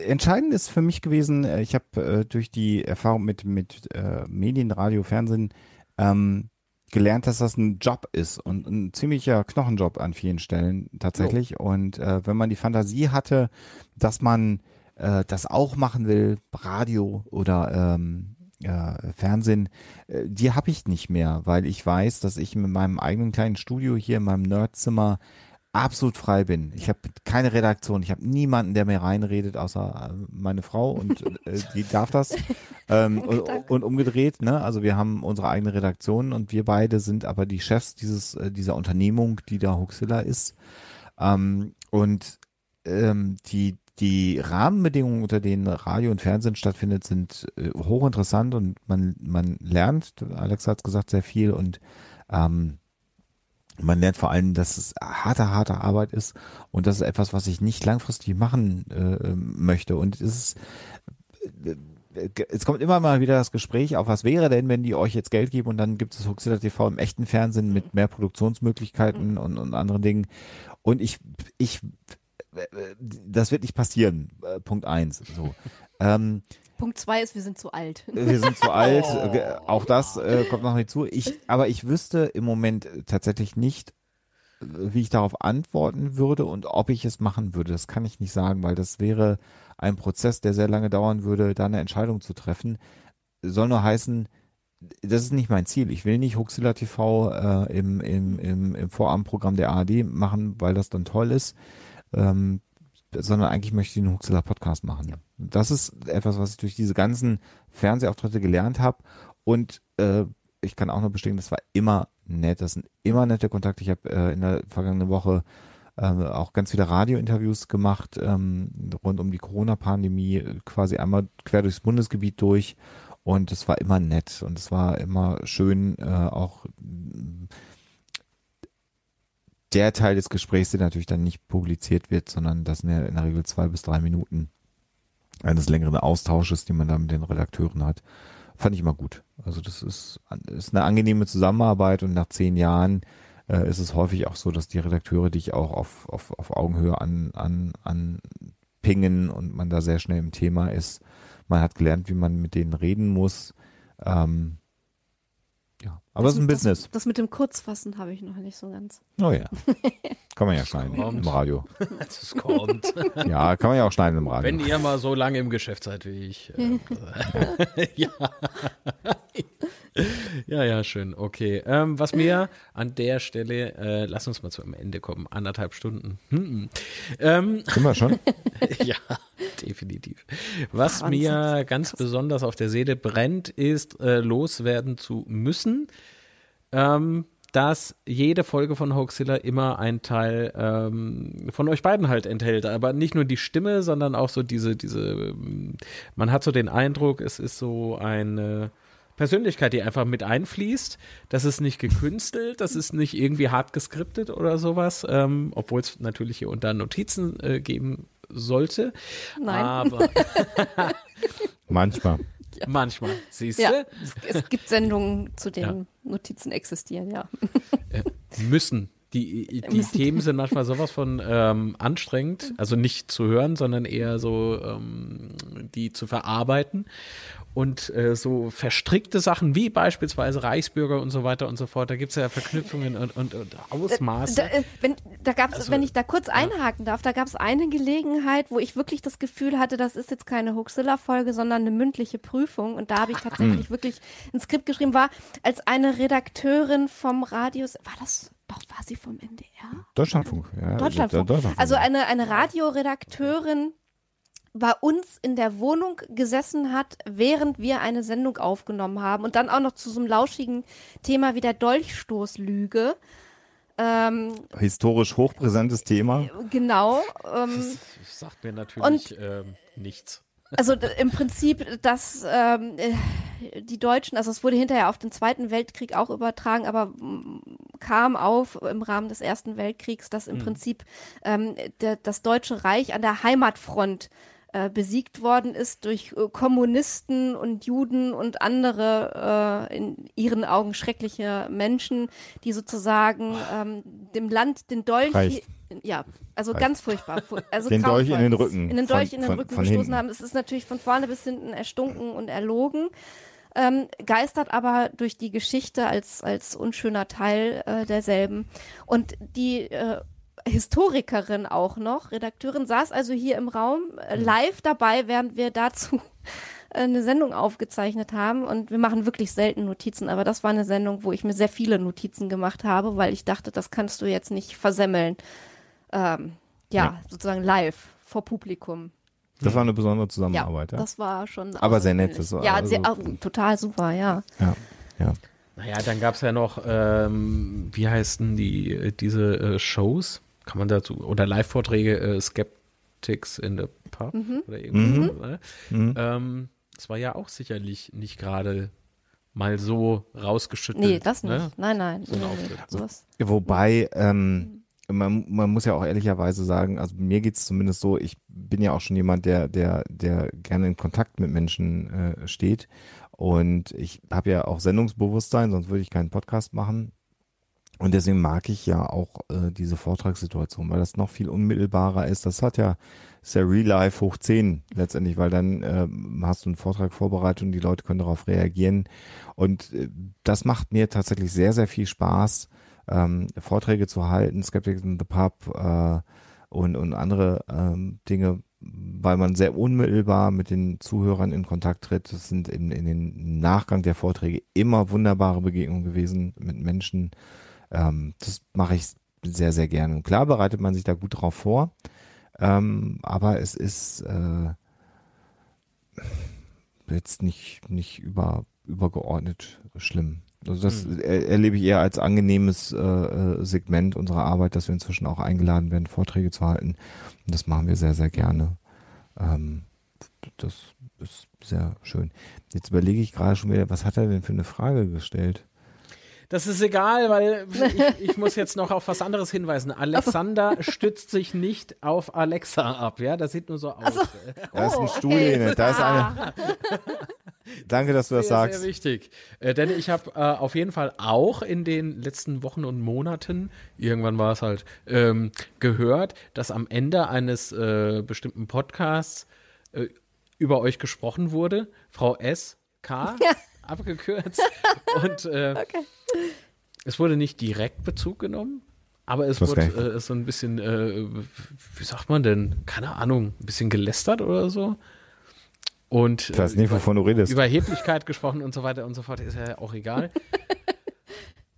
Entscheidend ist für mich gewesen, äh, ich habe äh, durch die Erfahrung mit, mit äh, Medien, Radio, Fernsehen ähm, gelernt, dass das ein Job ist und ein ziemlicher Knochenjob an vielen Stellen tatsächlich. Oh. Und äh, wenn man die Fantasie hatte, dass man äh, das auch machen will, Radio oder ähm, äh, Fernsehen, äh, die habe ich nicht mehr, weil ich weiß, dass ich mit meinem eigenen kleinen Studio hier in meinem Nerdzimmer absolut frei bin. Ich habe keine Redaktion, ich habe niemanden, der mir reinredet, außer äh, meine Frau und äh, die darf das. Ähm, und, und, umgedreht, ne? Also wir haben unsere eigene Redaktion und wir beide sind aber die Chefs dieses äh, dieser Unternehmung, die da Huxilla ist. Ähm, und ähm, die die Rahmenbedingungen, unter denen Radio und Fernsehen stattfindet, sind äh, hochinteressant und man, man lernt, Alex hat es gesagt, sehr viel und ähm, man lernt vor allem, dass es harte, harte Arbeit ist und das ist etwas, was ich nicht langfristig machen äh, möchte. Und es ist, äh, es kommt immer mal wieder das Gespräch auf, was wäre denn, wenn die euch jetzt Geld geben und dann gibt es Huxilla TV im echten Fernsehen mit mehr Produktionsmöglichkeiten und, und anderen Dingen. Und ich, ich das wird nicht passieren. Äh, Punkt eins. So. Ähm, Punkt zwei ist, wir sind zu alt. Wir sind zu alt. Oh. Auch das äh, kommt noch nicht zu. Ich, aber ich wüsste im Moment tatsächlich nicht, wie ich darauf antworten würde und ob ich es machen würde. Das kann ich nicht sagen, weil das wäre ein Prozess, der sehr lange dauern würde, da eine Entscheidung zu treffen. Soll nur heißen, das ist nicht mein Ziel. Ich will nicht Huxilla TV äh, im, im, im, im Vorabendprogramm der ARD machen, weil das dann toll ist ähm, sondern eigentlich möchte ich einen Huxilla Podcast machen. Ja. Das ist etwas, was ich durch diese ganzen Fernsehauftritte gelernt habe und äh, ich kann auch nur bestätigen, das war immer nett, das sind immer nette Kontakte. Ich habe äh, in der vergangenen Woche äh, auch ganz viele Radiointerviews gemacht ähm, rund um die Corona-Pandemie, quasi einmal quer durchs Bundesgebiet durch und es war immer nett und es war immer schön, äh, auch der Teil des Gesprächs, der natürlich dann nicht publiziert wird, sondern das sind ja in der Regel zwei bis drei Minuten eines längeren Austausches, den man da mit den Redakteuren hat, fand ich immer gut. Also das ist, ist eine angenehme Zusammenarbeit und nach zehn Jahren äh, ist es häufig auch so, dass die Redakteure dich auch auf, auf, auf Augenhöhe an, an, an pingen und man da sehr schnell im Thema ist. Man hat gelernt, wie man mit denen reden muss. Ähm, ja, aber es ist ein das, Business. Das mit dem Kurzfassen habe ich noch nicht so ganz. Oh ja. Kann man ja schneiden im Radio. Das kommt. Ja, kann man ja auch schneiden im Radio. Wenn ihr mal so lange im Geschäft seid wie ich. Äh, ja. Ja, ja, schön. Okay. Ähm, was mir an der Stelle, äh, lass uns mal zum Ende kommen. Anderthalb Stunden. Hm. Ähm, Sind wir schon? ja, definitiv. Was Wahnsinn. mir ganz besonders auf der Seele brennt, ist äh, loswerden zu müssen, ähm, dass jede Folge von Hoaxilla immer ein Teil ähm, von euch beiden halt enthält. Aber nicht nur die Stimme, sondern auch so diese, diese, ähm, man hat so den Eindruck, es ist so eine Persönlichkeit, die einfach mit einfließt. Das ist nicht gekünstelt, das ist nicht irgendwie hart geskriptet oder sowas, ähm, obwohl es natürlich hier und da Notizen äh, geben sollte. Nein. Aber Manchmal. manchmal, siehst du, Ja, es, es gibt Sendungen, zu denen Notizen existieren, ja. müssen. Die, die Müssen. Themen sind manchmal sowas von ähm, anstrengend, also nicht zu hören, sondern eher so ähm, die zu verarbeiten. Und äh, so verstrickte Sachen wie beispielsweise Reichsbürger und so weiter und so fort, da gibt es ja Verknüpfungen und, und, und Ausmaße. Da, äh, wenn, da gab's, Also, wenn ich da kurz einhaken darf, da gab es eine Gelegenheit, wo ich wirklich das Gefühl hatte, das ist jetzt keine Hoaxilla-Folge, sondern eine mündliche Prüfung. Und da habe ich Hm. tatsächlich wirklich ein Skript geschrieben, war als eine Redakteurin vom Radio, war das, doch, war sie vom NDR? Deutschlandfunk. Ja, Deutschlandfunk. Deutschlandfunk. Also eine, eine Radioredakteurin bei uns in der Wohnung gesessen hat, während wir eine Sendung aufgenommen haben und dann auch noch zu so einem lauschigen Thema wie der Dolchstoßlüge. Ähm, Historisch hochpräsentes Thema. genau. Ähm, das sagt mir natürlich ähm, nichts. also im Prinzip, dass ähm, äh, die Deutschen, also es wurde hinterher auf den Zweiten Weltkrieg auch übertragen, aber kam auf im Rahmen des Ersten Weltkriegs, dass im Prinzip ähm, der, das Deutsche Reich an der Heimatfront äh, besiegt worden ist durch äh, Kommunisten und Juden und andere äh, in ihren Augen schreckliche Menschen, die sozusagen ähm, dem Land den Dolch, Reicht. ja, also Reicht. ganz furchtbar, fu- also Den Dolch in den Rücken. in den Dolch Von- in den von- Rücken von gestoßen hinten. haben. Es ist natürlich von vorne bis hinten erstunken und erlogen. Ähm, geistert aber durch die Geschichte als, als unschöner Teil äh, derselben. Und die äh, Historikerin auch noch, Redakteurin, saß also hier im Raum äh, live dabei, während wir dazu eine Sendung aufgezeichnet haben. Und wir machen wirklich selten Notizen, aber das war eine Sendung, wo ich mir sehr viele Notizen gemacht habe, weil ich dachte, das kannst du jetzt nicht versemmeln. Ähm, ja, sozusagen live vor Publikum. Das war eine besondere Ja, Zusammenarbeit. Ja, das war schon. Aber sehr nett, das war Ja, also- sehr, auch, total super, ja. ja. ja. Naja, dann gab es ja noch, ähm, wie heißen die, äh, diese äh, Shows? Kann man dazu, oder Live-Vorträge, äh, Skeptics in the Pub oder irgendwas. Ne? Mhm. Ähm, das war ja auch sicherlich nicht gerade mal so rausgeschüttelt. Nee, das nicht. Ne? Nein, nein. So nee, nee. Wobei, ähm, man, man muss ja auch ehrlicherweise sagen, also mir geht's zumindest so, ich bin ja auch schon jemand, der, der, der gerne in Kontakt mit Menschen äh, steht. Und ich habe ja auch Sendungsbewusstsein, sonst würde ich keinen Podcast machen. Und deswegen mag ich ja auch äh, diese Vortragssituation, weil das noch viel unmittelbarer ist. Das hat ja, ist ja Real Life hoch 10 letztendlich, weil dann ähm, hast du einen Vortrag vorbereitet und die Leute können darauf reagieren. Und äh, das macht mir tatsächlich sehr, sehr viel Spaß, ähm, Vorträge zu halten, Skeptics in the Pub äh, und, und andere ähm, Dinge, weil man sehr unmittelbar mit den Zuhörern in Kontakt tritt. Das sind in, in den Nachgang der Vorträge immer wunderbare Begegnungen gewesen mit Menschen. Ähm, das mache ich sehr, sehr gerne. Und klar bereitet man sich da gut drauf vor, ähm, aber es ist äh, jetzt nicht, nicht über, übergeordnet schlimm. Also das er, erlebe ich eher als angenehmes äh, äh, Segment unserer Arbeit, dass wir inzwischen auch eingeladen werden, Vorträge zu halten. Und das machen wir sehr, sehr gerne. Ähm, das ist sehr schön. Jetzt überlege ich gerade schon wieder, was hat er denn für eine Frage gestellt? Das ist egal, weil ich, ich muss jetzt noch auf was anderes hinweisen. Alexander stützt sich nicht auf Alexa ab, ja? Das sieht nur so aus. Da ist ein okay. Stuhl, da ist eine. Danke, dass du das sehr, sagst. Sehr wichtig. Äh, denn ich habe äh, auf jeden Fall auch in den letzten Wochen und Monaten, irgendwann war es halt, ähm, gehört, dass am Ende eines äh, bestimmten Podcasts äh, über euch gesprochen wurde. Frau S. K. Ja. Abgekürzt. Und äh, Okay. es wurde nicht direkt Bezug genommen, aber es wurde äh, so ein bisschen, äh, wie sagt man denn, keine Ahnung, ein bisschen gelästert oder so. Und Ich weiß äh, nicht, über, wovon du redest. Überheblichkeit gesprochen und so weiter und so fort, ist ja auch egal.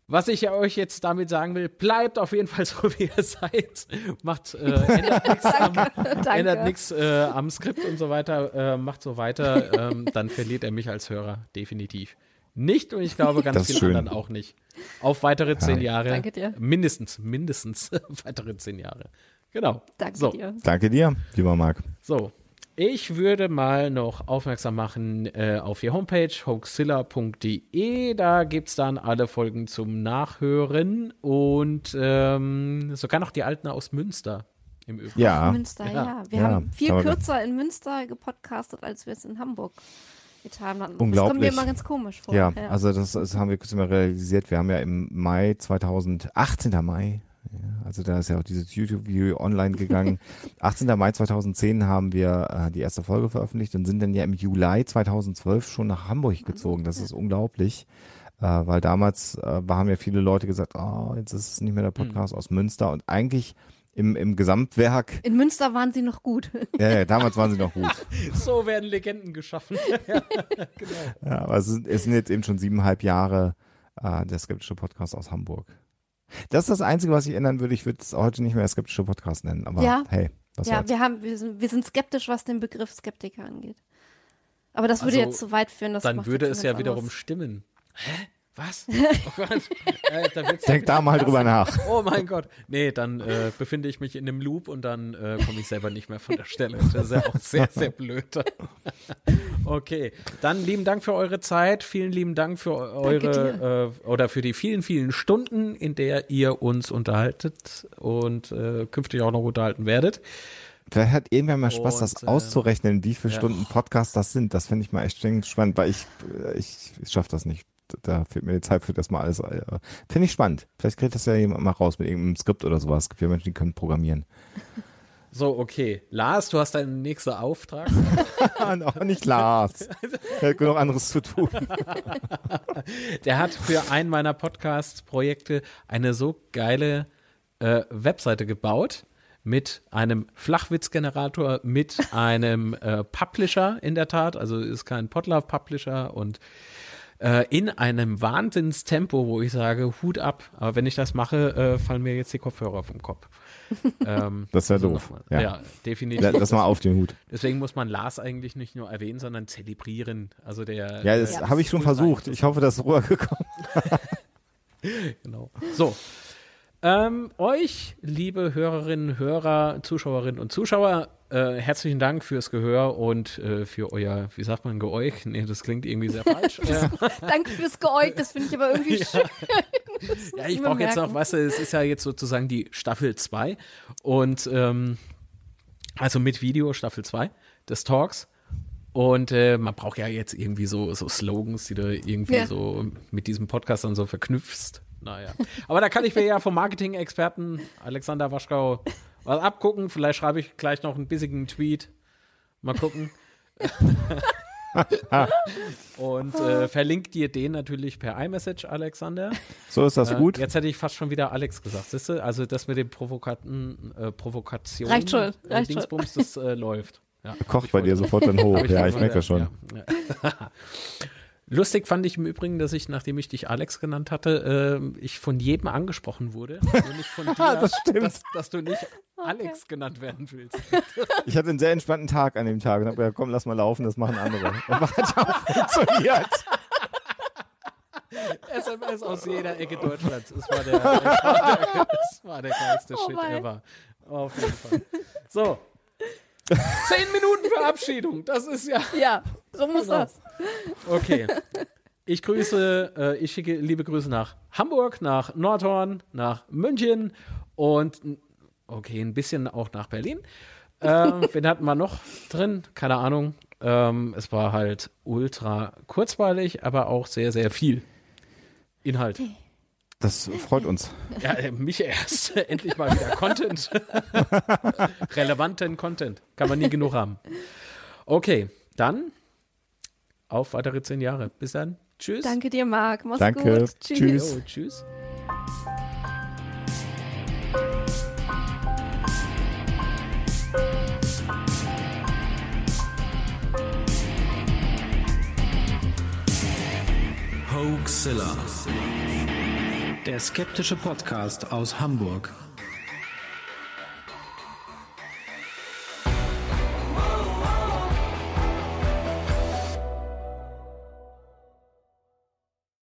Was ich ja euch jetzt damit sagen will, bleibt auf jeden Fall so, wie ihr seid. Macht, äh, ändert nichts am, äh, am Skript und so weiter, äh, macht so weiter, ähm, dann verliert er mich als Hörer definitiv nicht und ich glaube ganz vielen schön. anderen auch nicht. Auf weitere zehn Jahre. Danke dir. Mindestens, mindestens weitere zehn Jahre. Genau. Danke so, dir. Danke dir, lieber Marc. So. Ich würde mal noch aufmerksam machen äh, auf die Homepage hoaxilla.de. Da gibt es dann alle Folgen zum Nachhören und ähm, sogar noch die alten aus Münster im Übrigen. Ja, Münster, Ja. ja. Wir Ja, haben viel kürzer in Münster gepodcastet, als wir es in Hamburg getan hatten. Das kommt Unglaublich. mir immer ganz komisch vor. ja, also das, das haben wir kurz mal realisiert. Wir haben ja im Mai 2018. Mai, ja, also da ist ja auch dieses YouTube-Video online gegangen. 18. Mai 2010 haben wir äh, die erste Folge veröffentlicht und sind dann ja im Juli 2012 schon nach Hamburg gezogen. Das ist unglaublich. Äh, weil damals äh, haben ja viele Leute gesagt, oh, jetzt ist es nicht mehr der Podcast aus Münster und eigentlich im, im Gesamtwerk, in Münster waren sie noch gut. ja, ja, damals waren sie noch gut. So werden Legenden geschaffen. Ja, aber es sind, es sind jetzt eben schon siebeneinhalb Jahre äh, der skeptische Podcast aus Hamburg. Das ist das Einzige, was ich ändern würde. Ich würde es heute nicht mehr skeptische Podcast nennen. Aber Ja. hey, was ja, soll's. wir, haben, wir, sind, wir sind skeptisch, was den Begriff Skeptiker angeht. Aber das würde Also, jetzt zu weit führen. Das Dann macht würde es ja ganz wiederum anderes- stimmen. Hä? Was? Oh Gott. Äh, Denk da mal drüber nach. Oh mein Gott. Nee, dann äh, befinde ich mich in einem Loop und dann äh, komme ich selber nicht mehr von der Stelle. Das ist ja auch sehr, sehr blöd. okay, dann lieben Dank für eure Zeit. Vielen lieben Dank für eure äh, oder für die vielen, vielen Stunden, in der ihr uns unterhaltet und äh, künftig auch noch unterhalten werdet. Vielleicht hat irgendwer mal Spaß, Und, das äh, auszurechnen, wie viele ja. Stunden Podcast das sind. Das finde ich mal echt spannend, weil ich, ich, ich schaffe das nicht. Da fehlt mir die Zeit für das mal alles. Äh, finde ich spannend. Vielleicht kriegt das ja jemand mal raus mit irgendeinem Skript oder sowas. Es gibt ja Menschen, die können programmieren. So, okay. Lars, du hast deinen nächsten Auftrag. Noch nicht Lars. Er hat genug anderes zu tun. Der hat für einen meiner Podcast-Projekte eine so geile äh, Webseite gebaut mit einem Flachwitzgenerator, mit einem äh, Publisher in der Tat, also ist kein Podlove-Publisher und äh, in einem Wahnsinnstempo, wo ich sage, Hut ab. Aber wenn ich das mache, äh, fallen mir jetzt die Kopfhörer vom Kopf. Ähm, Das wäre also doof. Ja. Ja. definitiv. Lass mal auf den Hut. Deswegen muss man Lars eigentlich nicht nur erwähnen, sondern zelebrieren. Also der. Ja, das der habe ich schon versucht. Ich hoffe, das ist rübergekommen. Genau. So. Ähm, euch, liebe Hörerinnen, Hörer, Zuschauerinnen und Zuschauer, äh, herzlichen Dank fürs Gehör und äh, für euer, wie sagt man, Geäuch? Nee, das klingt irgendwie sehr falsch. äh, Danke fürs Geäugt, das finde ich aber irgendwie schön. ja, ich brauche jetzt noch, weißt du, es ist ja jetzt sozusagen die Staffel 2 und ähm, also mit Video Staffel 2 des Talks. Und äh, man braucht ja jetzt irgendwie so, so Slogans, die du irgendwie Ja. so mit diesem Podcast dann so verknüpfst. Naja. Aber da kann ich mir ja vom Marketing-Experten Alexander Waschkau was abgucken. Vielleicht schreibe ich gleich noch einen bissigen Tweet. Mal gucken. Und äh, verlinkt dir den natürlich per iMessage, Alexander. So ist das Äh, gut. Jetzt hätte ich fast schon wieder Alex gesagt, siehst du? Also das mit den Provokaten, äh, Provokationen, Reicht schon, äh, reicht schon. Dingsbums, das äh, läuft. Ja, Kocht bei dir sofort dann hoch. Ja, ich merke das schon. ja, ja. Lustig fand ich im Übrigen, dass ich, nachdem ich dich Alex genannt hatte, äh, ich von jedem angesprochen wurde. Nicht von dir, Das stimmt. Dass, dass du nicht Alex genannt werden willst. Ich hatte einen sehr entspannten Tag an dem Tag und habe gesagt, komm, lass mal laufen, das machen andere. Das hat auch funktioniert. SMS aus jeder Ecke Deutschlands. Das war der, das war der, das war der geilste Oh Shit ever. Auf jeden Fall. So. Zehn Minuten Verabschiedung. Das ist ja. Ja, so muss Genau. das. Okay. Ich grüße, äh, ich schicke liebe Grüße nach Hamburg, nach Nordhorn, nach München und okay, ein bisschen auch nach Berlin. Äh, wen hatten wir noch drin? Keine Ahnung. Ähm, es war halt ultra kurzweilig, aber auch sehr, sehr viel Inhalt. Das freut uns. Ja, äh, mich erst. Endlich mal wieder Content. Relevanten Content. Kann man nie genug haben. Okay. dann auf weitere zehn Jahre. Bis dann. Tschüss. Danke dir, Marc. Mach's Danke. gut. Tschüss. Tschüss. Jo, tschüss. Hoaxilla. Der skeptische Podcast aus Hamburg.